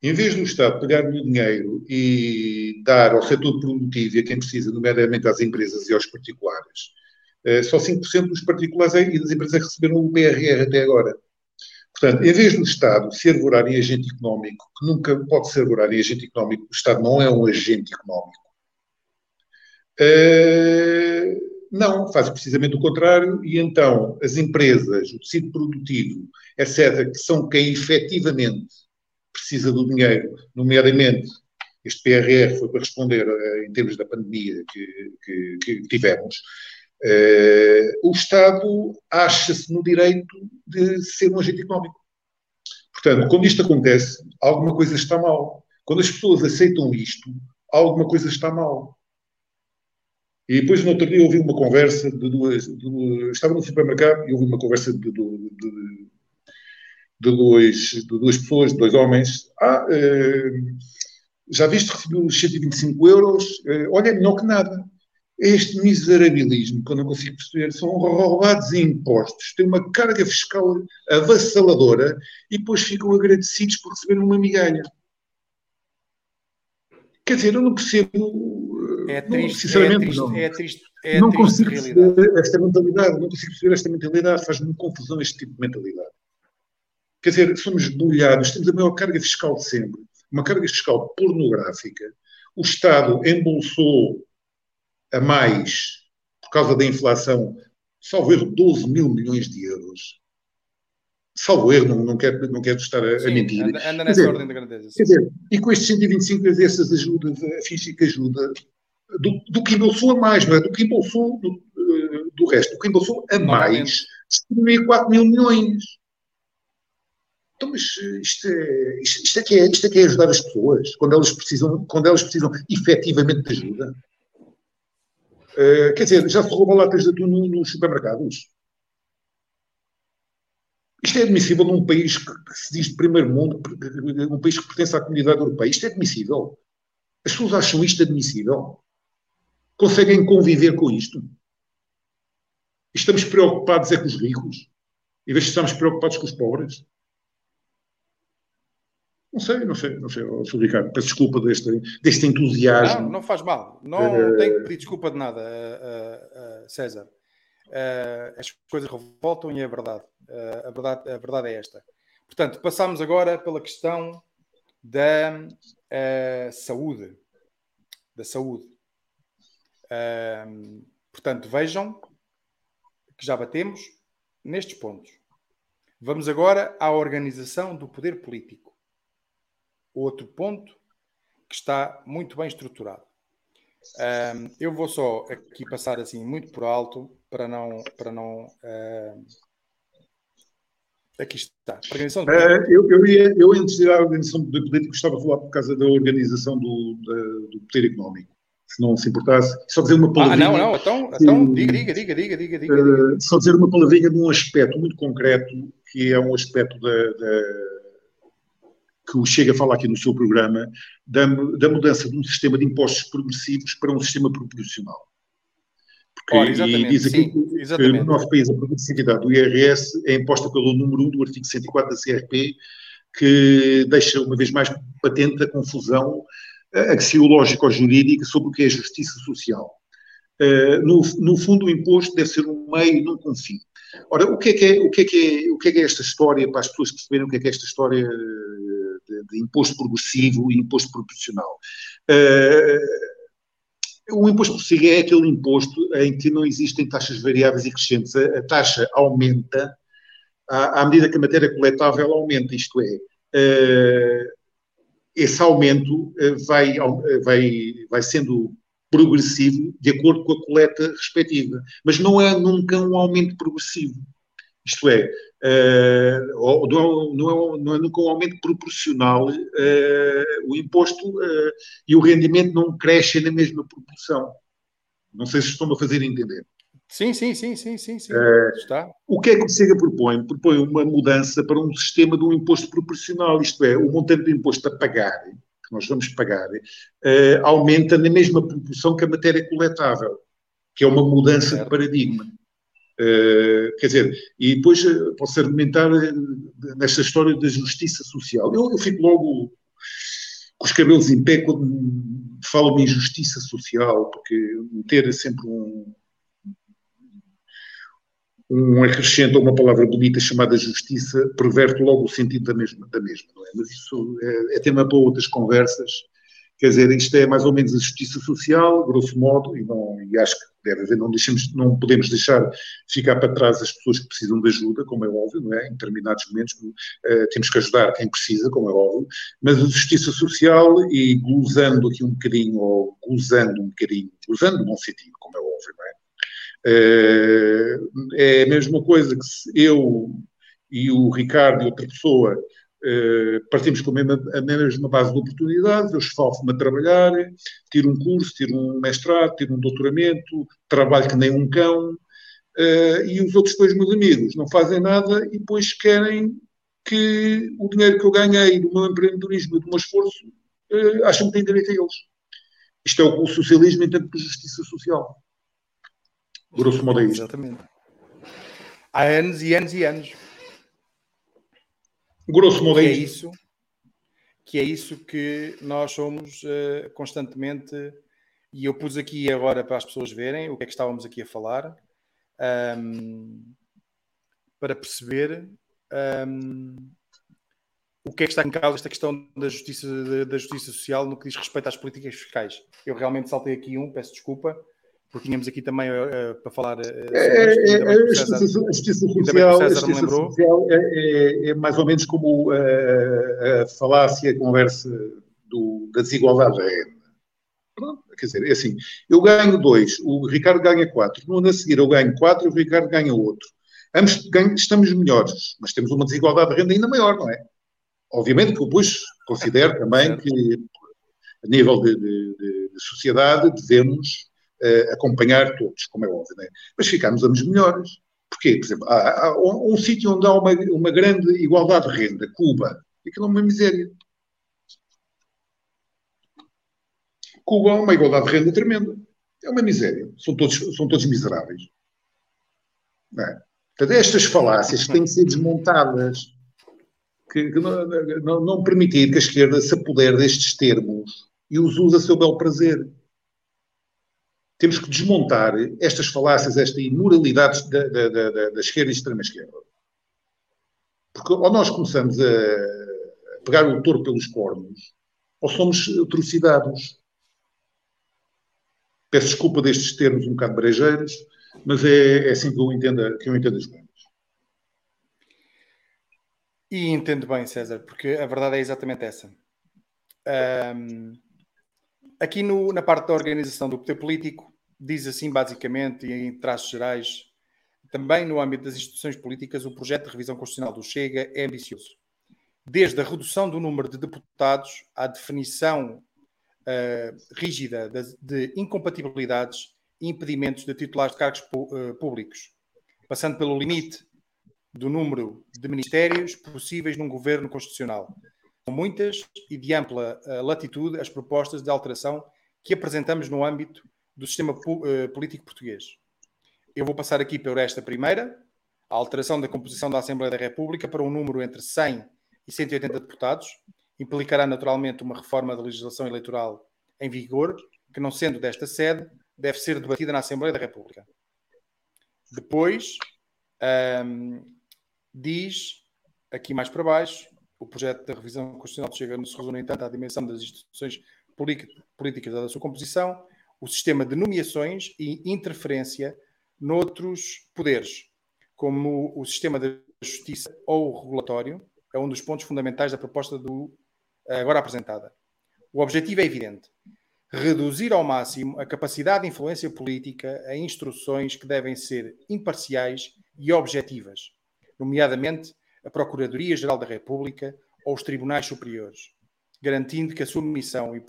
Em vez do Estado pegar no dinheiro e dar ao setor produtivo e a quem precisa, nomeadamente às empresas e aos particulares, eh, só 5% dos particulares e das empresas receberam o BRR até agora. Portanto, em vez do Estado se arvorar em agente económico, que nunca pode se arvorar em agente económico, o Estado não é um agente económico, eh, não, faz precisamente o contrário, e então as empresas, o tecido produtivo, etc., que são quem efetivamente precisa do dinheiro, nomeadamente este PRR foi para responder uh, em termos da pandemia que, que, que tivemos, uh, o Estado acha-se no direito de ser um agente económico. Portanto, quando isto acontece, alguma coisa está mal. Quando as pessoas aceitam isto, alguma coisa está mal. E depois, no outro dia, ouvi uma conversa de duas. De, estava no supermercado e ouvi uma conversa de, de, de, dois, de duas pessoas, de dois homens. Ah, eh, já viste receber os 125 euros? Eh, olha, é melhor que nada. Este miserabilismo, que eu não consigo perceber, são roubados em impostos, têm uma carga fiscal avassaladora e depois ficam agradecidos por receber uma migalha. Quer dizer, eu não percebo. É triste, não, sinceramente, é triste, não. É triste, é não consigo perceber esta mentalidade, não consigo perceber esta mentalidade, faz-me confusão este tipo de mentalidade. Quer dizer, somos bolhados, temos a maior carga fiscal de sempre uma carga fiscal pornográfica, o Estado embolsou a mais, por causa da inflação, salvo erro, 12 mil milhões de euros. Salvo erro, não, não, quero, não quero estar a, sim, a mentir. Anda, anda nessa dizer, ordem da grandeza. Quer dizer, e com estes 125 dessas ajudas, a que ajuda, do, do que embolsou a mais, não é? Do que embolsou do, eh, do resto, do que embolsou a mais, distribuir 4 mil milhões. Então, mas eh, isto é, isto, é que é, isto é que é ajudar as pessoas quando elas precisam, quando elas precisam efetivamente de ajuda. Uh, quer dizer, já se rouba latas de atum nos supermercados. Isto é admissível num país que, que, se diz de primeiro mundo, um país que pertence à comunidade europeia. Isto é admissível. As pessoas acham isto admissível? Conseguem conviver com isto? Estamos preocupados é com os ricos, em vez de estarmos preocupados com os pobres? Não sei, não sei, não sei, Sr. Ricardo, peço desculpa deste, deste entusiasmo. Não, não faz mal, não uh... tenho que pedir desculpa de nada, uh, uh, César. as coisas revoltam e é verdade. a verdade. A verdade é esta. Portanto, passamos agora pela questão da saúde. Da saúde. portanto, vejam que já batemos nestes pontos. Vamos agora à organização do poder político outro ponto que está muito bem estruturado. Um, eu vou só aqui passar assim muito por alto para não. Para não aqui está. Organização do uh, eu, eu, ia, eu, antes de ir à organização do político, gostava de falar por causa da organização do, da, do poder económico. Se não se importasse, só dizer uma palavrinha. Ah, não, não, então, então diga, diga, diga, diga, diga, diga, uh, Só dizer uma palavrinha de um aspecto muito concreto, que é um aspecto da, da que o Chega a falar aqui no seu programa, da, da mudança de um sistema de impostos progressivos para um sistema proporcional. Porque, Ora, exatamente, diz aqui sim, que no nosso país a progressividade do IRS é imposta pelo número 1 do artigo 104 da CRP, que deixa uma vez mais patente a confusão axiológico-jurídica sobre o que é justiça social. Uh, no, no, fundo, o imposto deve ser um meio, nunca um fim. Ora, o que, é que é, o, que é que é, o que é que é esta história, para as pessoas perceberem o que é que é esta história de, de imposto progressivo e imposto proporcional. Uh, o imposto progressivo é aquele imposto em que não existem taxas variáveis e crescentes. A, taxa aumenta à, à, medida que a matéria coletável aumenta, isto é, uh, esse aumento uh, vai, vai, vai sendo progressivo de acordo com a coleta respectiva. Mas não é nunca um aumento progressivo. Isto é, uh, não, não, é, não é nunca um aumento proporcional, uh, o imposto uh, e o rendimento não crescem na mesma proporção. Não sei se estão a fazer entender. Sim, sim, sim, sim, sim, sim. Está. O que é que o SEGA propõe? Propõe uma mudança para um sistema de um imposto proporcional, isto é, o montante do imposto a pagar, que nós vamos pagar, aumenta na mesma proporção que a matéria coletável, que é uma mudança de paradigma. Uh, quer dizer, e depois uh, posso argumentar uh, nesta história da justiça social. Eu, eu, fico logo com os cabelos em pé quando falam em justiça social, porque meter sempre um, um acrescento a uma palavra bonita chamada justiça perverte logo o sentido da mesma, da mesma não é? Mas isso é, é tema para outras conversas Quer dizer, isto é mais ou menos a justiça social, grosso modo, e, não, e acho que deve haver, não, deixemos, não podemos deixar ficar para trás as pessoas que precisam de ajuda, como é óbvio, não é? Em determinados momentos uh, temos que ajudar quem precisa, como é óbvio, mas a justiça social, e gozando aqui um bocadinho, ou gozando um bocadinho, gozando num sentido, como é óbvio, não é? Uh, é a mesma coisa que se eu e o Ricardo e outra pessoa partimos com a mesma, base de oportunidades, eu esforço-me a trabalhar, tiro um curso, tiro um mestrado, tiro um doutoramento, trabalho que nem um cão, uh, e os outros dois meus amigos não fazem nada e depois querem que o dinheiro que eu ganhei do meu empreendedorismo e do meu esforço uh, acham que tem direito a eles. Isto é o socialismo em termos de justiça social. Grosso modo é isto. Exatamente. Há anos e anos e anos. Grosso modo que é isso. Que é isso que nós somos uh, constantemente. E eu pus aqui agora para as pessoas verem o que é que estávamos aqui a falar, um, para perceber um, o que é que está em causa esta questão da justiça, da justiça social no que diz respeito às políticas fiscais. Eu realmente saltei aqui um, peço desculpa, porque tínhamos aqui também uh, para falar. Uh, é, é, a, justiça, social, a justiça social é, é, é, mais ou menos como a, a falácia, a conversa do, da desigualdade. Quer dizer, é assim, eu ganho dois, o Ricardo ganha quatro, no ano a seguir eu ganho quatro e o Ricardo ganha outro. Ambos estamos melhores, mas temos uma desigualdade de renda ainda maior, não é? Obviamente que eu depois considero também que, a nível de, de, de sociedade, devemos uh, acompanhar todos, como é óbvio, né? mas ficamos anos melhores. Porquê? Por exemplo, há, há um, um sítio onde há uma, uma grande igualdade de renda, Cuba, aquilo é uma miséria. Cuba é uma igualdade de renda tremenda. É uma miséria. São todos, são todos miseráveis. É? Portanto, estas falácias têm que ser desmontadas, que, que não, não, não, permitir que a esquerda se apodere destes termos e os use a seu bel prazer temos que desmontar estas falácias, esta imoralidade da, da, da, da esquerda e extrema-esquerda. Porque ou nós começamos a pegar o touro pelos cornos, ou somos atrocidades. Peço desculpa destes termos um bocado brejeiros, mas é, é assim que eu, entendo, que eu entendo as coisas. E entendo bem, César, porque a verdade é exatamente essa. Um, aqui no, na parte da organização do poder político, diz assim basicamente, e em traços gerais, também no âmbito das instituições políticas, o projeto de revisão constitucional do Chega é ambicioso. Desde a redução do número de deputados à definição uh, rígida de, de, incompatibilidades e impedimentos de titulares de cargos uh, públicos, passando pelo limite do número de ministérios possíveis num governo constitucional, muitas e de ampla uh, latitude as propostas de alteração que apresentamos no âmbito do sistema uh, político português. Eu vou passar aqui por esta primeira, a alteração da composição da Assembleia da República para um número entre 100 e 180 deputados, implicará naturalmente uma reforma da legislação eleitoral em vigor, que não sendo desta sede, deve ser debatida na Assembleia da República. Depois, diz, aqui mais para baixo, o projeto da revisão constitucional chega, no se resume, no entanto, à dimensão das instituições políticas da sua composição, o sistema de nomeações e interferência noutros poderes, como o sistema de justiça ou o regulatório, é um dos pontos fundamentais da proposta do, agora apresentada. O objetivo é evidente: reduzir ao máximo a capacidade de influência política a instruções que devem ser imparciais e objetivas, nomeadamente a Procuradoria-Geral da República ou os Tribunais Superiores, garantindo que a sua missão e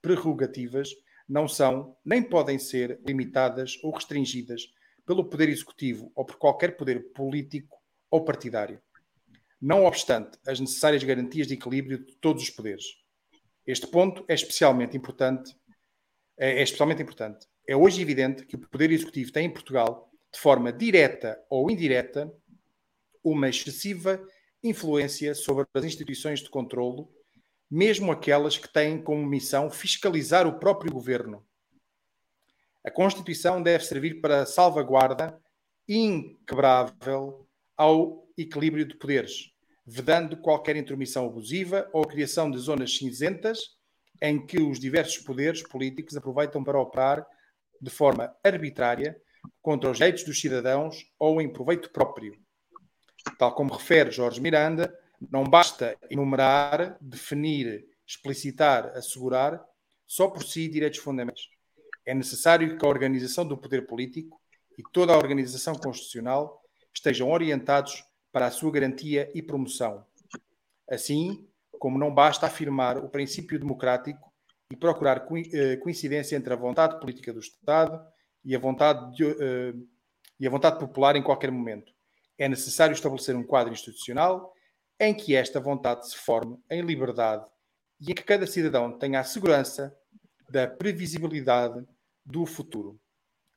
prerrogativas não são nem podem ser limitadas ou restringidas pelo Poder Executivo ou por qualquer poder político ou partidário, não obstante as necessárias garantias de equilíbrio de todos os poderes. Este ponto é especialmente importante. É, é especialmente importante. É hoje evidente que o Poder Executivo tem em Portugal, de forma direta ou indireta, uma excessiva influência sobre as instituições de controlo, mesmo aquelas que têm como missão fiscalizar o próprio governo. A Constituição deve servir para salvaguarda inquebrável ao equilíbrio de poderes, vedando qualquer intromissão abusiva ou criação de zonas cinzentas em que os diversos poderes políticos aproveitam para operar de forma arbitrária contra os direitos dos cidadãos ou em proveito próprio. Tal como refere Jorge Miranda, não basta enumerar, definir, explicitar, assegurar só por si direitos fundamentais. É necessário que a organização do poder político e toda a organização constitucional estejam orientados para a sua garantia e promoção. Assim, como não basta afirmar o princípio democrático e procurar eh, coincidência entre a vontade política do Estado e a vontade, de, uh, e a vontade popular em qualquer momento. É necessário estabelecer um quadro institucional em que esta vontade se forme em liberdade e em que cada cidadão tenha a segurança da previsibilidade do futuro.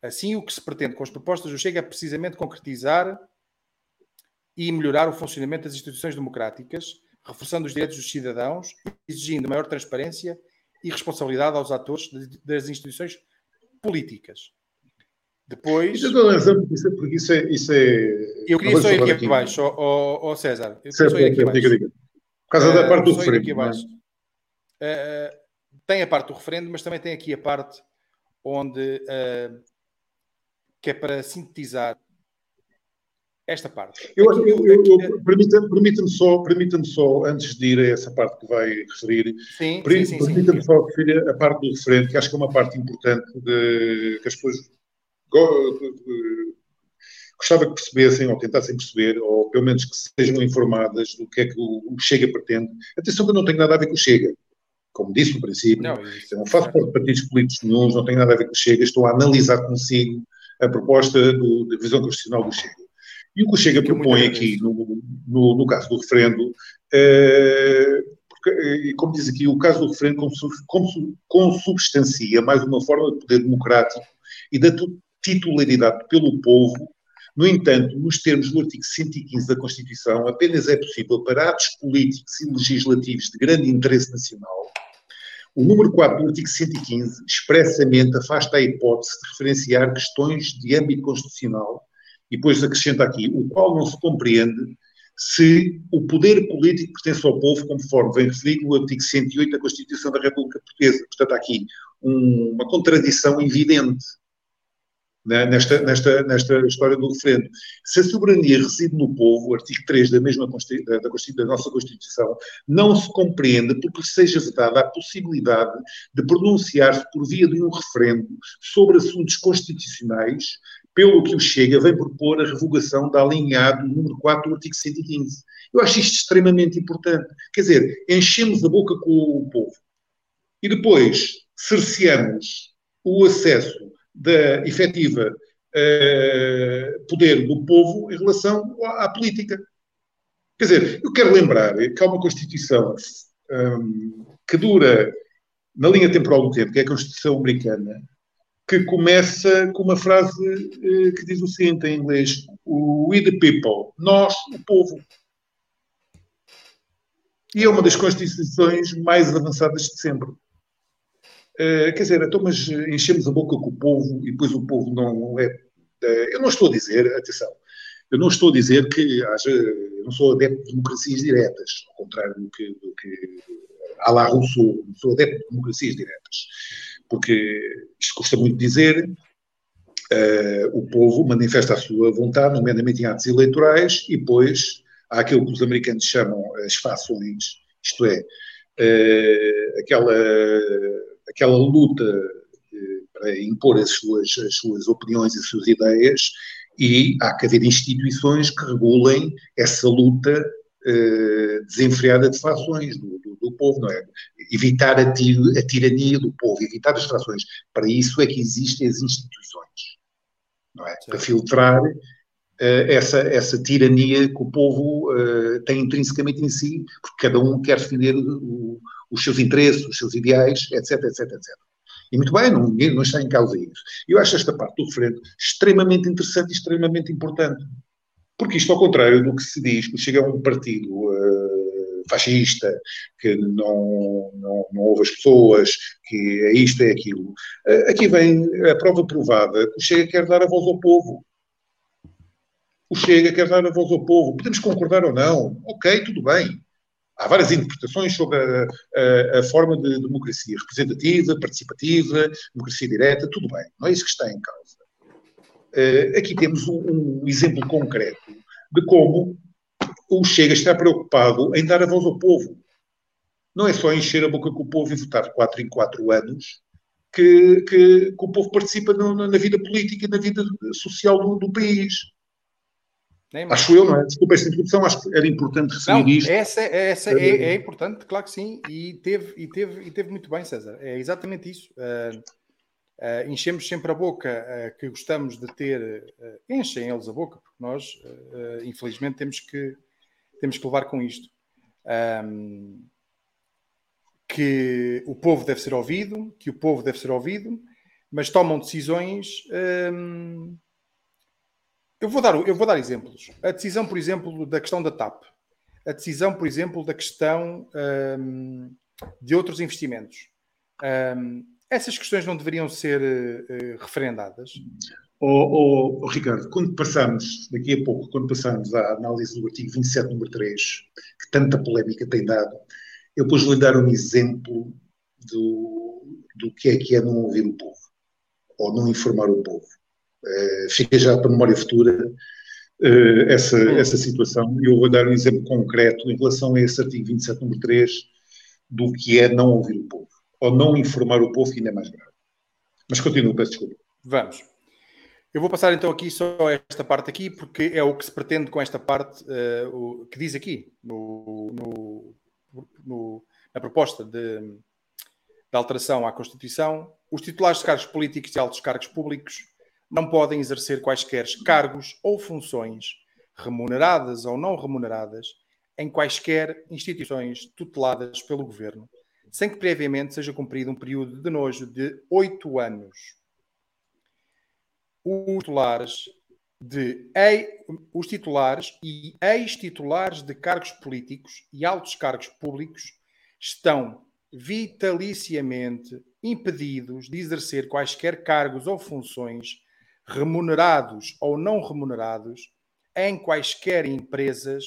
Assim, o que se pretende com as propostas do Chega é precisamente concretizar e melhorar o funcionamento das instituições democráticas, reforçando os direitos dos cidadãos, exigindo maior transparência e responsabilidade aos atores das instituições políticas. Depois. Isso é porque isso é. Isso é... Eu queria só ir aqui, aqui abaixo, ó, ó, César. Eu certo, só ir aqui abaixo. Diga, diga. Por causa uh, da parte do referendo. Uh, tem a parte do referendo, mas também tem aqui a parte onde. Uh, que é para sintetizar esta parte. Eu, eu, eu, eu permita-me permita só, permita só, antes de ir a essa parte que vai referir, permita-me só referir a parte do referendo, que acho que é uma parte importante de, que as pessoas gostava que percebessem ou tentassem perceber, ou pelo menos que sejam informadas do que é que o, Chega pretende. Atenção que eu não tenho nada a ver com o Chega. Como disse no princípio, não, eu não faço parte de partidos políticos nenhum, não tenho nada a ver com o Chega, estou a analisar consigo a proposta do, da visão constitucional do Chega. E o que o Chega propõe aqui, no, no, no, caso do referendo, é, porque, como diz aqui, o caso do referendo consubstancia mais uma forma de poder democrático e da titularidade pelo povo. No entanto, nos termos do artigo 115 da Constituição, apenas é possível para atos políticos e legislativos de grande interesse nacional. O número 4 do artigo 115 expressamente afasta a hipótese de referenciar questões de âmbito constitucional e depois acrescenta aqui, o qual não se compreende se o poder político pertence ao povo, conforme vem referido no artigo 108 da Constituição da República Portuguesa. Portanto, há aqui um, uma contradição evidente né, nesta, nesta, nesta história do referendo. Se a soberania reside no povo, o artigo 3 da mesma da, da nossa Constituição, não se compreende porque seja vedada a possibilidade de pronunciar-se por via de um referendo sobre assuntos constitucionais, pelo que o Chega vem propor a revogação da alinhado número 4 do artigo 115. Eu acho isto extremamente importante. Quer dizer, enchemos a boca com o povo e depois cerceamos o acesso da efetiva uh, poder do povo em relação à, à, política. Quer dizer, eu quero lembrar que há uma Constituição um, que dura na linha temporal do tempo, que é a Constituição Americana, que começa com uma frase uh, que diz o seguinte em inglês: We the people, nós, o povo. E é uma das constituições mais avançadas de sempre. Uh, quer dizer, então, mas enchemos a boca com o povo e depois o povo não é. Uh, eu não estou a dizer, atenção, eu não estou a dizer que haja. Eu não sou adepto de democracias diretas, ao contrário do que, do que Rousseau, não sou adepto de democracias diretas. Porque isto custa muito dizer, uh, o povo manifesta a sua vontade, nomeadamente em atos eleitorais, e depois há aquilo que os americanos chamam as fações, isto é, aquela aquela luta eh, para impor as suas, as suas opiniões e as suas ideias, e há que haver instituições que regulem essa luta eh, desenfreada de fações do, do, do, povo, não é? Evitar a, tir, a, tirania do povo, evitar as fações. Para isso é que existem as instituições, não é? Sim. Para filtrar eh, essa, essa tirania que o povo tem intrinsecamente em si, porque cada um quer defender o, os seus interesses, os seus ideais, etc, etc, etc. E muito bem, não, não está em causa isso. Eu acho esta parte do referendo extremamente interessante e extremamente importante. Porque isto, ao contrário do que se diz, que chega um partido uh, fascista, que não, não, não ouve as pessoas, que é isto, é aquilo. Uh, aqui vem a prova provada que o Chega quer dar a voz ao povo. O Chega quer dar a voz ao povo. Podemos concordar ou não. Ok, tudo bem. Há várias interpretações sobre a, a, a, forma de democracia representativa, participativa, democracia direta, tudo bem, não é isso que está em causa. Uh, aqui temos um, um, exemplo concreto de como o Chega está preocupado em dar a voz ao povo. Não é só encher a boca com o povo e votar de 4 em 4 anos que, que, que o povo participa no, na vida política e na vida social do, do país. Acho eu, não é? Desculpa esta introdução, acho que era importante receber não, isto. Essa, essa é, é, importante, claro que sim, e teve, e, teve, e teve muito bem, César. É exatamente isso. Uh, uh, enchemos sempre a boca uh, que gostamos de ter, enchem eles a boca, porque nós, infelizmente, temos que, temos que levar com isto. Um, que o povo deve ser ouvido, que o povo deve ser ouvido, mas tomam decisões. Um, eu vou, dar, eu vou dar exemplos. A decisão, por exemplo, da questão da TAP. A decisão, por exemplo, da questão um, de outros investimentos. Um, essas questões não deveriam ser uh, referendadas? Oh, oh, Ricardo, quando passamos, daqui a pouco, quando passamos à análise do artigo 27, número 3, que tanta polémica tem dado, eu depois lhe dar um exemplo do, do que é que é não ouvir o povo, ou não informar o povo. Uh, fica já para a memória futura uh, essa, hum. essa situação. E eu vou dar um exemplo concreto em relação a esse artigo 27, número 3, do que é não ouvir o povo, ou não informar o povo, que ainda é mais grave. Mas continuo, peço desculpa. Vamos. Eu vou passar então aqui só esta parte aqui, porque é o que se pretende com esta parte uh, o, que diz aqui no, no, no, na proposta de, de alteração à Constituição. Os titulares de cargos políticos e altos cargos públicos não podem exercer quaisquer cargos ou funções, remuneradas ou não remuneradas, em quaisquer instituições tuteladas pelo Governo, sem que previamente seja cumprido um período de nojo de oito anos. Os titulares, de, os titulares e ex-titulares de cargos políticos e altos cargos públicos estão vitaliciamente impedidos de exercer quaisquer cargos ou funções remunerados ou não remunerados, em quaisquer empresas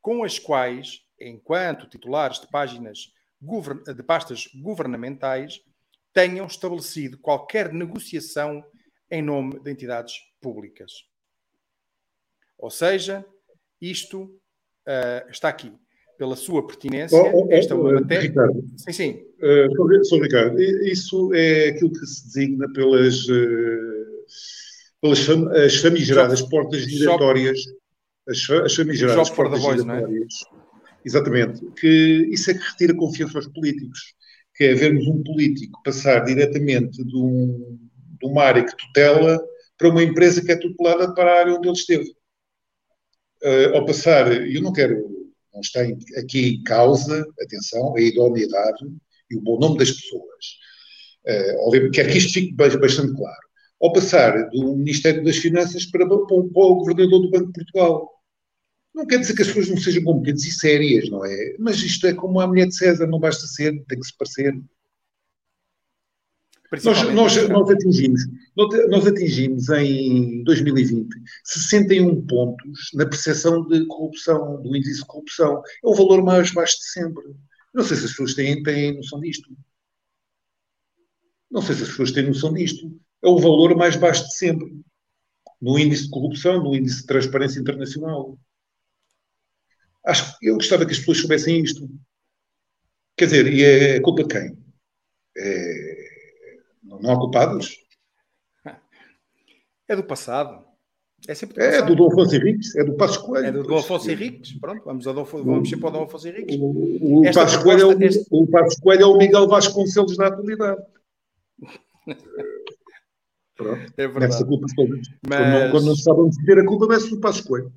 com as quais, enquanto titulares de páginas de pastas governamentais, tenham estabelecido qualquer negociação em nome de entidades públicas. Ou seja, isto uh, está aqui pela sua pertinência. Oh, oh, esta oh, matéria. Ricardo, sim, sim. Uh, Sr. Ricardo, isso é aquilo que se designa pelas. Uh pelas fam as famigeradas Job, portas giratórias, as, as famigeradas portas voz, é? giratórias, é? exatamente, que isso é que retira confiança aos políticos, que é vermos um político passar diretamente de, um, de uma área que tutela para uma empresa que é tutelada para a área onde ele esteve. Uh, ao passar, eu não quero, não está aqui em causa, atenção, a idoneidade e o bom nome das pessoas. Uh, quero que isto fique bastante claro ao passar do Ministério das Finanças para, para, para o Governador do Banco de Portugal. Não quer dizer que as pessoas não sejam competentes e sérias, não é? Mas isto é como a mulher de César, não basta ser, tem que se parecer. Nós, nós, nós, atingimos, nós atingimos em 2020 61 pontos na percepção de corrupção, do índice de corrupção. É o valor mais baixo de sempre. Não sei se as pessoas têm, têm noção disto. Não sei se as pessoas têm noção disto é o valor mais baixo de sempre. No índice de corrupção, no índice de transparência internacional. Acho que eu gostava que as pessoas soubessem isto. Quer dizer, e é culpa de quem? É... Não há culpados? É do passado. É sempre do passado. É do Dom Afonso Henriques, é do Passos Coelho. É do Dom Afonso Henriques, pronto, vamos, a Dom, vamos sempre ao Dom Afonso Henriques. O, o, Passos Coelho é o, este... o Passos Coelho é o Miguel Vasconcelos da atualidade. Pronto. É verdade. Nessa culpa toda. Mas... Quando, não, quando não sabem defender a culpa, deve-se do Passo Escolho.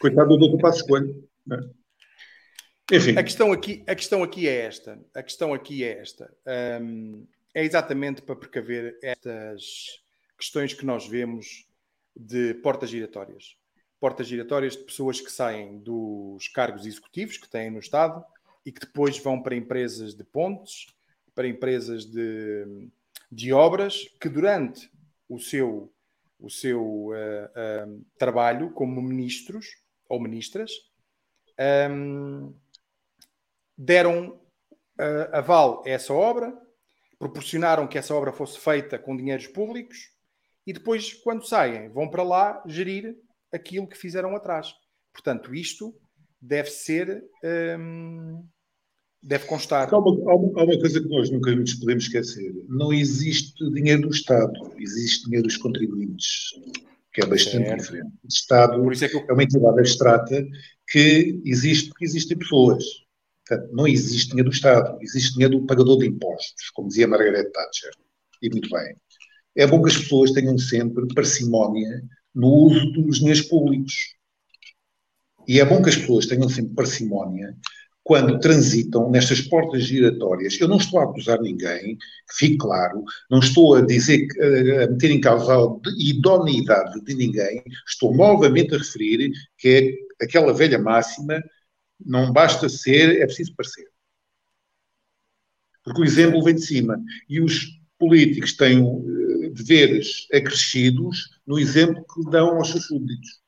Coitado do doutor Passo Escolho. É? Enfim. A questão, aqui, a questão aqui é esta. A questão aqui é esta. Um, é exatamente para precaver estas questões que nós vemos de portas giratórias. Portas giratórias de pessoas que saem dos cargos executivos que têm no Estado e que depois vão para empresas de pontes, para empresas de de obras que durante o seu, o seu uh, uh, trabalho como ministros ou ministras um, deram uh, aval a essa obra, proporcionaram que essa obra fosse feita com dinheiros públicos e depois, quando saem, vão para lá gerir aquilo que fizeram atrás. Portanto, isto deve ser. Um, deve constar. Há uma, há uma, coisa que nós nunca nos podemos esquecer: não existe dinheiro do Estado, existe dinheiro dos contribuintes, que é bastante certo. diferente. O Estado é, eu... é, uma entidade abstrata que existe porque existem pessoas. Portanto, não existe dinheiro do Estado, existe dinheiro do pagador de impostos, como dizia Margaret Thatcher. E muito bem. É bom que as pessoas tenham sempre parcimónia no uso dos dinheiros públicos. E é bom que as pessoas tenham sempre parcimónia quando transitam nestas portas giratórias. Eu não estou a acusar ninguém, que fique claro, não estou a dizer, a meter em causa a idoneidade de ninguém, estou novamente a referir que é aquela velha máxima, não basta ser, é preciso parecer. Porque o exemplo vem de cima. E os políticos têm uh, deveres acrescidos no exemplo que dão aos seus súbditos.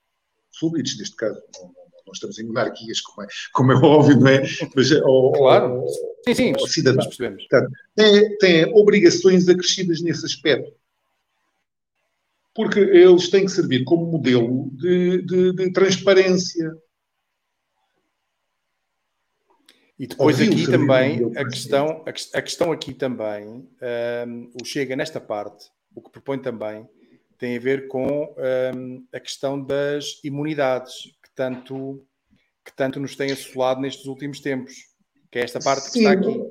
Súbditos, neste caso. Não, não estamos em monarquias, como é, como é óbvio, não é? Mas, ou, claro. Ou, sim, sim, ou cidadãos. percebemos. Portanto, têm, têm obrigações acrescidas nesse aspecto. Porque eles têm que servir como modelo de, de, de transparência. E depois aqui também, a questão, a questão aqui também, um, o Chega nesta parte, o que propõe também, tem a ver com um, a questão das imunidades tanto, que tanto nos tem assolado nestes últimos tempos, que é esta parte Sim. que está aqui.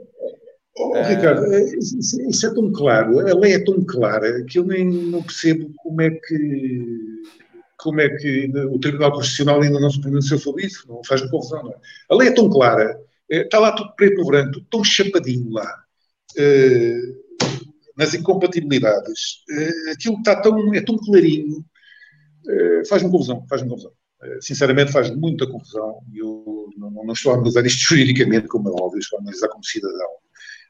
Oh, oh, Ricardo, uh, isso, isso, é tão claro, a lei é tão clara que eu nem não percebo como é que como é que o Tribunal Constitucional ainda não se pronunciou sobre isso, não faz-me confusão, não é? A lei é tão clara, eh, está lá tudo preto no branco, tão chapadinho lá, uh, nas incompatibilidades, uh, aquilo está tão, é tão clarinho, faz-me confusão, faz-me confusão. Eh, sinceramente faz muita confusão e eu não, estou a analisar isto juridicamente, como é óbvio, estou a analisar como cidadão.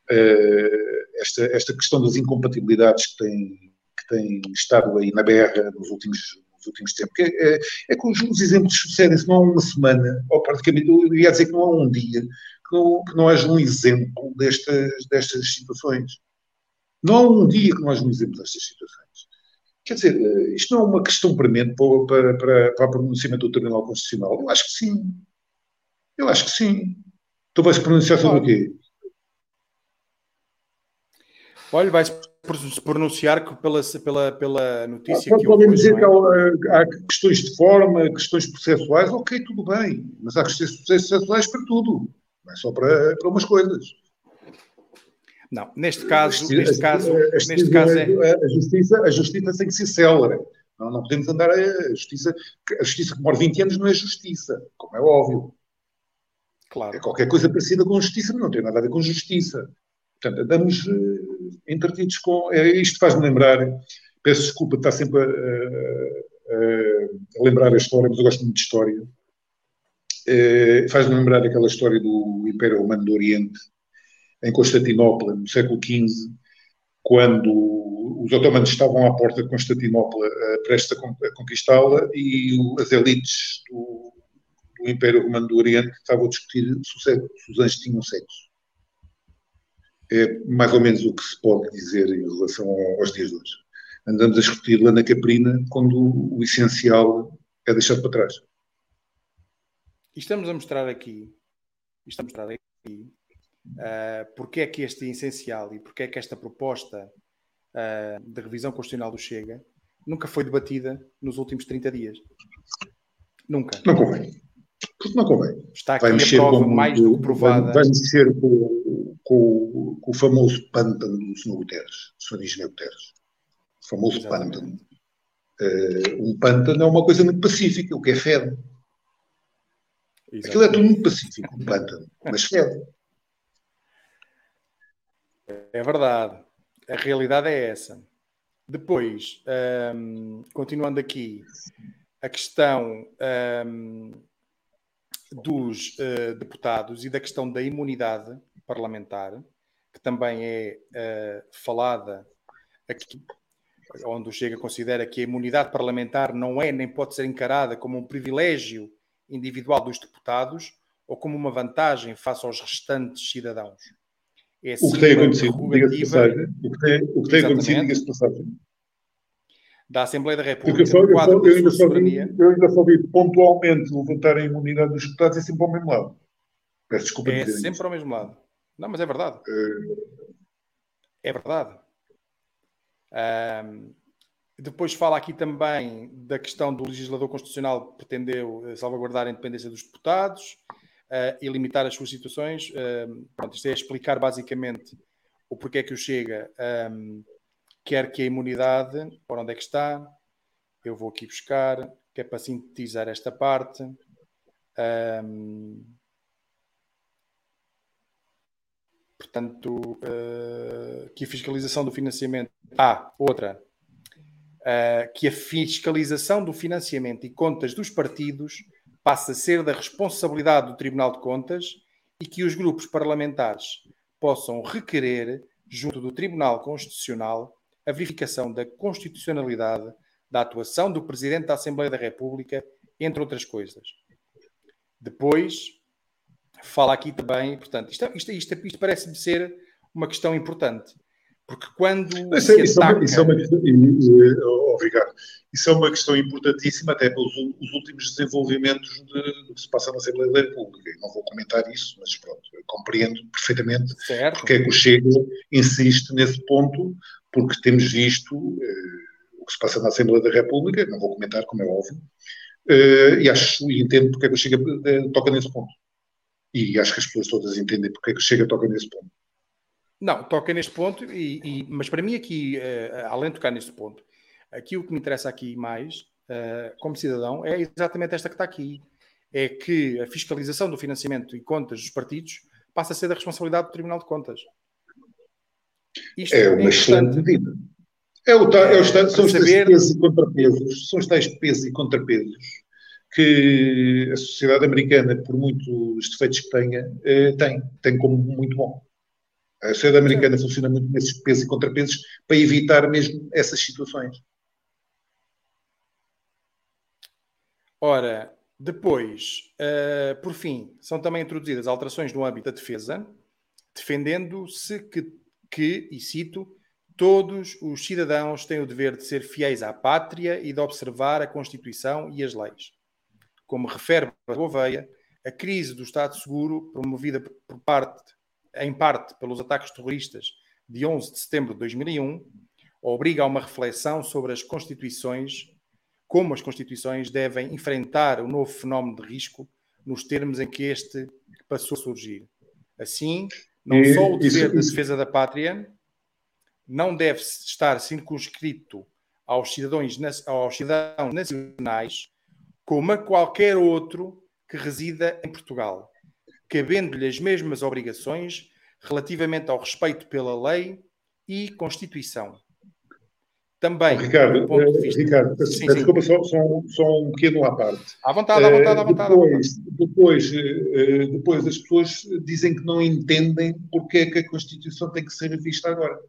Uh, esta, esta questão das incompatibilidades que tem, que tem estado aí na berra nos últimos, nos últimos tempos, é, é, é que os, os exemplos sucedem-se, não há uma semana, ou praticamente, eu ia dizer que não há um dia, que não, que não haja um exemplo destas, destas situações. Não há um dia que não haja um exemplo destas situações. Quer dizer, eh, isto não é uma questão premente para, para, para, o pronunciamento do Tribunal Constitucional? Eu acho que sim. Eu acho que sim. Tu vais pronunciar sobre o quê? Olha, vais pronunciar pela, pela, pela notícia ah, que Podem dizer é? que há, há, questões de forma, questões processuais, ok, tudo bem, mas há questões processuais para tudo, não é só para, para umas coisas. Não, neste caso, justiça, neste caso, a, neste caso é... a, justiça, a justiça tem que ser célere. Não, não podemos andar a justiça. A justiça que demora 20 anos não é justiça, como é óbvio. Claro. É qualquer coisa parecida com justiça, mas não tem nada a ver com justiça. Portanto, andamos uh, entretidos com. É, isto faz-me lembrar. Peço desculpa de estar sempre a, a, a, lembrar a história, mas eu gosto muito de história. Uh, faz-me lembrar aquela história do Império Romano do Oriente, em Constantinopla, no século XV, quando os otomanos estavam à porta de Constantinopla uh, prestes a conquistá-la e as elites do, do, Império Romano do Oriente estavam a discutir se, os anjos tinham sexo. É mais ou menos o que se pode dizer em relação aos dias de hoje. Andamos a discutir lá na Caprina quando o essencial é deixado para trás. E estamos a mostrar aqui, estamos a mostrar aqui Uh, porque é que este é essencial e porque é que esta proposta uh, de revisão constitucional do Chega nunca foi debatida nos últimos 30 dias? Nunca. Não convém. Porque não convém. Está aqui vai a prova com, mais do que provada. Vai, mexer com, com, com, o famoso pântano do Sr. Guterres, Sr. Engenheiro Guterres. O famoso Exatamente. pântano. Uh, um pântano é uma coisa muito pacífica, o que é fede. Exatamente. Aquilo é tudo muito pacífico, um pântano, mas fede. É verdade. A realidade é essa. Depois, um, continuando aqui, a questão um, dos uh, deputados e da questão da imunidade parlamentar, que também é uh, falada aqui, onde o Chega considera que a imunidade parlamentar não é nem pode ser encarada como um privilégio individual dos deputados ou como uma vantagem face aos restantes cidadãos. É o que tem acontecido, diga-se o que tem, o que tem acontecido, diga-se passagem. Da Assembleia da República, eu, só, eu, eu, ainda só vi, eu ainda só vi pontualmente levantar a imunidade dos deputados e sempre ao mesmo lado. Peço desculpa. É sempre ao mesmo lado. Não, mas é verdade. É, é verdade. Um, depois fala aqui também da questão do legislador constitucional que pretendeu eh, salvaguardar a independência dos deputados uh, e limitar as suas situações. Uh, pronto, isto é explicar basicamente o porquê que o Chega um, quer que a imunidade, por onde é que está, eu vou aqui buscar, que é para sintetizar esta parte. Um, portanto, uh, que a fiscalização do financiamento. Ah, outra. Uh, que a fiscalização do financiamento e contas dos partidos passa a ser da responsabilidade do Tribunal de Contas e que os grupos parlamentares possam requerer, junto do Tribunal Constitucional, a verificação da constitucionalidade da atuação do Presidente da Assembleia da República, entre outras coisas. Depois, fala aqui também, portanto, isto, isto, isto, isto parece-me ser uma questão importante. Porque quando. Isso, é, isso, ataca... isso, é uma, obrigado. Isso é uma questão importantíssima, até pelos os últimos desenvolvimentos de, do que se passa na Assembleia da República. Eu não vou comentar isso, mas pronto, compreendo perfeitamente certo. porque é que o Chega insiste nesse ponto, porque temos visto eh, o que se passa na Assembleia da República, não vou comentar, como é óbvio, eh, e acho e entendo porque é que o Chega eh, toca nesse ponto. E acho que as pessoas todas entendem porque é que o Chega toca nesse ponto. Não, toca neste ponto, e, e, mas para mim aqui, uh, além de tocar neste ponto, aqui o que me interessa aqui mais, uh, como cidadão, é exatamente esta que está aqui. É que a fiscalização do financiamento e contas dos partidos passa a ser da responsabilidade do Tribunal de Contas. Isto é, é uma excelente medida. É o, é, é são os saber... tais pesos e contrapesos, são os tais pesos e contrapesos que a sociedade americana, por muitos defeitos que tenha, eh, tem, tem como muito bom. A sociedade americana funciona muito nesses pesos e contrapesos para evitar mesmo essas situações. Ora, depois, uh, por fim, são também introduzidas alterações no âmbito da defesa, defendendo-se que, que, e cito, todos os cidadãos têm o dever de ser fiéis à pátria e de observar a Constituição e as leis. Como refere Gouveia, a crise do Estado Seguro, promovida por parte em parte pelos ataques terroristas de 11 de setembro de 2001, obriga a uma reflexão sobre as constituições, como as constituições devem enfrentar o novo fenómeno de risco nos termos em que este passou a surgir. Assim, não e, só o dever da defesa da pátria não deve estar circunscrito aos cidadãos, aos cidadãos nacionais, como a qualquer outro que resida em Portugal cabendo-lhe as mesmas obrigações relativamente ao respeito pela lei e Constituição. Também, Ricardo, do ponto de vista... Ricardo, sim, desculpa. Só, só, só, um pequeno à parte. À vontade, à vontade, à vontade. Depois, depois, eh, depois as pessoas dizem que não entendem porque é que a Constituição tem que ser revista agora.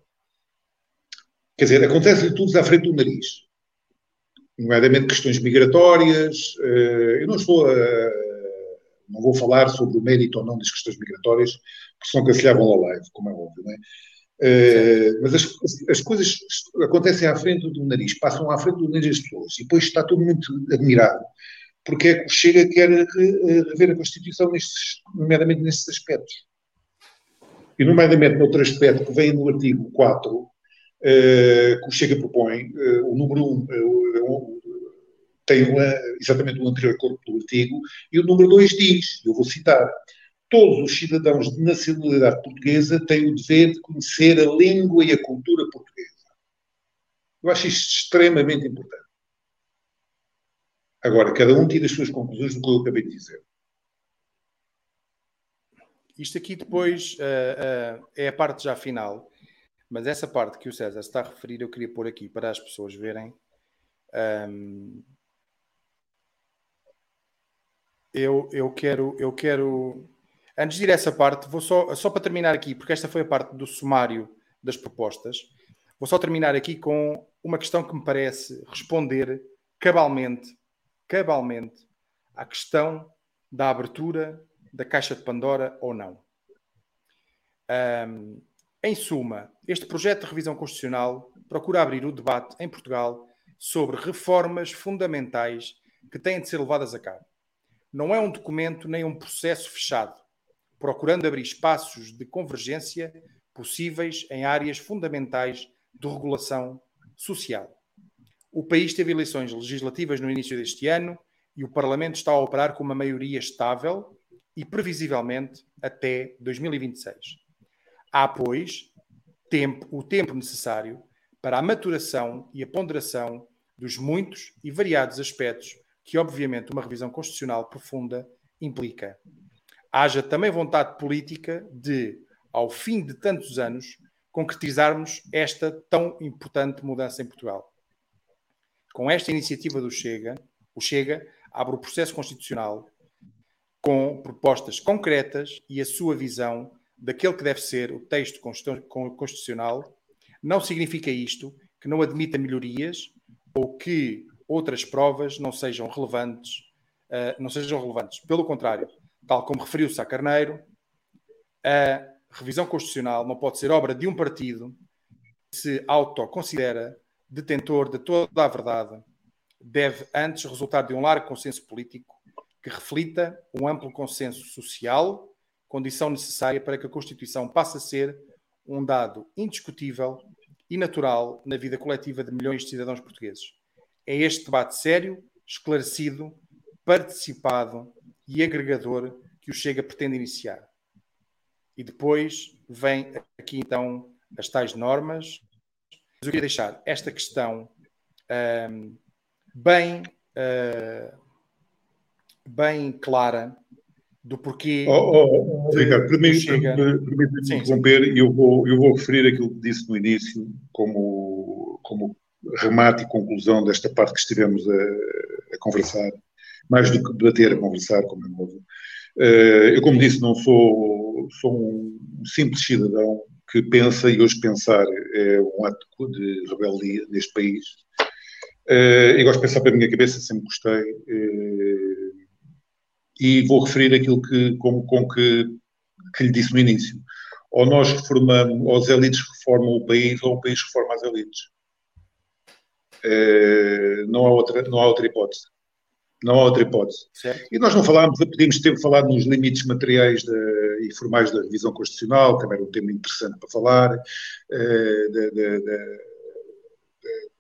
Quer dizer, acontece-lhe tudo à frente do nariz. Nomeadamente questões migratórias. Eh, eu não estou a não vou falar sobre o mérito ou não das questões migratórias, porque senão cancelhavam a live, como é óbvio, não é? Uh, mas as, as, coisas acontecem à frente do nariz, passam à frente do nariz das pessoas, e depois está tudo muito admirado, porque é que o Chega quer rever a Constituição, nestes, nomeadamente nestes aspectos. E, nomeadamente, noutro aspecto que vem no artigo 4, uh, que o Chega propõe, uh, o número 1, tem uma, exatamente o anterior corpo do artigo, e o número 2 diz, eu vou citar, todos os cidadãos de nacionalidade portuguesa têm o dever de conhecer a língua e a cultura portuguesa. Eu acho isto extremamente importante. Agora, cada um tira as suas conclusões do que eu acabei de dizer. Isto aqui depois uh, uh, é a parte já final, mas essa parte que o César está a referir eu queria pôr aqui para as pessoas verem. Um, eu, eu quero, eu quero. Antes de ir a essa parte, vou só, só para terminar aqui, porque esta foi a parte do sumário das propostas, vou só terminar aqui com uma questão que me parece responder cabalmente, cabalmente à questão da abertura da caixa de Pandora ou não. Um, em suma, este projeto de revisão constitucional procura abrir o debate em Portugal sobre reformas fundamentais que têm de ser levadas a cabo. Não é um documento nem um processo fechado, procurando abrir espaços de convergência possíveis em áreas fundamentais de regulação social. O país teve eleições legislativas no início deste ano e o Parlamento está a operar com uma maioria estável e previsivelmente até 2026. Há, pois, tempo, o tempo necessário para a maturação e a ponderação dos muitos e variados aspectos que, obviamente, uma revisão constitucional profunda implica. Haja também vontade política de, ao fim de tantos anos, concretizarmos esta tão importante mudança em Portugal. Com esta iniciativa do Chega, o Chega abre o processo constitucional com propostas concretas e a sua visão daquele que deve ser o texto constitucional. Não significa isto que não admita melhorias ou que outras provas não sejam relevantes, uh, não sejam relevantes. Pelo contrário, tal como referiu-se a Carneiro, a revisão constitucional não pode ser obra de um partido que se autoconsidera detentor de toda a verdade. Deve antes resultar de um largo consenso político que reflita um amplo consenso social, condição necessária para que a Constituição passe a ser um dado indiscutível e natural na vida coletiva de milhões de cidadãos portugueses é este debate sério, esclarecido, participado e agregador que o Chega pretende iniciar. E depois vem aqui então as tais normas. Mas eu queria deixar esta questão um, bem, uh, bem clara do porquê. Oh, oh, oh Ricardo, permite-me interromper e eu vou, eu vou referir aquilo que disse no início como, como remate e conclusão desta parte que estivemos a, a conversar, mais do que debater, a conversar, como é novo. Uh, eu, como disse, não sou, sou um simples cidadão que pensa, e hoje pensar é um ato de rebeldia neste país. Uh, eu gosto de pensar pela minha cabeça, sempre gostei. Uh, e vou referir aquilo que, com, com que, que lhe disse no início. Ou nós reformamos, ou as elites reformam o país, ou o país reforma as elites. Eh, não, há outra, não há outra hipótese. Não há outra hipótese. Certo. E nós não falámos, podíamos ter falado nos limites materiais e formais da revisão constitucional, também era um tema interessante para falar, uh, de,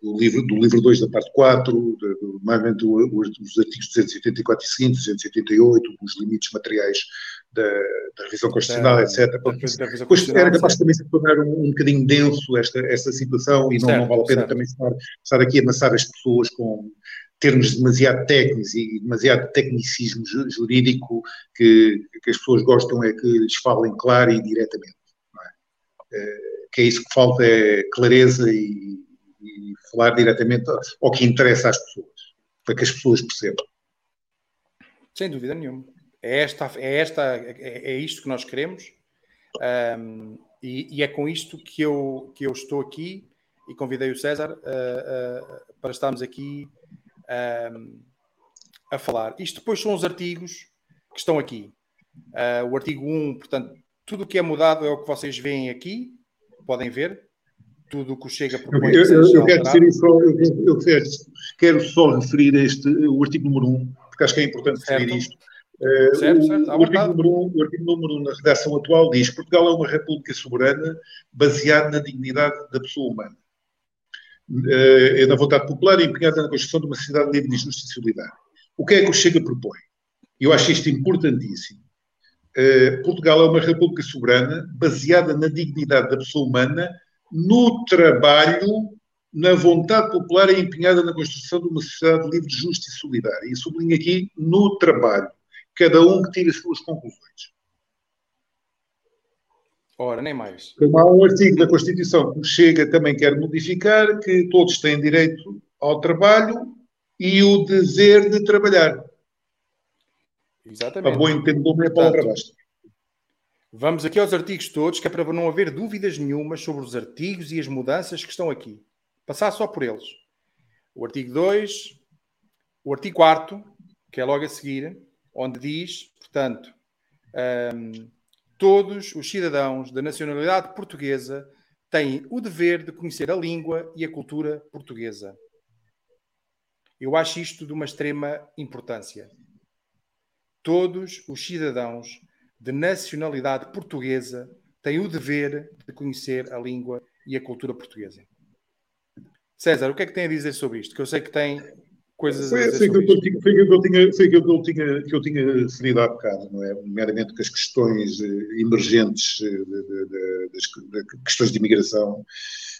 do livro, do livro 2 da parte 4, do, normalmente os artigos 284 e seguintes, 288, os limites materiais da, da revisão constitucional, etc. Depois era capaz também de se tornar um, um bocadinho denso esta, esta situação e não, certo, não vale a pena certo. também estar, estar aqui a amassar as pessoas com termos demasiado técnicos e demasiado tecnicismo jurídico que, que as pessoas gostam é que lhes falem claro e diretamente. É? é? que é isso que falta é clareza e, e falar diretamente ao que interessa às pessoas, para que as pessoas percebam. Sem dúvida nenhuma. É, esta, é, esta, é, é isto que nós queremos um, e, e, é com isto que eu, que eu estou aqui e convidei o César uh, uh, para estarmos aqui um, a falar. Isto depois são os artigos que estão aqui. Uh, o artigo 1, portanto, tudo o que é mudado é o que vocês veem aqui, podem ver tudo o que o Chega propõe. Eu, eu, eu quero dizer só, eu, eu quero, quero, só referir este, o artigo número 1, porque acho que é importante certo. referir isto. Uh, certo, certo. O, o, artigo número 1, o artigo número 1 na redação atual diz Portugal é uma república soberana baseada na dignidade da pessoa humana. Uh, é na vontade popular e empenhada na construção de uma sociedade livre de justiça e solidária. O que é que o Chega propõe? Eu acho isto importantíssimo. Uh, Portugal é uma república soberana baseada na dignidade da pessoa humana no trabalho, na vontade popular e empenhada na construção de uma sociedade livre, justa e solidária. E sublinho aqui no trabalho. Cada um que tire as suas conclusões. Ora, nem mais. Há um artigo da Constituição que chega também quer modificar que todos têm direito ao trabalho e o dever de trabalhar. Exatamente. A boa entendedor é a palavra basta. Vamos aqui aos artigos todos, que é para não haver dúvidas nenhumas sobre os artigos e as mudanças que estão aqui. Passar só por eles. O artigo 2, o artigo 4, que é logo a seguir, onde diz, portanto, um, todos os cidadãos da nacionalidade portuguesa têm o dever de conhecer a língua e a cultura portuguesa. Eu acho isto de uma extrema importância. Todos os cidadãos de nacionalidade portuguesa têm o dever de conhecer a língua e a cultura portuguesa. César, o que é que tem a dizer sobre isto? Que eu sei que tem coisas foi, a dizer foi, sobre isto. Foi que eu tinha, foi que eu tinha, que eu tinha referido há bocado, não é? Nomeadamente que as questões eh, emergentes de, de, de, das questões de imigração,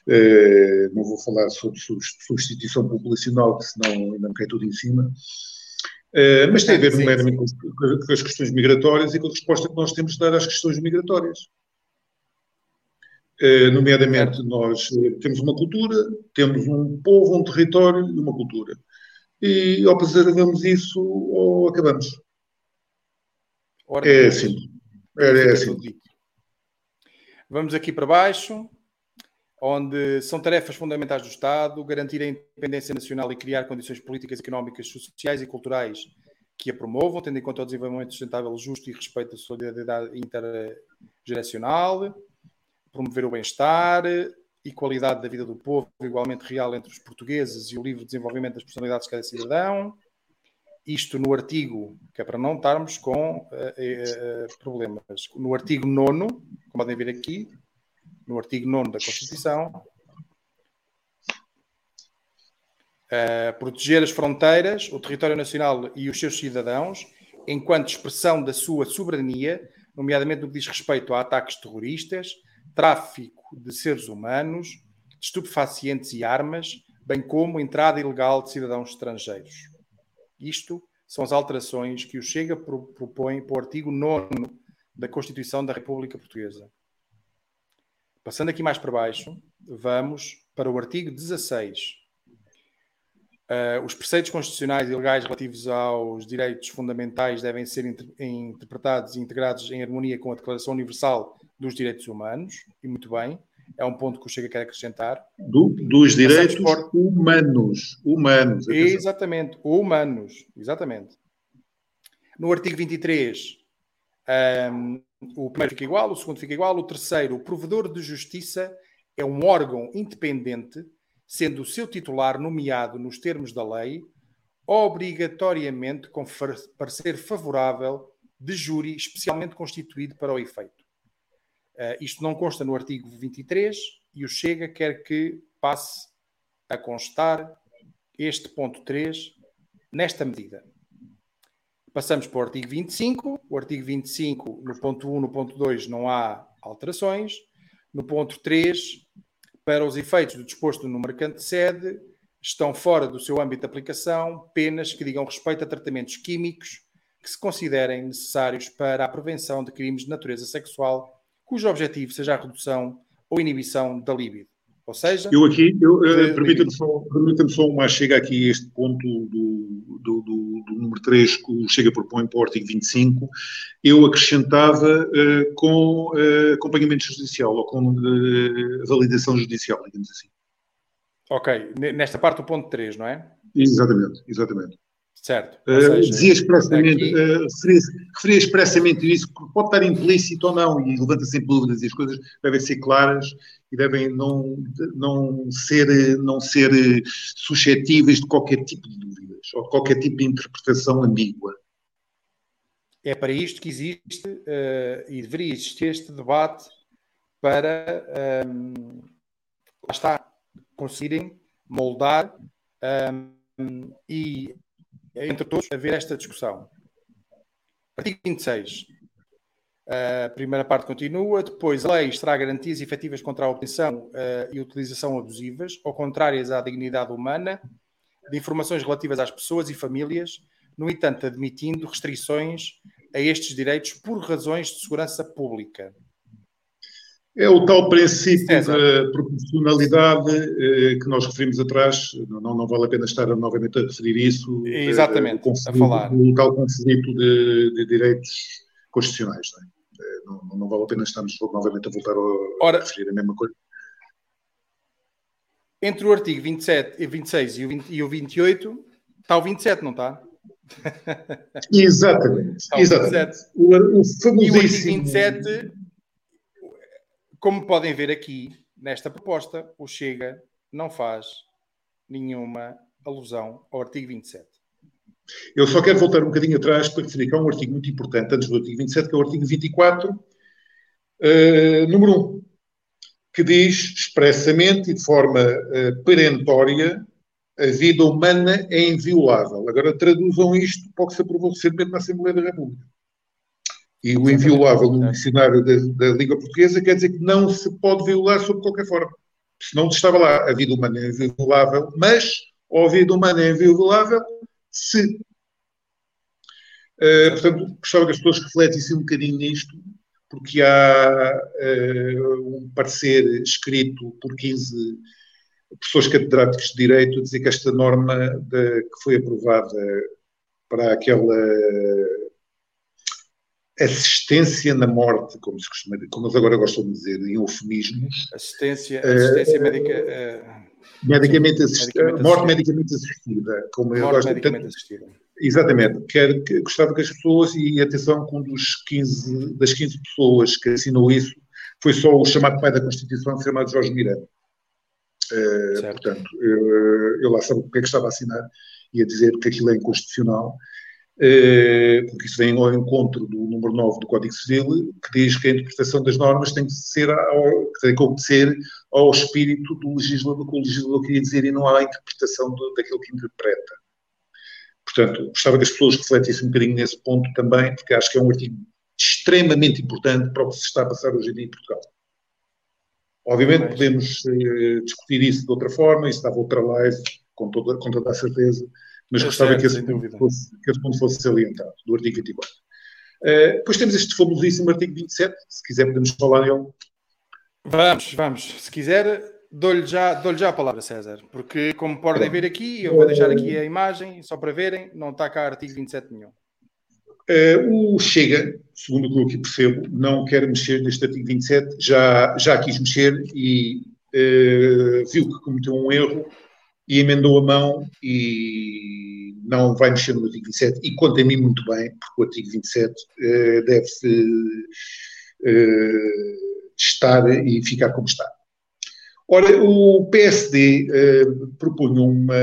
eh, não vou falar sobre substituição populacional, que senão ainda me cai tudo em cima, eh, mas tem a ver, nomeadamente, com, com as questões migratórias e com a resposta que nós temos de dar às questões migratórias. Uh, nomeadamente, nós uh, temos uma cultura, temos um povo, um território e uma cultura. E ou preservamos isso ou acabamos. Ora, é assim. É, é assim. Vamos aqui para baixo, onde são tarefas fundamentais do Estado garantir a independência nacional e criar condições políticas, económicas, sociais e culturais que a promovam, tendo em conta o desenvolvimento sustentável, justo e respeito à solidariedade intergeracional promover o bem-estar e qualidade da vida do povo, igualmente real entre os portugueses e o livre desenvolvimento das personalidades de cada cidadão. Isto no artigo, que é para não estarmos com uh, uh, problemas. No artigo 9, como podem ver aqui, no artigo 9 da Constituição, proteger as fronteiras, o território nacional e os seus cidadãos, enquanto expressão da sua soberania, nomeadamente no que diz respeito a ataques terroristas, tráfico de seres humanos, estupefacientes e armas, bem como entrada ilegal de cidadãos estrangeiros. Isto são as alterações que o Chega propõe para o artigo 9 da Constituição da República Portuguesa. Passando aqui mais para baixo, vamos para o artigo 16. Uh, os preceitos constitucionais e legais relativos aos direitos fundamentais devem ser inter interpretados e integrados em harmonia com a Declaração Universal dos direitos humanos, e muito bem, é um ponto que o Chega quer acrescentar. Do, dos direitos por... humanos. Humanos. Exatamente, humanos, exatamente. No artigo 23, um, o primeiro fica igual, o segundo fica igual, o terceiro, o provedor de justiça é um órgão independente, sendo o seu titular nomeado nos termos da lei, obrigatoriamente com parecer favorável de júri especialmente constituído para o efeito. Uh, isto não consta no artigo 23 e o Chega quer que passe a constar este ponto 3 nesta medida. Passamos para o artigo 25. O artigo 25, no ponto 1, no ponto 2, não há alterações. No ponto 3, para os efeitos do disposto no mercante sede, estão fora do seu âmbito de aplicação penas que digam respeito a tratamentos químicos que se considerem necessários para a prevenção de crimes de natureza sexual cujo objetivo seja a redução ou inibição da libido. Ou seja, eu aqui, eu, uh, permita-me só, permita só uma chega aqui a este ponto do, do, do, do, número 3 que o Chega propõe para o artigo 25, eu acrescentava uh, com uh, acompanhamento judicial ou com validação judicial, digamos assim. Ok, nesta parte do ponto 3, não é? Exatamente, exatamente. Certo. Uh, seja, dizia expressamente, aqui... uh, referia, referia, expressamente isso, que pode estar implícito ou não, e levanta sempre dúvidas, e as coisas devem ser claras e devem não, não, ser, não ser suscetíveis de qualquer tipo de dúvidas, ou de qualquer tipo de interpretação ambígua. É para isto que existe uh, e deveria existir este debate para, um, lá está, conseguirem moldar um, e entre todos, haver esta discussão. Artigo 26. A primeira parte continua. Depois, a lei terá garantias efetivas contra a obtenção uh, e utilização abusivas ou contrárias à dignidade humana de informações relativas às pessoas e famílias, no entanto, admitindo restrições a estes direitos por razões de segurança pública. É o tal princípio César. da proporcionalidade eh, que nós referimos atrás, não, não vale a pena estar novamente a referir isso. Eh, Exatamente, a falar. O tal conceito de, de direitos constitucionais. Não, é? Eh, não, não, vale a pena estarmos novamente a voltar a, Ora, a referir a mesma coisa. Entre o artigo 27, 26 e o, 20, e o 28, está o 27, não está? exatamente. exatamente. O, o famosíssimo... 27, como podem ver aqui, nesta proposta, o Chega não faz nenhuma alusão ao artigo 27. Eu só quero voltar um bocadinho atrás para referir que há um artigo muito importante antes do artigo 27, que é o artigo 24, uh, eh, número 1, que diz expressamente e de forma uh, perentória a vida humana é inviolável. Agora traduzam isto para o que se aprovou recentemente na Assembleia da República. E o inviolável no dicionário da, da língua portuguesa quer dizer que não se pode violar sob qualquer forma. Senão estava lá, a vida humana é inviolável, mas a vida humana é inviolável se. Uh, portanto, gostava que as pessoas refletissem um bocadinho nisto, porque há uh, um parecer escrito por 15 professores catedráticos de Direito a dizer que esta norma de, que foi aprovada para aquela assistência na morte, como se costuma como eles agora gostam de dizer, em eufemismos. Assistência, assistência uh, médica. Uh, medicamente assistida, medicamente morte medicamente assistida. Como morte eu gosto, medicamente tanto, assistida. Exatamente. Quer, que, gostava que as pessoas, e atenção, que um dos 15, das 15 pessoas que assinou isso foi só o chamado pai da Constituição, chamado Jorge Miranda. Uh, portanto, eu, eu lá sabe o que é que estava a assinar e a dizer que aquilo é inconstitucional, porque isso vem ao encontro do número 9 do Código Civil, que diz que a interpretação das normas tem que, ser ao, tem que obedecer ao espírito do legislador, que o legislador queria dizer, e não à interpretação do, daquilo que interpreta. Portanto, gostava que as pessoas refletissem um bocadinho nesse ponto também, porque acho que é um artigo extremamente importante para o que se está a passar hoje em dia em Portugal. Obviamente podemos uh, discutir isso de outra forma, isso dava outra live, com toda, com toda a certeza, mas é gostava certo, que, esse ponto fosse, que esse ponto fosse salientado, do artigo 24. Uh, depois temos este famosíssimo artigo 27, se quiser podemos falar dele. Vamos, vamos. Se quiser, dou-lhe já, dou já a palavra, César, porque como podem ver aqui, eu vou deixar aqui a imagem, só para verem, não está cá artigo 27 nenhum. Uh, o Chega, segundo o que eu aqui percebo, não quer mexer neste artigo 27, já, já quis mexer e uh, viu que cometeu um erro e emendou a mão e não vai mexer no artigo 27. E conta a mim muito bem, porque o artigo 27 uh, deve estar e ficar como está. Ora, o PSD propunha uma,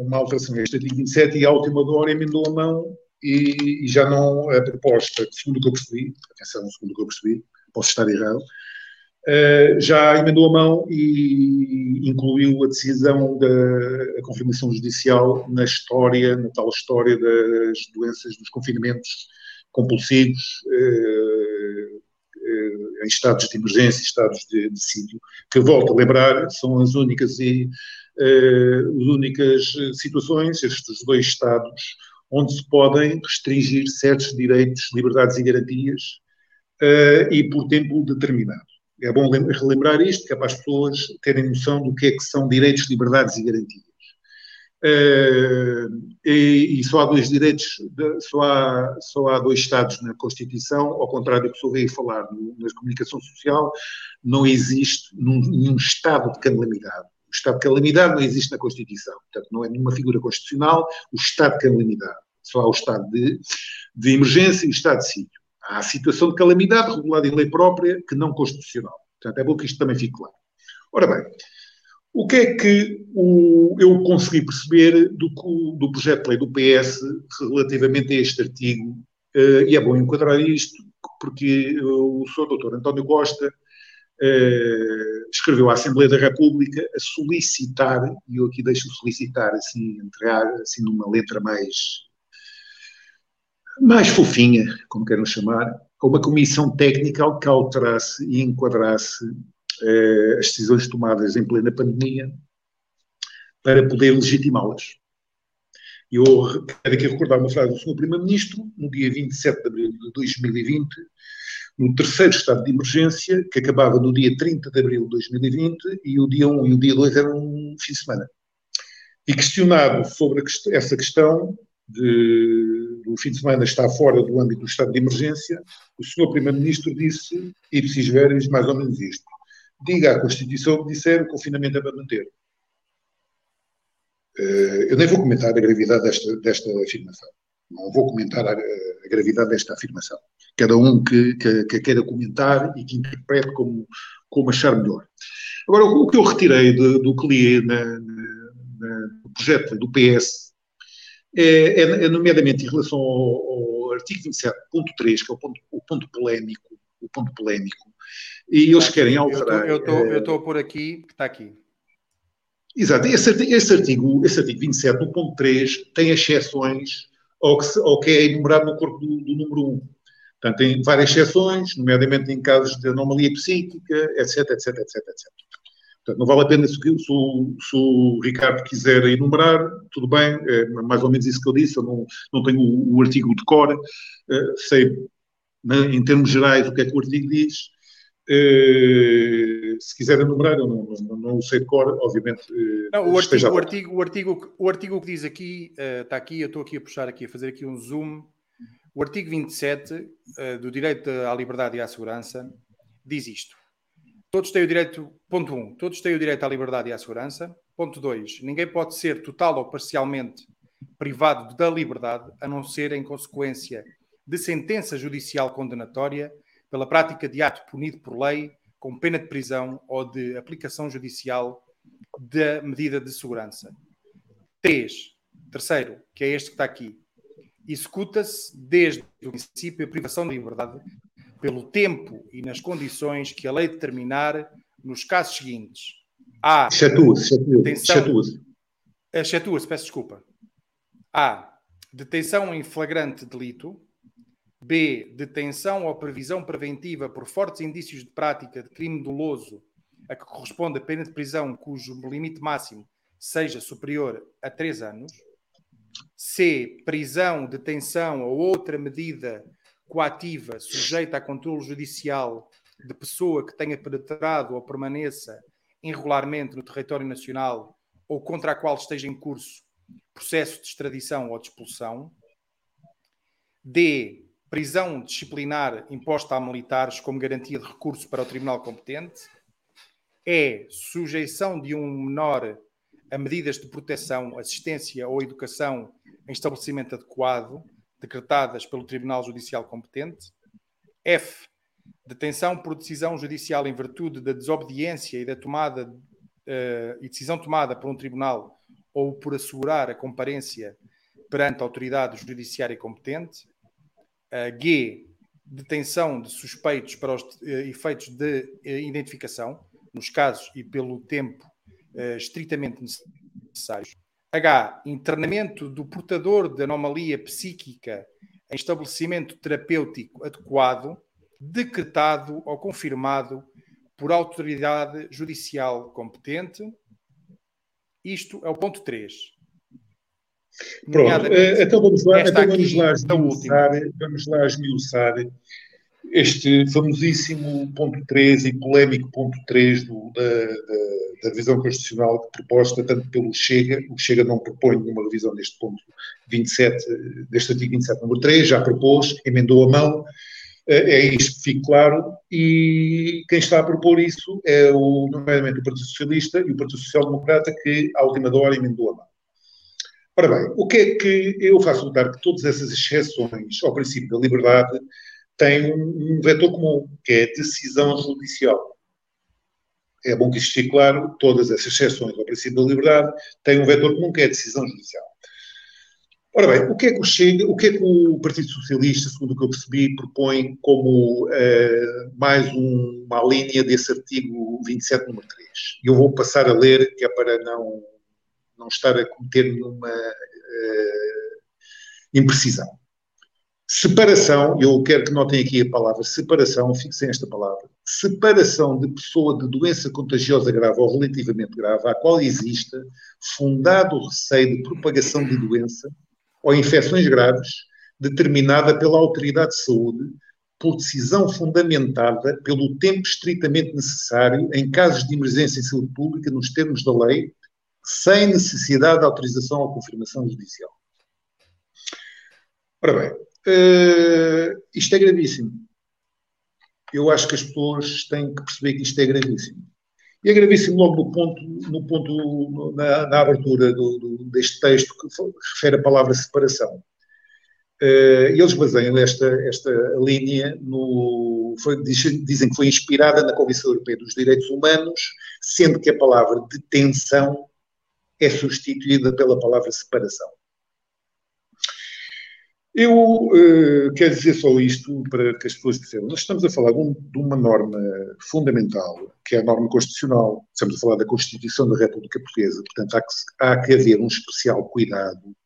uma alteração a este artigo 27 e, à última hora, emendou a mão e, e, já não a proposta, segundo o que eu percebi, atenção, segundo o que eu percebi, posso estar errado, uh, já emendou a mão e incluiu a decisão da confirmação judicial na história, na tal história das doenças, dos confinamentos compulsivos, uh, uh, em estados de emergência, estados de, de sítio, que volto a lembrar, são as únicas e as únicas situações, estes dois estados, onde se podem restringir certos direitos, liberdades e garantias e por tempo determinado. É bom relembrar isto, que é para as pessoas terem noção do que é que são direitos, liberdades e garantias. Uh, e, e, só há dois direitos, só há, só há dois Estados na Constituição, ao contrário do que se ouve falar no, na comunicação social, não existe nenhum Estado de calamidade. O estado de calamidade não existe na Constituição. Portanto, não é nenhuma figura constitucional o estado de calamidade. Só há o estado de, de emergência e o estado de sítio. Há situação de calamidade regulada em lei própria que não constitucional. Portanto, é bom que isto também fique claro. Ora bem, o que é que o, eu consegui perceber do, do projeto de lei do PS relativamente a este artigo? Uh, e é bom enquadrar isto, porque o Sr. Dr. António Costa uh, escreveu à Assembleia da República a solicitar, e eu aqui deixo solicitar assim, entrar assim numa letra mais mais fofinha, como queiram chamar, a uma comissão técnica que alterasse e enquadrasse uh, as decisões tomadas em plena pandemia para poder legitimá-las. Eu quero aqui recordar uma frase do Sr. Primeiro-Ministro, no dia 27 de abril de 2020, no terceiro estado de emergência, que acabava no dia 30 de abril de 2020, e o dia 1 e o dia 2 eram um fim de semana. E questionado sobre essa questão, de, do fim de semana está fora do âmbito do estado de emergência, o senhor Primeiro-Ministro disse, e preciso ver mais ou menos isto. Diga à Constituição que disser o confinamento é para manter. Uh, eu nem vou comentar a gravidade desta, desta afirmação. Não vou comentar a, a gravidade desta afirmação. Cada um que, que, que, queira comentar e que interprete como, como achar melhor. Agora, o que eu retirei de, do que li na, na, no projeto do PS é, é, é nomeadamente em relação ao, ao artigo 27.3, que é o ponto, o ponto polémico, o ponto polémico, e eles querem alterar. Eu estou por aqui, que está aqui. Exato, esse, esse, artigo, esse artigo 27, no ponto 3, tem exceções ao que, ao que é enumerado no corpo do, do número 1. Portanto, tem várias exceções, nomeadamente em casos de anomalia psíquica, etc, etc, etc, etc. Portanto, não vale a pena, se, se, se, o Ricardo quiser enumerar, tudo bem, é mais ou menos isso que eu disse, eu não, não tenho o, o artigo de cor, uh, sei né, em termos gerais o que é que o artigo diz, uh, se quiser enumerar, eu não, não, não, sei de cor, obviamente. Uh, não, o, artigo, o, artigo, o, artigo, o artigo que diz aqui, está aqui, eu estou aqui a puxar aqui, a fazer aqui um zoom, o artigo 27 do direito à liberdade e à segurança diz isto. Todos têm o direito, ponto 1, um, todos têm o direito à liberdade e à segurança. Ponto 2, ninguém pode ser total ou parcialmente privado da liberdade, a não ser em consequência de sentença judicial condenatória pela prática de ato punido por lei com pena de prisão ou de aplicação judicial da medida de segurança. 3. Terceiro, que é este que está aqui. Executa-se desde o princípio a privação de liberdade pelo tempo e nas condições que a lei determinar nos casos seguintes. A. Excetua-se, excetua-se. Excetua-se, peço desculpa. A. Detenção em flagrante delito. B. Detenção ou previsão preventiva por fortes indícios de prática de crime doloso a que corresponde a pena de prisão cujo limite máximo seja superior a 3 anos. C. Prisão, detenção ou outra medida coativa sujeita a controle judicial de pessoa que tenha penetrado ou permaneça irregularmente no território nacional ou contra a qual esteja em curso processo de extradição ou de expulsão. D. Prisão disciplinar imposta a militares como garantia de recurso para o tribunal competente. E. Sujeição de um menor a medidas de proteção, assistência ou educação em estabelecimento adequado, decretadas pelo Tribunal Judicial competente. F. Detenção por decisão judicial em virtude da desobediência e da tomada uh, e decisão tomada por um tribunal ou por assegurar a comparência perante a autoridade judiciária competente. Uh, G. Detenção de suspeitos para os uh, efeitos de identificação, nos casos e pelo tempo estritamente necessários. H. Internamento do portador de anomalia psíquica em estabelecimento terapêutico adequado, decretado ou confirmado por autoridade judicial competente. Isto é o ponto 3. Pronto, eh, então vamos lá, então vamos lá, esmiuçar, vamos lá esmiuçar este famosíssimo ponto 3 e polémico ponto 3 do, da, da da revisão constitucional proposta tanto pelo Chega, o Chega não propõe nenhuma revisão deste ponto 27, deste artigo 27, número 3, já propôs, emendou a mão, eh, é isto que fique claro, e quem está a propor isso é, o, nomeadamente, o Partido Socialista e o Partido Social Democrata, que, à última hora, emendou a mão. Ora bem, o que é que eu faço notar que todas essas exceções ao princípio da liberdade um, um vetor comum, que é a decisão judicial é bom que isto fique claro, todas essas exceções ao princípio da liberdade têm um vetor comum que é a decisão judicial. Ora bem, o que é que o Chega, o que é que o Partido Socialista, segundo o que eu percebi, propõe como uh, mais um, uma linha desse artigo 27, número 3? Eu vou passar a ler, que é para não, não estar a cometer nenhuma uh, imprecisão. Separação, eu quero que notem aqui a palavra separação, fixem esta palavra. Separação de pessoa de doença contagiosa grave ou relativamente grave, à qual exista fundado receio de propagação de doença ou infecções graves, determinada pela autoridade de saúde, por decisão fundamentada pelo tempo estritamente necessário em casos de emergência em saúde pública, nos termos da lei, sem necessidade de autorização ou confirmação judicial. Ora bem, Uh, isto é gravíssimo. Eu acho que as pessoas têm que perceber que isto é gravíssimo. E é gravíssimo logo no ponto, no ponto na, na abertura do, do, deste texto que refere a palavra separação. Uh, eles baseiam esta, esta linha no. Foi, dizem que foi inspirada na Comissão Europeia dos Direitos Humanos, sendo que a palavra detenção é substituída pela palavra separação. Eu uh, quero dizer só isto para que as pessoas percebam. Nós estamos a falar de, um, de, uma norma fundamental, que é a norma constitucional. Estamos a falar da Constituição da República Portuguesa. Portanto, há que, há que haver um especial cuidado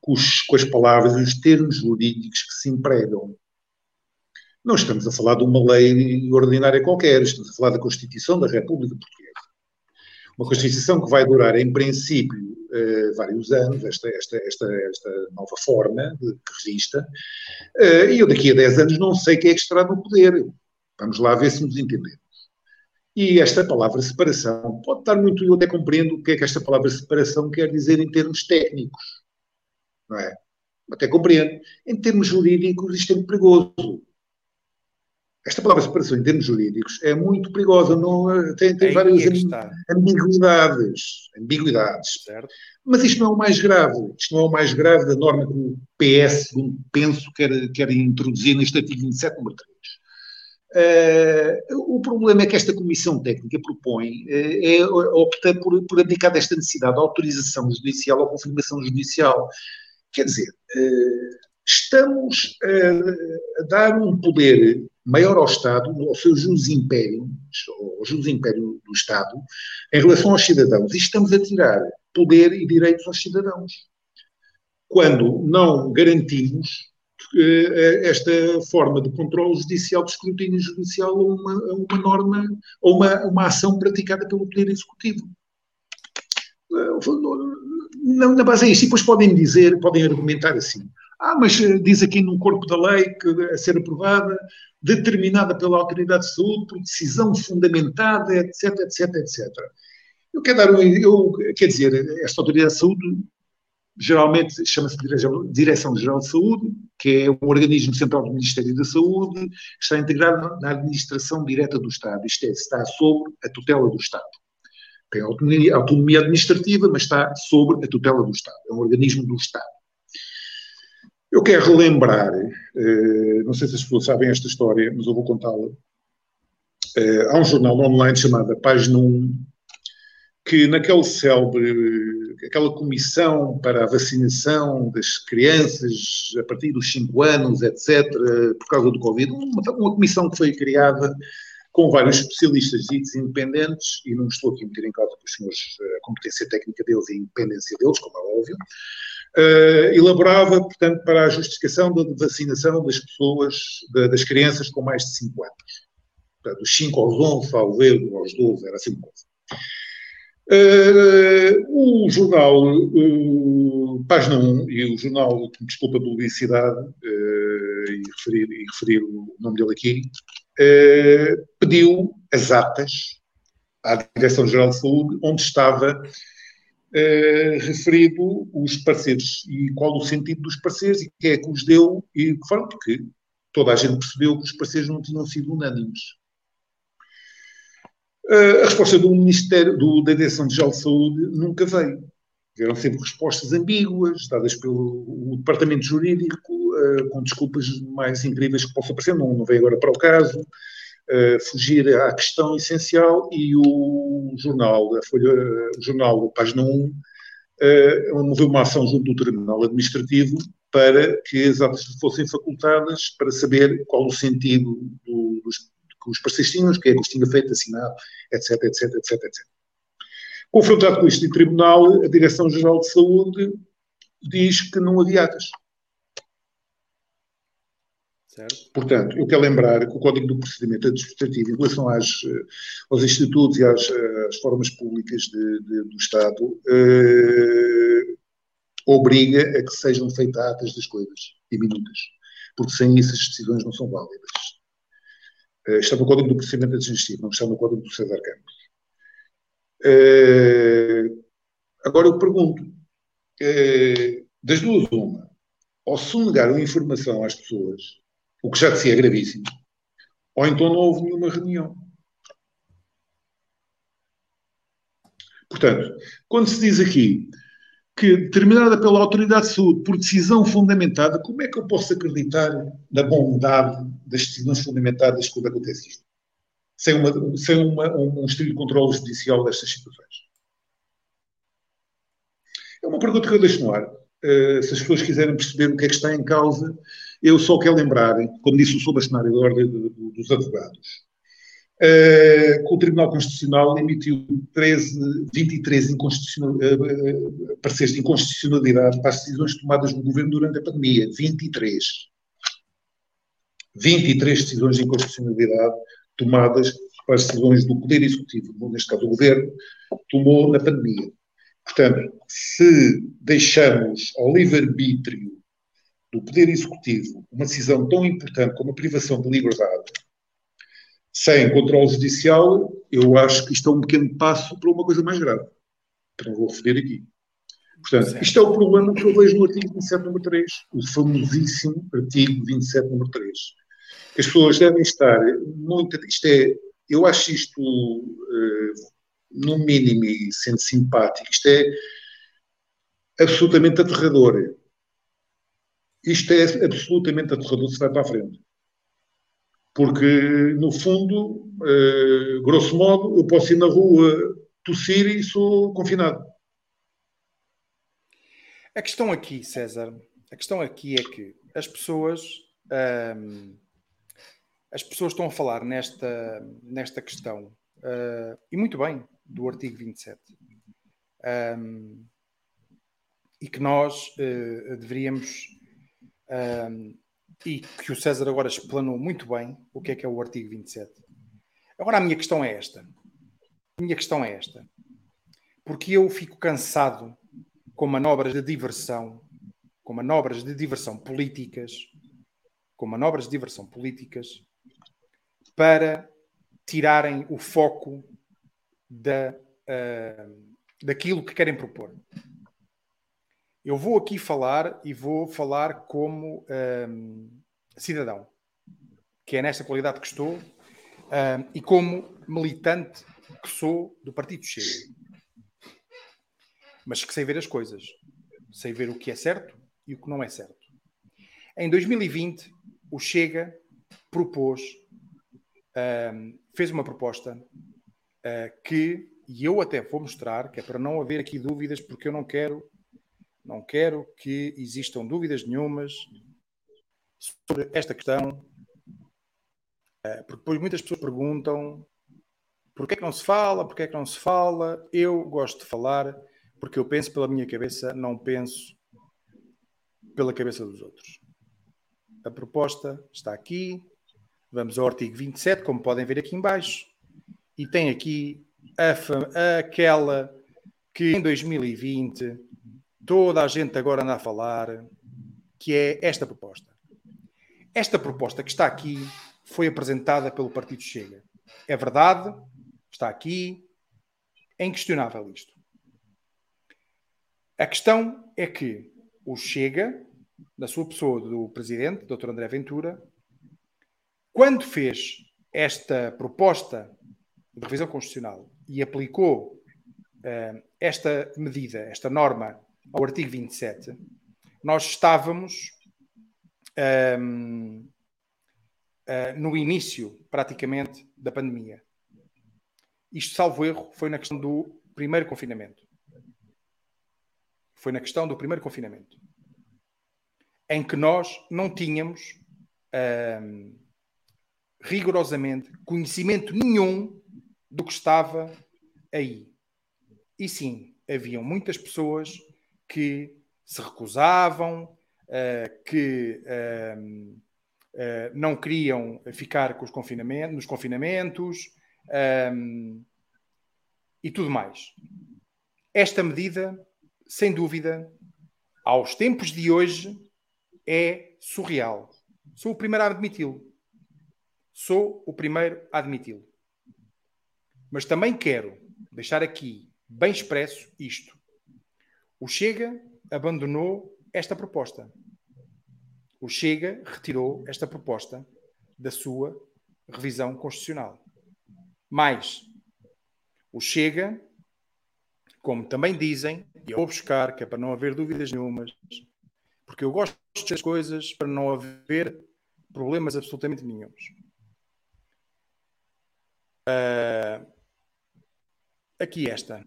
com, os, com as palavras e os termos jurídicos que se empregam. Não estamos a falar de uma lei ordinária qualquer, estamos a falar da Constituição da República Portuguesa. Uma Constituição que vai durar, em princípio, eh, vários anos, esta, esta, esta, esta nova forma de, que regista, eh, e eu daqui a 10 anos não sei quem é que estará no poder. Vamos lá ver se nos entendemos. E esta palavra separação pode estar muito. Eu até compreendo o que é que esta palavra separação quer dizer em termos técnicos não é? Até compreendo. Em termos jurídicos, isto é muito perigoso. Esta palavra separação, em termos jurídicos, é muito perigosa. Não, eh, tem, tem várias é ambiguidades. ambiguidades. Certo. Mas isto não é o mais grave. Isto não é o mais grave da norma que o PS, penso, quer, quer introduzir neste artigo 27, número 3. Uh, o problema é que esta comissão técnica propõe uh, é optar por, por abdicar desta necessidade de autorização judicial ou confirmação judicial. Quer dizer, eh, estamos a dar um poder maior ao Estado, ao seu jus império, ao jus império do Estado, em relação aos cidadãos, e estamos a tirar poder e direitos aos cidadãos. Quando não garantimos eh, esta forma de controle judicial, de escrutínio judicial, a uma, a uma norma, ou uma, uma ação praticada pelo Poder Executivo. Eh, na, base é isso. E depois podem dizer, podem argumentar assim. Ah, mas eh, diz aqui num corpo da lei que a ser aprovada, determinada pela autoridade de saúde por decisão fundamentada, etc, etc, etc. Eu quero dar um, eu, quer dizer, esta autoridade de saúde geralmente chama-se Direção-Geral de Saúde, que é um organismo central do Ministério da Saúde, está integrado na administração direta do Estado, isto é, está sob a tutela do Estado tem autonomia, autonomia administrativa, mas está sob a tutela do Estado, é um organismo do Estado. Eu quero relembrar, eh, não sei se as pessoas sabem esta história, mas eu vou contá-la. Eh, há um jornal online chamado Página 1, que naquele célebre, aquela comissão para a vacinação das crianças a partir dos 5 anos, etc., por causa do Covid, uma, comissão que foi criada com vários especialistas ditos independentes, e não estou aqui a meter em causa os senhores eh, a competência técnica deles e a independência deles, como é óbvio, uh, elaborava, portanto, para a justificação da vacinação das pessoas, da, das crianças com mais de 5 anos. Portanto, dos 5 aos 11, ao ver, aos 12, era assim uma coisa. Uh, o jornal uh, Página 1 e o jornal, desculpa publicidade uh, e, referir, e referir o nome dele aqui, eh, pediu as atas à Direção-Geral de Saúde, onde estava eh, referido os parceiros e qual o sentido dos parceiros e quem é que os deu e que foram, porque toda a gente percebeu que os parceiros não tinham sido unânimes. Uh, a resposta do Ministério, do, da Direção-Geral de Saúde nunca veio. Vieram sempre respostas ambíguas, dadas pelo Departamento Jurídico, uh, com desculpas mais incríveis que possam aparecer, não, não agora para o caso, fugir à questão essencial e o jornal, a Folha, o jornal, página 1, uh, moveu uma ação junto do Tribunal Administrativo para que as atas fossem facultadas para saber qual o sentido do, dos que os parceiros tinham, que é que tinha feito, assinado, etc, etc, etc, etc. Confrontado com isto em tribunal, a Direção-Geral de Saúde diz que não havia atas. Certo. Portanto, eu quero lembrar que o Código do Procedimento Administrativo, em relação às, aos institutos e às, às formas públicas de, de, do Estado, eh, obriga a que sejam feitas atas das coisas e minutas, porque sem isso as decisões não são válidas. Eh, está no Código do Procedimento Administrativo, não está no Código do César Campos. Eh, agora eu pergunto, eh, das duas uma, ou se negaram informação às pessoas o que já de si é gravíssimo, ou então não houve nenhuma reunião. Portanto, quando se diz aqui que determinada pela autoridade de saúde por decisão fundamentada, como é que eu posso acreditar na bondade das decisões fundamentadas quando acontece isto? Sem, uma, sem uma, um estudo de controle judicial destas situações. É uma pergunta que eu deixo no ar. Uh, se as pessoas quiserem perceber o que é que está em causa, eu só quero lembrar, como disse o subbastonário da Ordem dos Advogados, Uh, que o Tribunal Constitucional emitiu 13, 23 inconstitucional, uh, pareceres de inconstitucionalidade para as decisões tomadas no governo durante a pandemia. 23. 23 decisões de inconstitucionalidade tomadas para as decisões do Poder Executivo, neste caso o Governo, tomou na pandemia. Portanto, se deixamos ao livre-arbítrio do Poder Executivo uma decisão tão importante como a privação de liberdade, sem controle judicial, eu acho que isto é um pequeno passo para uma coisa mais grave, que não vou referir aqui. Portanto, certo. isto é o problema que eu vejo no artigo 27, número 3, o famosíssimo artigo 27, número 3. As pessoas devem estar muito. Isto é, eu acho isto, uh, no mínimo, e sendo simpático, isto é absolutamente aterrador. Isto é absolutamente aterrador se vai para a frente. Porque, no fundo, eh, grosso modo, eu posso ir na rua tossir e sou confinado. A questão aqui, César, a questão aqui é que as pessoas. Hum, as pessoas estão a falar nesta, nesta questão, uh, e muito bem, do artigo 27. Um, e que nós uh, deveríamos um, e que o César agora explanou muito bem o que é que é o artigo 27. Agora a minha questão é esta. A minha questão é esta. Porque eu fico cansado com manobras de diversão, com manobras de diversão políticas, com manobras de diversão políticas, para tirarem o foco da, uh, daquilo que querem propor. Eu vou aqui falar e vou falar como um, cidadão, que é nesta qualidade que estou, um, e como militante que sou do Partido Chega. Mas que sei ver as coisas, sei ver o que é certo e o que não é certo. Em 2020, o Chega propôs, um, fez uma proposta uh, que, e eu até vou mostrar, que é para não haver aqui dúvidas, porque eu não quero não quero que existam dúvidas nenhumas sobre esta questão, eh, porque depois muitas pessoas perguntam porquê é que não se fala, porquê é que não se fala. Eu gosto de falar porque eu penso pela minha cabeça, não penso pela cabeça dos outros. A proposta está aqui. Vamos ao artigo 27, como podem ver aqui embaixo. E tem aqui a, aquela que em 2020 toda a gente agora anda a falar, que é esta proposta. Esta proposta que está aqui foi apresentada pelo Partido Chega. É verdade, está aqui, é inquestionável isto. A questão é que o Chega, na sua pessoa do presidente, Dr. André Ventura, quando fez esta proposta de revisão constitucional e aplicou uh, esta medida, esta norma ao artigo 27, nós estávamos um, uh, ah, no início, praticamente, da pandemia. Isto, salvo erro, foi na questão do primeiro confinamento. Foi na questão do primeiro confinamento. Em que nós não tínhamos um, rigorosamente conhecimento nenhum do que estava aí. E sim, haviam muitas pessoas que se recusavam, uh, que uh, uh, não queriam ficar com os confinamentos, nos confinamentos um, e tudo mais. Esta medida, sem dúvida, aos tempos de hoje, é surreal. Sou o primeiro a admiti-lo. Sou o primeiro a admiti-lo. Mas também quero deixar aqui bem expresso isto. O Chega abandonou esta proposta. O Chega retirou esta proposta da sua revisão constitucional. Mais, o Chega, como também dizem, e eu vou buscar, que é para não haver dúvidas nenhumas, porque eu gosto das coisas para não haver problemas absolutamente nenhums. Uh, aqui esta.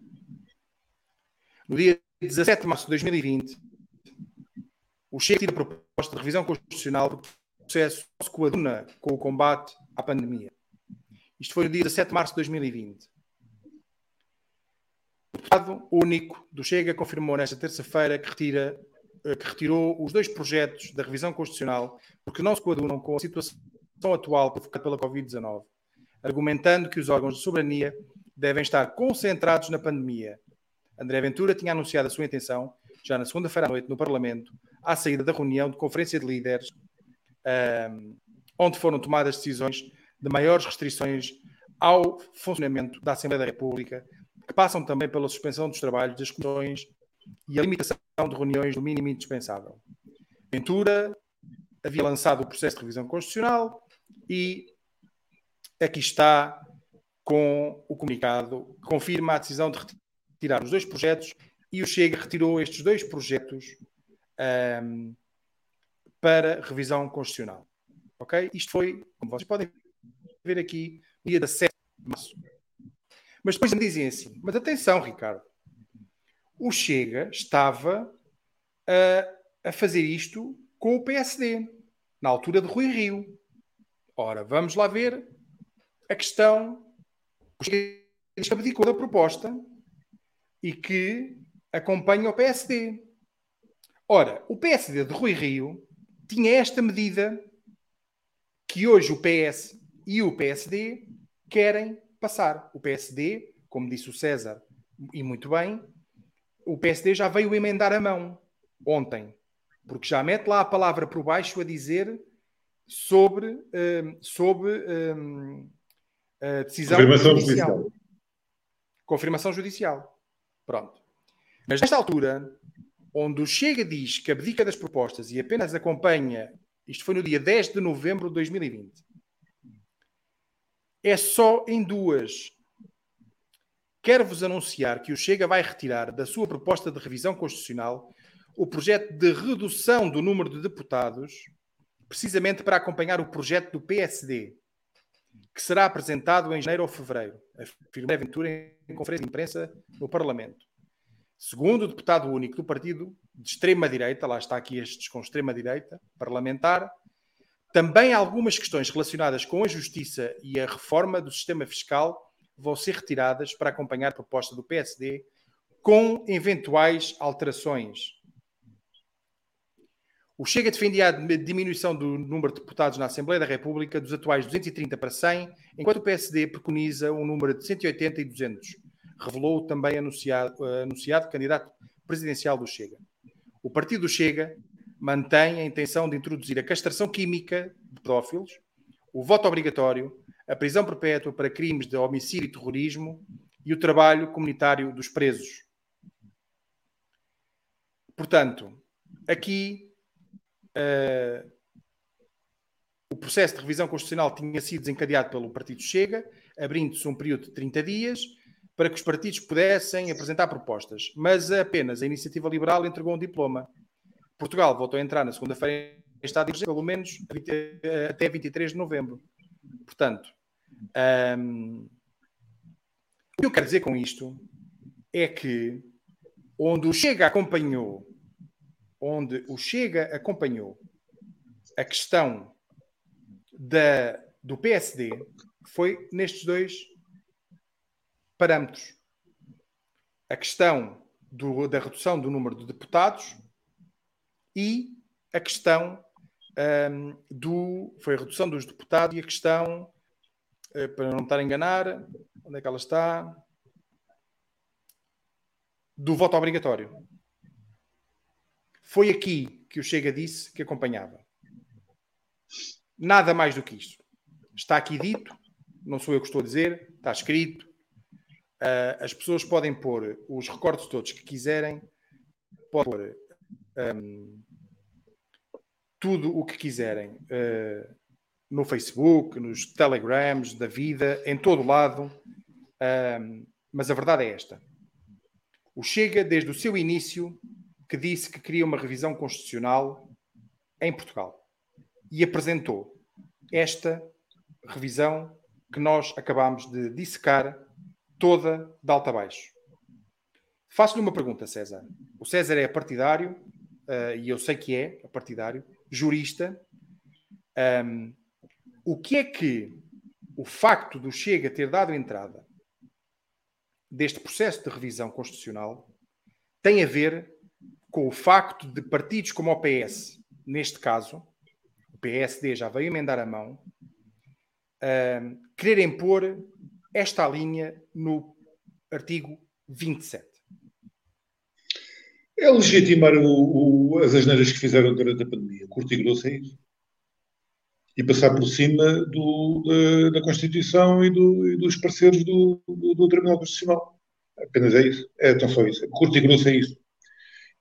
No dia 17 de março de 2020, o Chega tira a proposta de revisão constitucional do processo que se coaduna com o combate à pandemia. Isto foi no dia 17 de março de 2020. O deputado único do Chega confirmou nesta terça-feira que, retira, eh, que retirou os dois projetos da revisão constitucional porque não se coadunam com a situação atual provocada pela Covid-19, argumentando que os órgãos de soberania devem estar concentrados na pandemia. André Ventura tinha anunciado a sua intenção, já na segunda-feira à noite, no Parlamento, à saída da reunião de conferência de líderes, um, onde foram tomadas decisões de maiores restrições ao funcionamento da Assembleia da República, que passam também pela suspensão dos trabalhos das comissões e a limitação de reuniões do mínimo indispensável. Ventura havia lançado o processo de revisão constitucional e aqui está com o comunicado que confirma a decisão de retirar os dois projetos e o Chega retirou estes dois projetos um, para revisão constitucional. Ok? Isto foi, como vocês podem ver aqui, dia 17 de março. Mas depois me dizem assim: mas atenção, Ricardo, o Chega estava a, a fazer isto com o PSD, na altura de Rui Rio. Ora, vamos lá ver a questão. O Chega abdicou da proposta e que acompanha o PSD. Ora, o PSD de Rui Rio tinha esta medida que hoje o PS e o PSD querem passar. O PSD, como disse o César, e muito bem, o PSD já veio emendar a mão ontem, porque já mete lá a palavra por baixo a dizer sobre, um, sobre um, a decisão Confirmação judicial. judicial. Confirmação judicial. Pronto. Mas nesta altura, onde o Chega diz que abdica das propostas e apenas acompanha, isto foi no dia 10 de novembro de 2020, é só em duas. Quero-vos anunciar que o Chega vai retirar da sua proposta de revisão constitucional o projeto de redução do número de deputados, precisamente para acompanhar o projeto do PSD, que será apresentado em janeiro ou fevereiro, afirmou Aventura em conferência de imprensa no Parlamento. Segundo o deputado único do partido de extrema-direita, lá está aqui estes com extrema-direita, parlamentar, também algumas questões relacionadas com a justiça e a reforma do sistema fiscal vão ser retiradas para acompanhar a proposta do PSD com eventuais alterações. O Chega defendia a diminuição do número de deputados na Assembleia da República dos atuais 230 para 100, enquanto o PSD preconiza um número de 180 e 200 revelou também anunciado, anunciado candidato presidencial do Chega. O partido Chega mantém a intenção de introduzir a castração química de pedófilos, o voto obrigatório, a prisão perpétua para crimes de homicídio e terrorismo e o trabalho comunitário dos presos. Portanto, aqui uh, o processo de revisão constitucional tinha sido desencadeado pelo Partido Chega, abrindo-se um período de 30 dias para que os partidos pudessem apresentar propostas, mas apenas a Iniciativa Liberal entregou um diploma. Portugal voltou a entrar na segunda-feira em estado de pelo menos até 23 de novembro. Portanto, um, o que eu quero dizer com isto é que onde o Chega acompanhou, onde o Chega acompanhou a questão da, do PSD foi nestes dois parâmetros. A questão do, da redução do número de deputados e a questão um, do. Foi a redução dos deputados e a questão, uh, para não estar a enganar, onde é que ela está? Do voto obrigatório. Foi aqui que o Chega disse que acompanhava. Nada mais do que isto. Está aqui dito, não sou eu que estou a dizer, está escrito, Uh, as pessoas podem pôr os recortes todos que quiserem, podem pôr um, tudo o que quiserem uh, no Facebook, nos Telegrams da vida, em todo lado. Um, mas a verdade é esta: O Chega, desde o seu início, que disse que queria uma revisão constitucional em Portugal e apresentou esta revisão que nós acabamos de dissecar toda de alta a baixo. Faço-lhe uma pergunta, César. O César é partidário, uh, e eu sei que é partidário, jurista. Um, o que é que o facto do Chega ter dado entrada deste processo de revisão constitucional tem a ver com o facto de partidos como o PS, neste caso, o PSD já veio emendar a mão, uh, quererem pôr esta linha no artigo 27. É legitimar o, o, as asneiras que fizeram durante a pandemia. Curto e grosso é isso. E passar por cima do, da, da, Constituição e, do, e dos parceiros do, do, Tribunal Constitucional. Apenas é isso. É tão só isso. Curto e grosso é isso.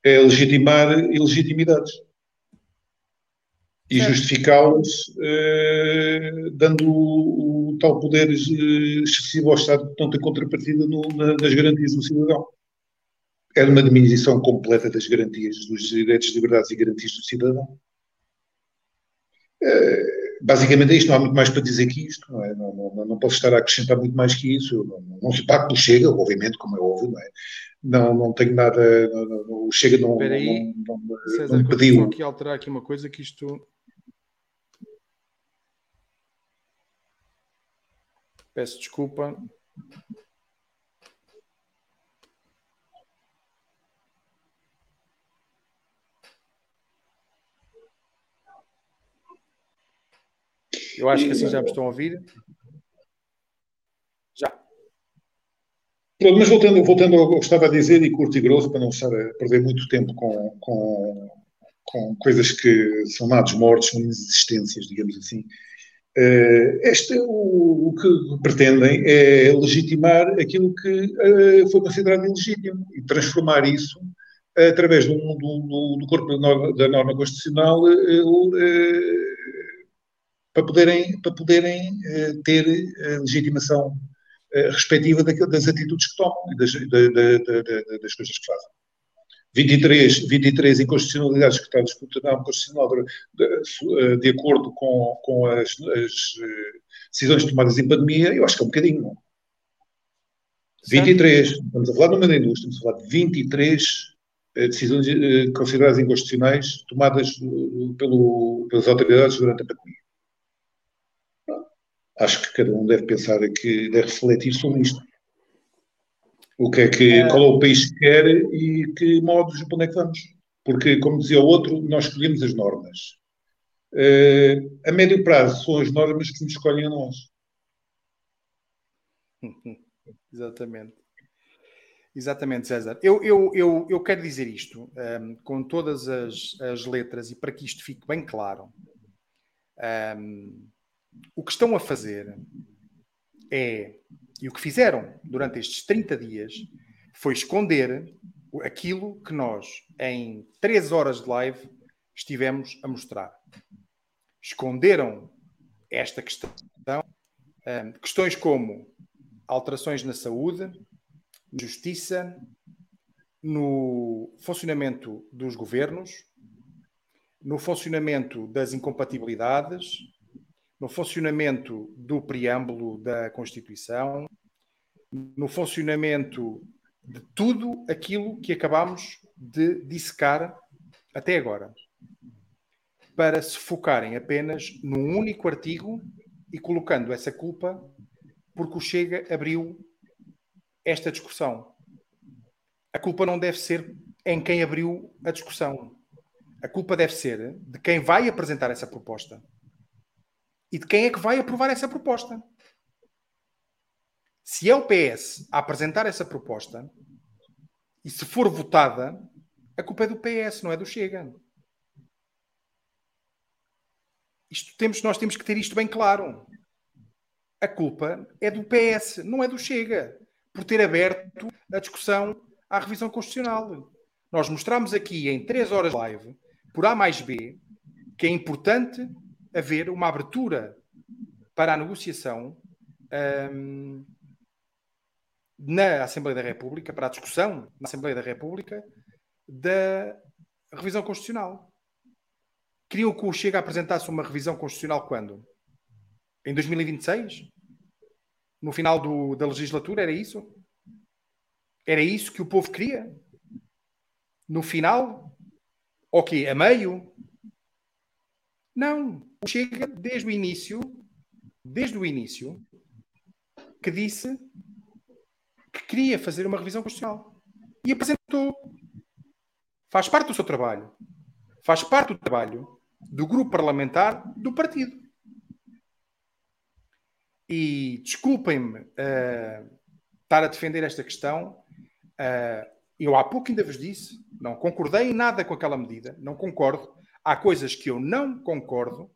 É legitimar ilegitimidades. E justificá-las eh, dando o, o, tal poder eh, excessivo ao Estado que não tem contrapartida no, na, nas garantias do cidadão era uma diminuição completa das garantias dos direitos, liberdades e garantias do cidadão. Uh, basicamente é isto, não há muito mais para dizer que isto, não é? Não, não, não posso estar a acrescentar muito mais que isso. Não, não se paga pelo Chega, obviamente, como é óbvio, não é? Não, não tenho nada. Não, o Chega não, Espera aí, não, não, César, não pediu. Aqui alterar aqui uma coisa que isto. Peço desculpa. Eu acho que assim já me estão a ouvir. Já. Pronto, mas voltando, voltando ao que estava a dizer, e curto e grosso, para não estar a perder muito tempo com, com, com coisas que são nados mortos, são inexistências, digamos assim. Uh, este, o, o, que pretendem é legitimar aquilo que uh, foi considerado ilegítimo e transformar isso uh, através do, do, do, corpo da norma, constitucional para poderem, para poderem ter legitimação respectiva das atitudes que tomam e das, das coisas que fazem. 23, 23 inconstitucionalidades que está discutindo na Constitucional de, de, acordo com, com as, as, decisões tomadas em pandemia, eu acho que é um bocadinho. Não? 23, estamos a falar no meio da indústria, estamos a falar de 23 decisões consideradas inconstitucionais tomadas pelo, pelas autoridades durante a pandemia acho que cada um deve pensar que deve refletir sobre isto. O que é que, é. qual é o país que quer e que modos, para onde é que vamos? Porque, como dizia o outro, nós escolhemos as normas. Uh, a médio prazo são as normas que nos escolhem a nós. Exatamente. Exatamente, César. Eu, eu, eu, eu quero dizer isto um, ehm, com todas as, as letras e para que isto fique bem claro. Um, ehm, o que estão a fazer é, e o que fizeram durante estes 30 dias, foi esconder aquilo que nós, em 3 horas de live, estivemos a mostrar. Esconderam esta questão, um, questões como alterações na saúde, justiça, no funcionamento dos governos, no funcionamento das incompatibilidades, no funcionamento do preâmbulo da Constituição, no funcionamento de tudo aquilo que acabamos de dissecar até agora, para se focarem apenas num único artigo e colocando essa culpa porque o Chega abriu esta discussão. A culpa não deve ser em quem abriu a discussão. A culpa deve ser de quem vai apresentar essa proposta e de quem é que vai aprovar essa proposta. Se é o PS a apresentar essa proposta e se for votada, a culpa é do PS, não é do Chega. Isto temos, nós temos que ter isto bem claro. A culpa é do PS, não é do Chega, por ter aberto a discussão à revisão constitucional. Nós mostramos aqui em 3 horas de live, por A mais B, que é importante haver uma abertura para a negociação um, na Assembleia da República, para a discussão na Assembleia da República, da revisão constitucional. Queriam que o Chega apresentasse uma revisão constitucional quando? Em 2026? No final do, da legislatura? Era isso? Era isso que o povo queria? No final? Ou quê? A meio? Não. O Chega, desde o início, desde o início, que disse que queria fazer uma revisão constitucional. E apresentou. Faz parte do seu trabalho. Faz parte do trabalho do grupo parlamentar do partido. E desculpem-me uh, estar a defender esta questão. Uh, eu há pouco ainda vos disse, não concordei em nada com aquela medida, não concordo. Há coisas que eu não concordo,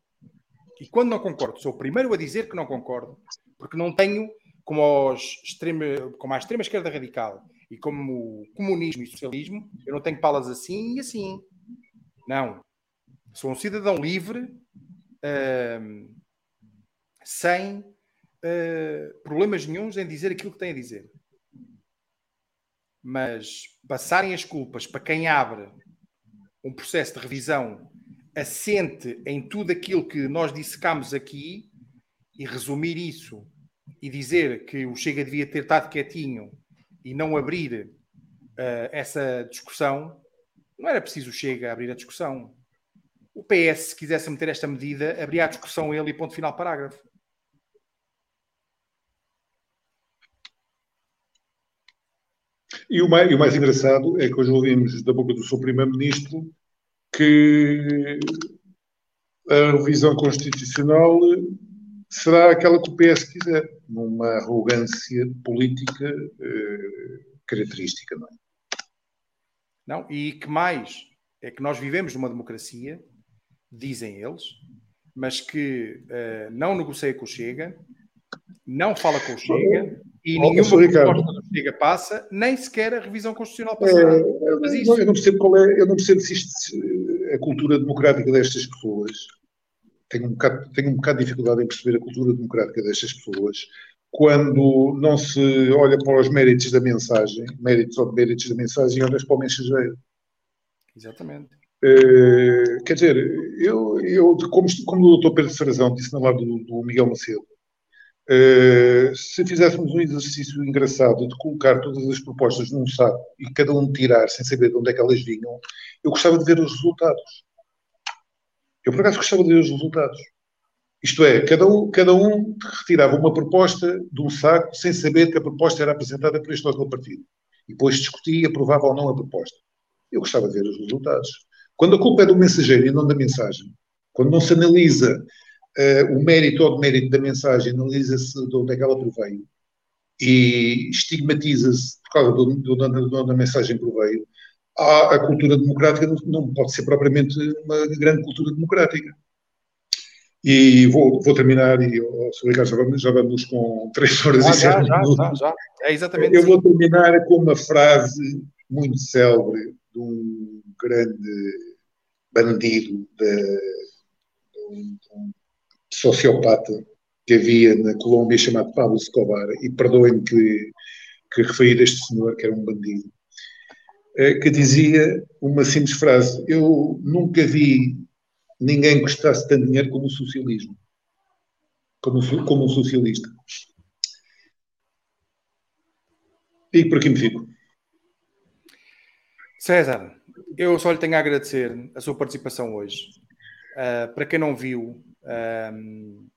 e quando não concordo, sou o primeiro a dizer que não concordo, porque não tenho, como, aos extrema, como a extrema esquerda radical e como o comunismo e socialismo, eu não tenho palas assim e assim. Não. Sou um cidadão livre, sem uh, problemas nenhums em dizer aquilo que tem a dizer. Mas passarem as culpas para quem abre um processo de revisão assente em tudo aquilo que nós dissecamos aqui e resumir isso e dizer que o Chega devia ter estado quietinho e não abrir uh, essa discussão, não era preciso o Chega abrir a discussão. O PS, se quisesse meter esta medida, abria a discussão ele e ponto final parágrafo. E o mais, e o mais engraçado é que hoje ouvimos da boca do seu primeiro-ministro que a revisão constitucional será aquela que o PS quiser, numa arrogância política eh, característica, não é? Não, e que mais é que nós vivemos numa democracia, dizem eles, mas que uh, não negocia com o Chega, não fala com o Chega e oh, nenhuma proposta Chega passa, nem sequer a revisão constitucional passará. É, mas isso... Eu não percebo qual é, eu não percebo se isto, a cultura democrática destas pessoas. Tenho um, bocado, tenho um bocado de dificuldade em perceber a cultura democrática destas pessoas quando não se olha para os méritos da mensagem, méritos ou méritos da mensagem, e olhas para o mensageiro. Exatamente. Uh, quer dizer, eu, eu como, como o doutor Pedro Sarazão disse na live do, do Miguel Macedo, uh, se fizéssemos um exercício engraçado de colocar todas as propostas num saco e cada um tirar sem saber de onde é que elas vinham, eu gostava de ver os resultados. Eu, por acaso, gostava de ver os resultados. Isto é, cada um, cada um retirava uma proposta de um saco sem saber que a proposta era apresentada por este ou aquele partido. E depois discutia aprovava ou não a proposta. Eu gostava de ver os resultados. Quando a culpa é do mensageiro e não da mensagem, quando não se analisa uh, o mérito ou demérito da mensagem, analisa-se de onde é que ela proveio e estigmatiza-se por causa de onde a mensagem proveio, a, a cultura democrática não, não, pode ser propriamente uma grande cultura democrática. E vou, vou terminar, e oh, Ricardo, já vamos, já vamos com três horas ah, e sete minutos. Já, já, é exatamente Eu assim. vou terminar com uma frase muito célebre de um grande bandido, de, de, um, de um sociopata que havia na Colômbia chamado Pablo Escobar, e perdoem-me que, que referir este senhor, que era um bandido, eh, que dizia uma simples frase: Eu nunca vi ninguém gostasse tanto de dinheiro como o socialismo, como, como um socialista. E por aqui me fico. César, eu só lhe tenho a agradecer a sua participação hoje. Uh, para quem não viu, uh,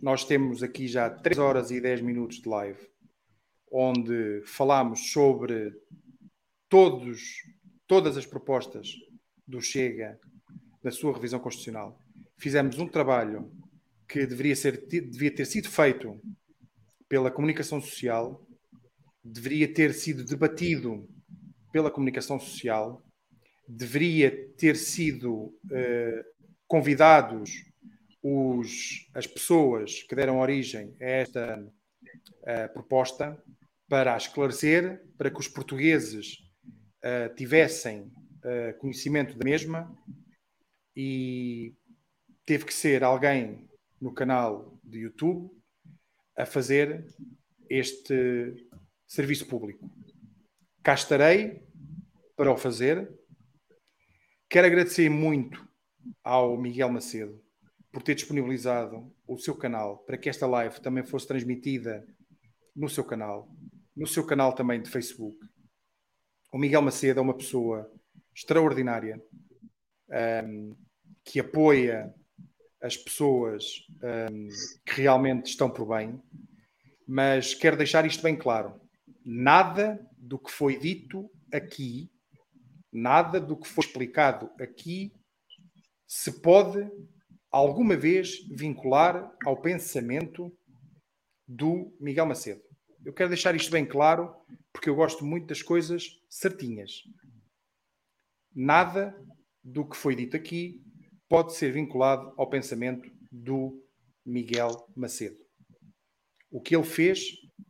nós temos aqui já 3 horas e 10 minutos de live, onde falamos sobre todos, todas as propostas do Chega na sua revisão constitucional. Fizemos um trabalho que deveria, ser, devia ter sido feito pela comunicação social, deveria ter sido debatido pela comunicação social, deveria ter sido eh, convidados os, as pessoas que deram origem a esta eh, proposta para a esclarecer, para que os portugueses eh, tivessem conhecimento da mesma e teve que ser alguém no canal de YouTube a fazer este serviço público. Cá estarei para o fazer. Quero agradecer muito ao Miguel Macedo por ter disponibilizado o seu canal para que esta live também fosse transmitida no seu canal, no seu canal também de Facebook. O Miguel Macedo é uma pessoa extraordinária um, que apoia as pessoas um, que realmente estão por bem, mas quero deixar isto bem claro: nada do que foi dito aqui, nada do que foi explicado aqui, se pode alguma vez vincular ao pensamento do Miguel Macedo. Eu quero deixar isto bem claro, porque eu gosto muito das coisas certinhas. Nada do que foi dito aqui pode ser vinculado ao pensamento do Miguel Macedo. O que ele fez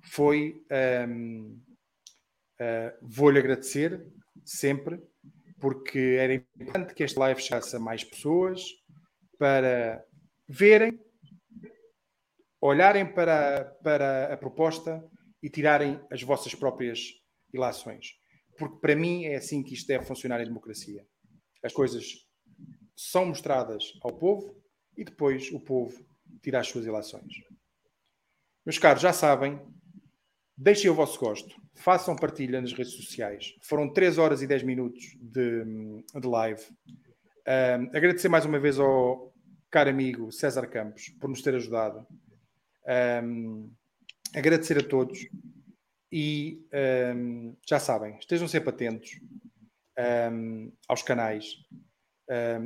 foi. Uh, Vou-lhe agradecer sempre, porque era importante que este live chegasse a mais pessoas para verem, olharem para, para a proposta e tirarem as vossas próprias ilações. Porque para mim é assim que isto deve funcionar em democracia. As coisas são mostradas ao povo e depois o povo tira as suas ilações. Meus caros, já sabem, deixem o vosso gosto, façam partilha nas redes sociais. Foram 3 horas e 10 minutos de, de live. Um, agradecer mais uma vez ao caro amigo César Campos por nos ter ajudado. Um, agradecer a todos e um, já sabem, estejam sempre atentos aos canais.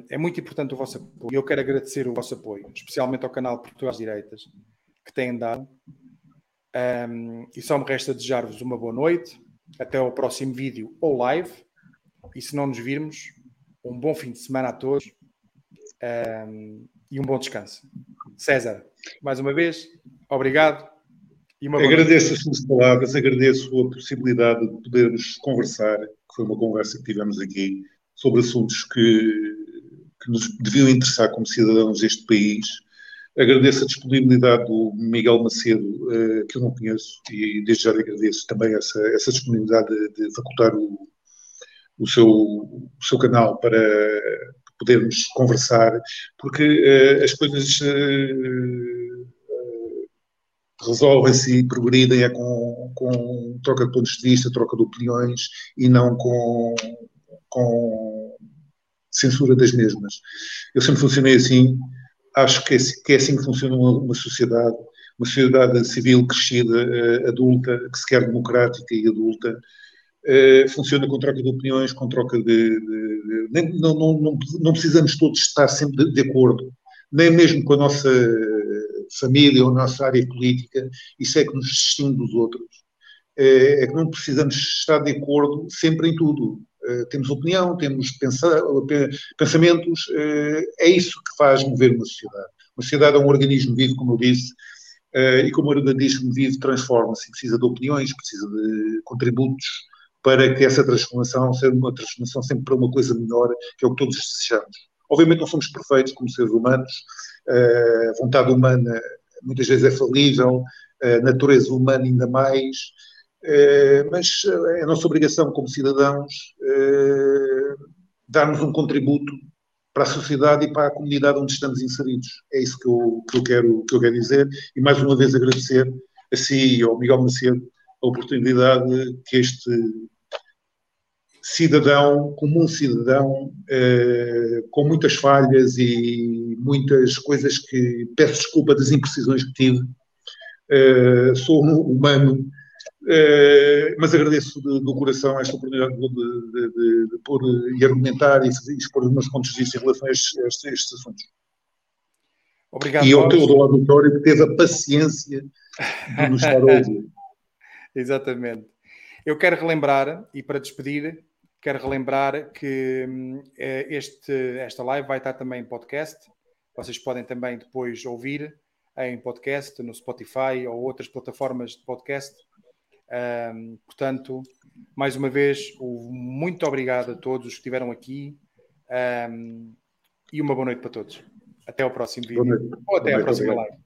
É muito importante o vosso apoio eu quero agradecer o vosso apoio, especialmente ao canal Portugal às Direitas, que têm dado. E só me resta desejar-vos uma boa noite, até ao próximo vídeo ou live. E se não nos virmos, um bom fim de semana a todos e um bom descanso. César, mais uma vez, obrigado agradeço as suas palavras, agradeço a possibilidade de podermos conversar, que foi uma conversa que tivemos aqui, sobre assuntos que, que nos deviam interessar como cidadãos deste país. Agradeço a disponibilidade do Miguel Macedo, uh, que eu não conheço, e desde já lhe agradeço também essa, essa disponibilidade de, facultar o, o, seu, o seu canal para podermos conversar, porque uh, as coisas. Uh, resolvem-se e progridem é com, com troca de pontos de vista, troca de opiniões e não com, com censura das mesmas. Eu sempre funcionei assim, acho que é, que é assim que funciona uma, uma sociedade, uma sociedade civil crescida, uh, adulta, que se quer democrática e adulta, uh, funciona com troca de opiniões, com troca de. de, de não, não, não, não, precisamos todos estar sempre de, de acordo, nem mesmo com a nossa família ou nossa área política, isso é que nos distingue dos outros. É, é que não precisamos estar de acordo sempre em tudo. É, temos opinião, temos pensamentos, é, é isso que faz mover uma sociedade. Uma sociedade é um organismo vivo, como eu disse, e como o organismo vivo transforma-se, precisa de opiniões, precisa de contributos para que essa transformação seja uma transformação sempre para uma coisa melhor, que é o que todos desejamos. Obviamente não somos perfeitos como seres humanos, a vontade humana muitas vezes é falível, a natureza humana ainda mais, eh, mas é nossa obrigação como cidadãos eh, darmos um contributo para a sociedade e para a comunidade onde estamos inseridos. É isso que eu, que eu, quero, que eu quero dizer e mais uma vez agradecer a si e ao Miguel Macedo a oportunidade que este cidadão, como um cidadão, eh, com muitas falhas e muitas coisas que peço desculpa das imprecisões que tive. Eh, sou um humano, eh, mas agradeço de, do coração esta oportunidade de, de, de, de pôr e argumentar e, e expor os meus pontos de vista em relação a estes, a estes, a estes assuntos. Obrigado. E ao teu do auditório que teve a paciência de nos estar a ouvir. Exatamente. Eu quero relembrar, e para despedir, Quero relembrar que hum, eh, este, esta live vai estar também em podcast. Vocês podem também depois ouvir em podcast, no Spotify ou outras plataformas de podcast. Um, portanto, mais uma vez, muito obrigado a todos os que estiveram aqui um, e uma boa noite para todos. Até ao próximo vídeo ou até à próxima live.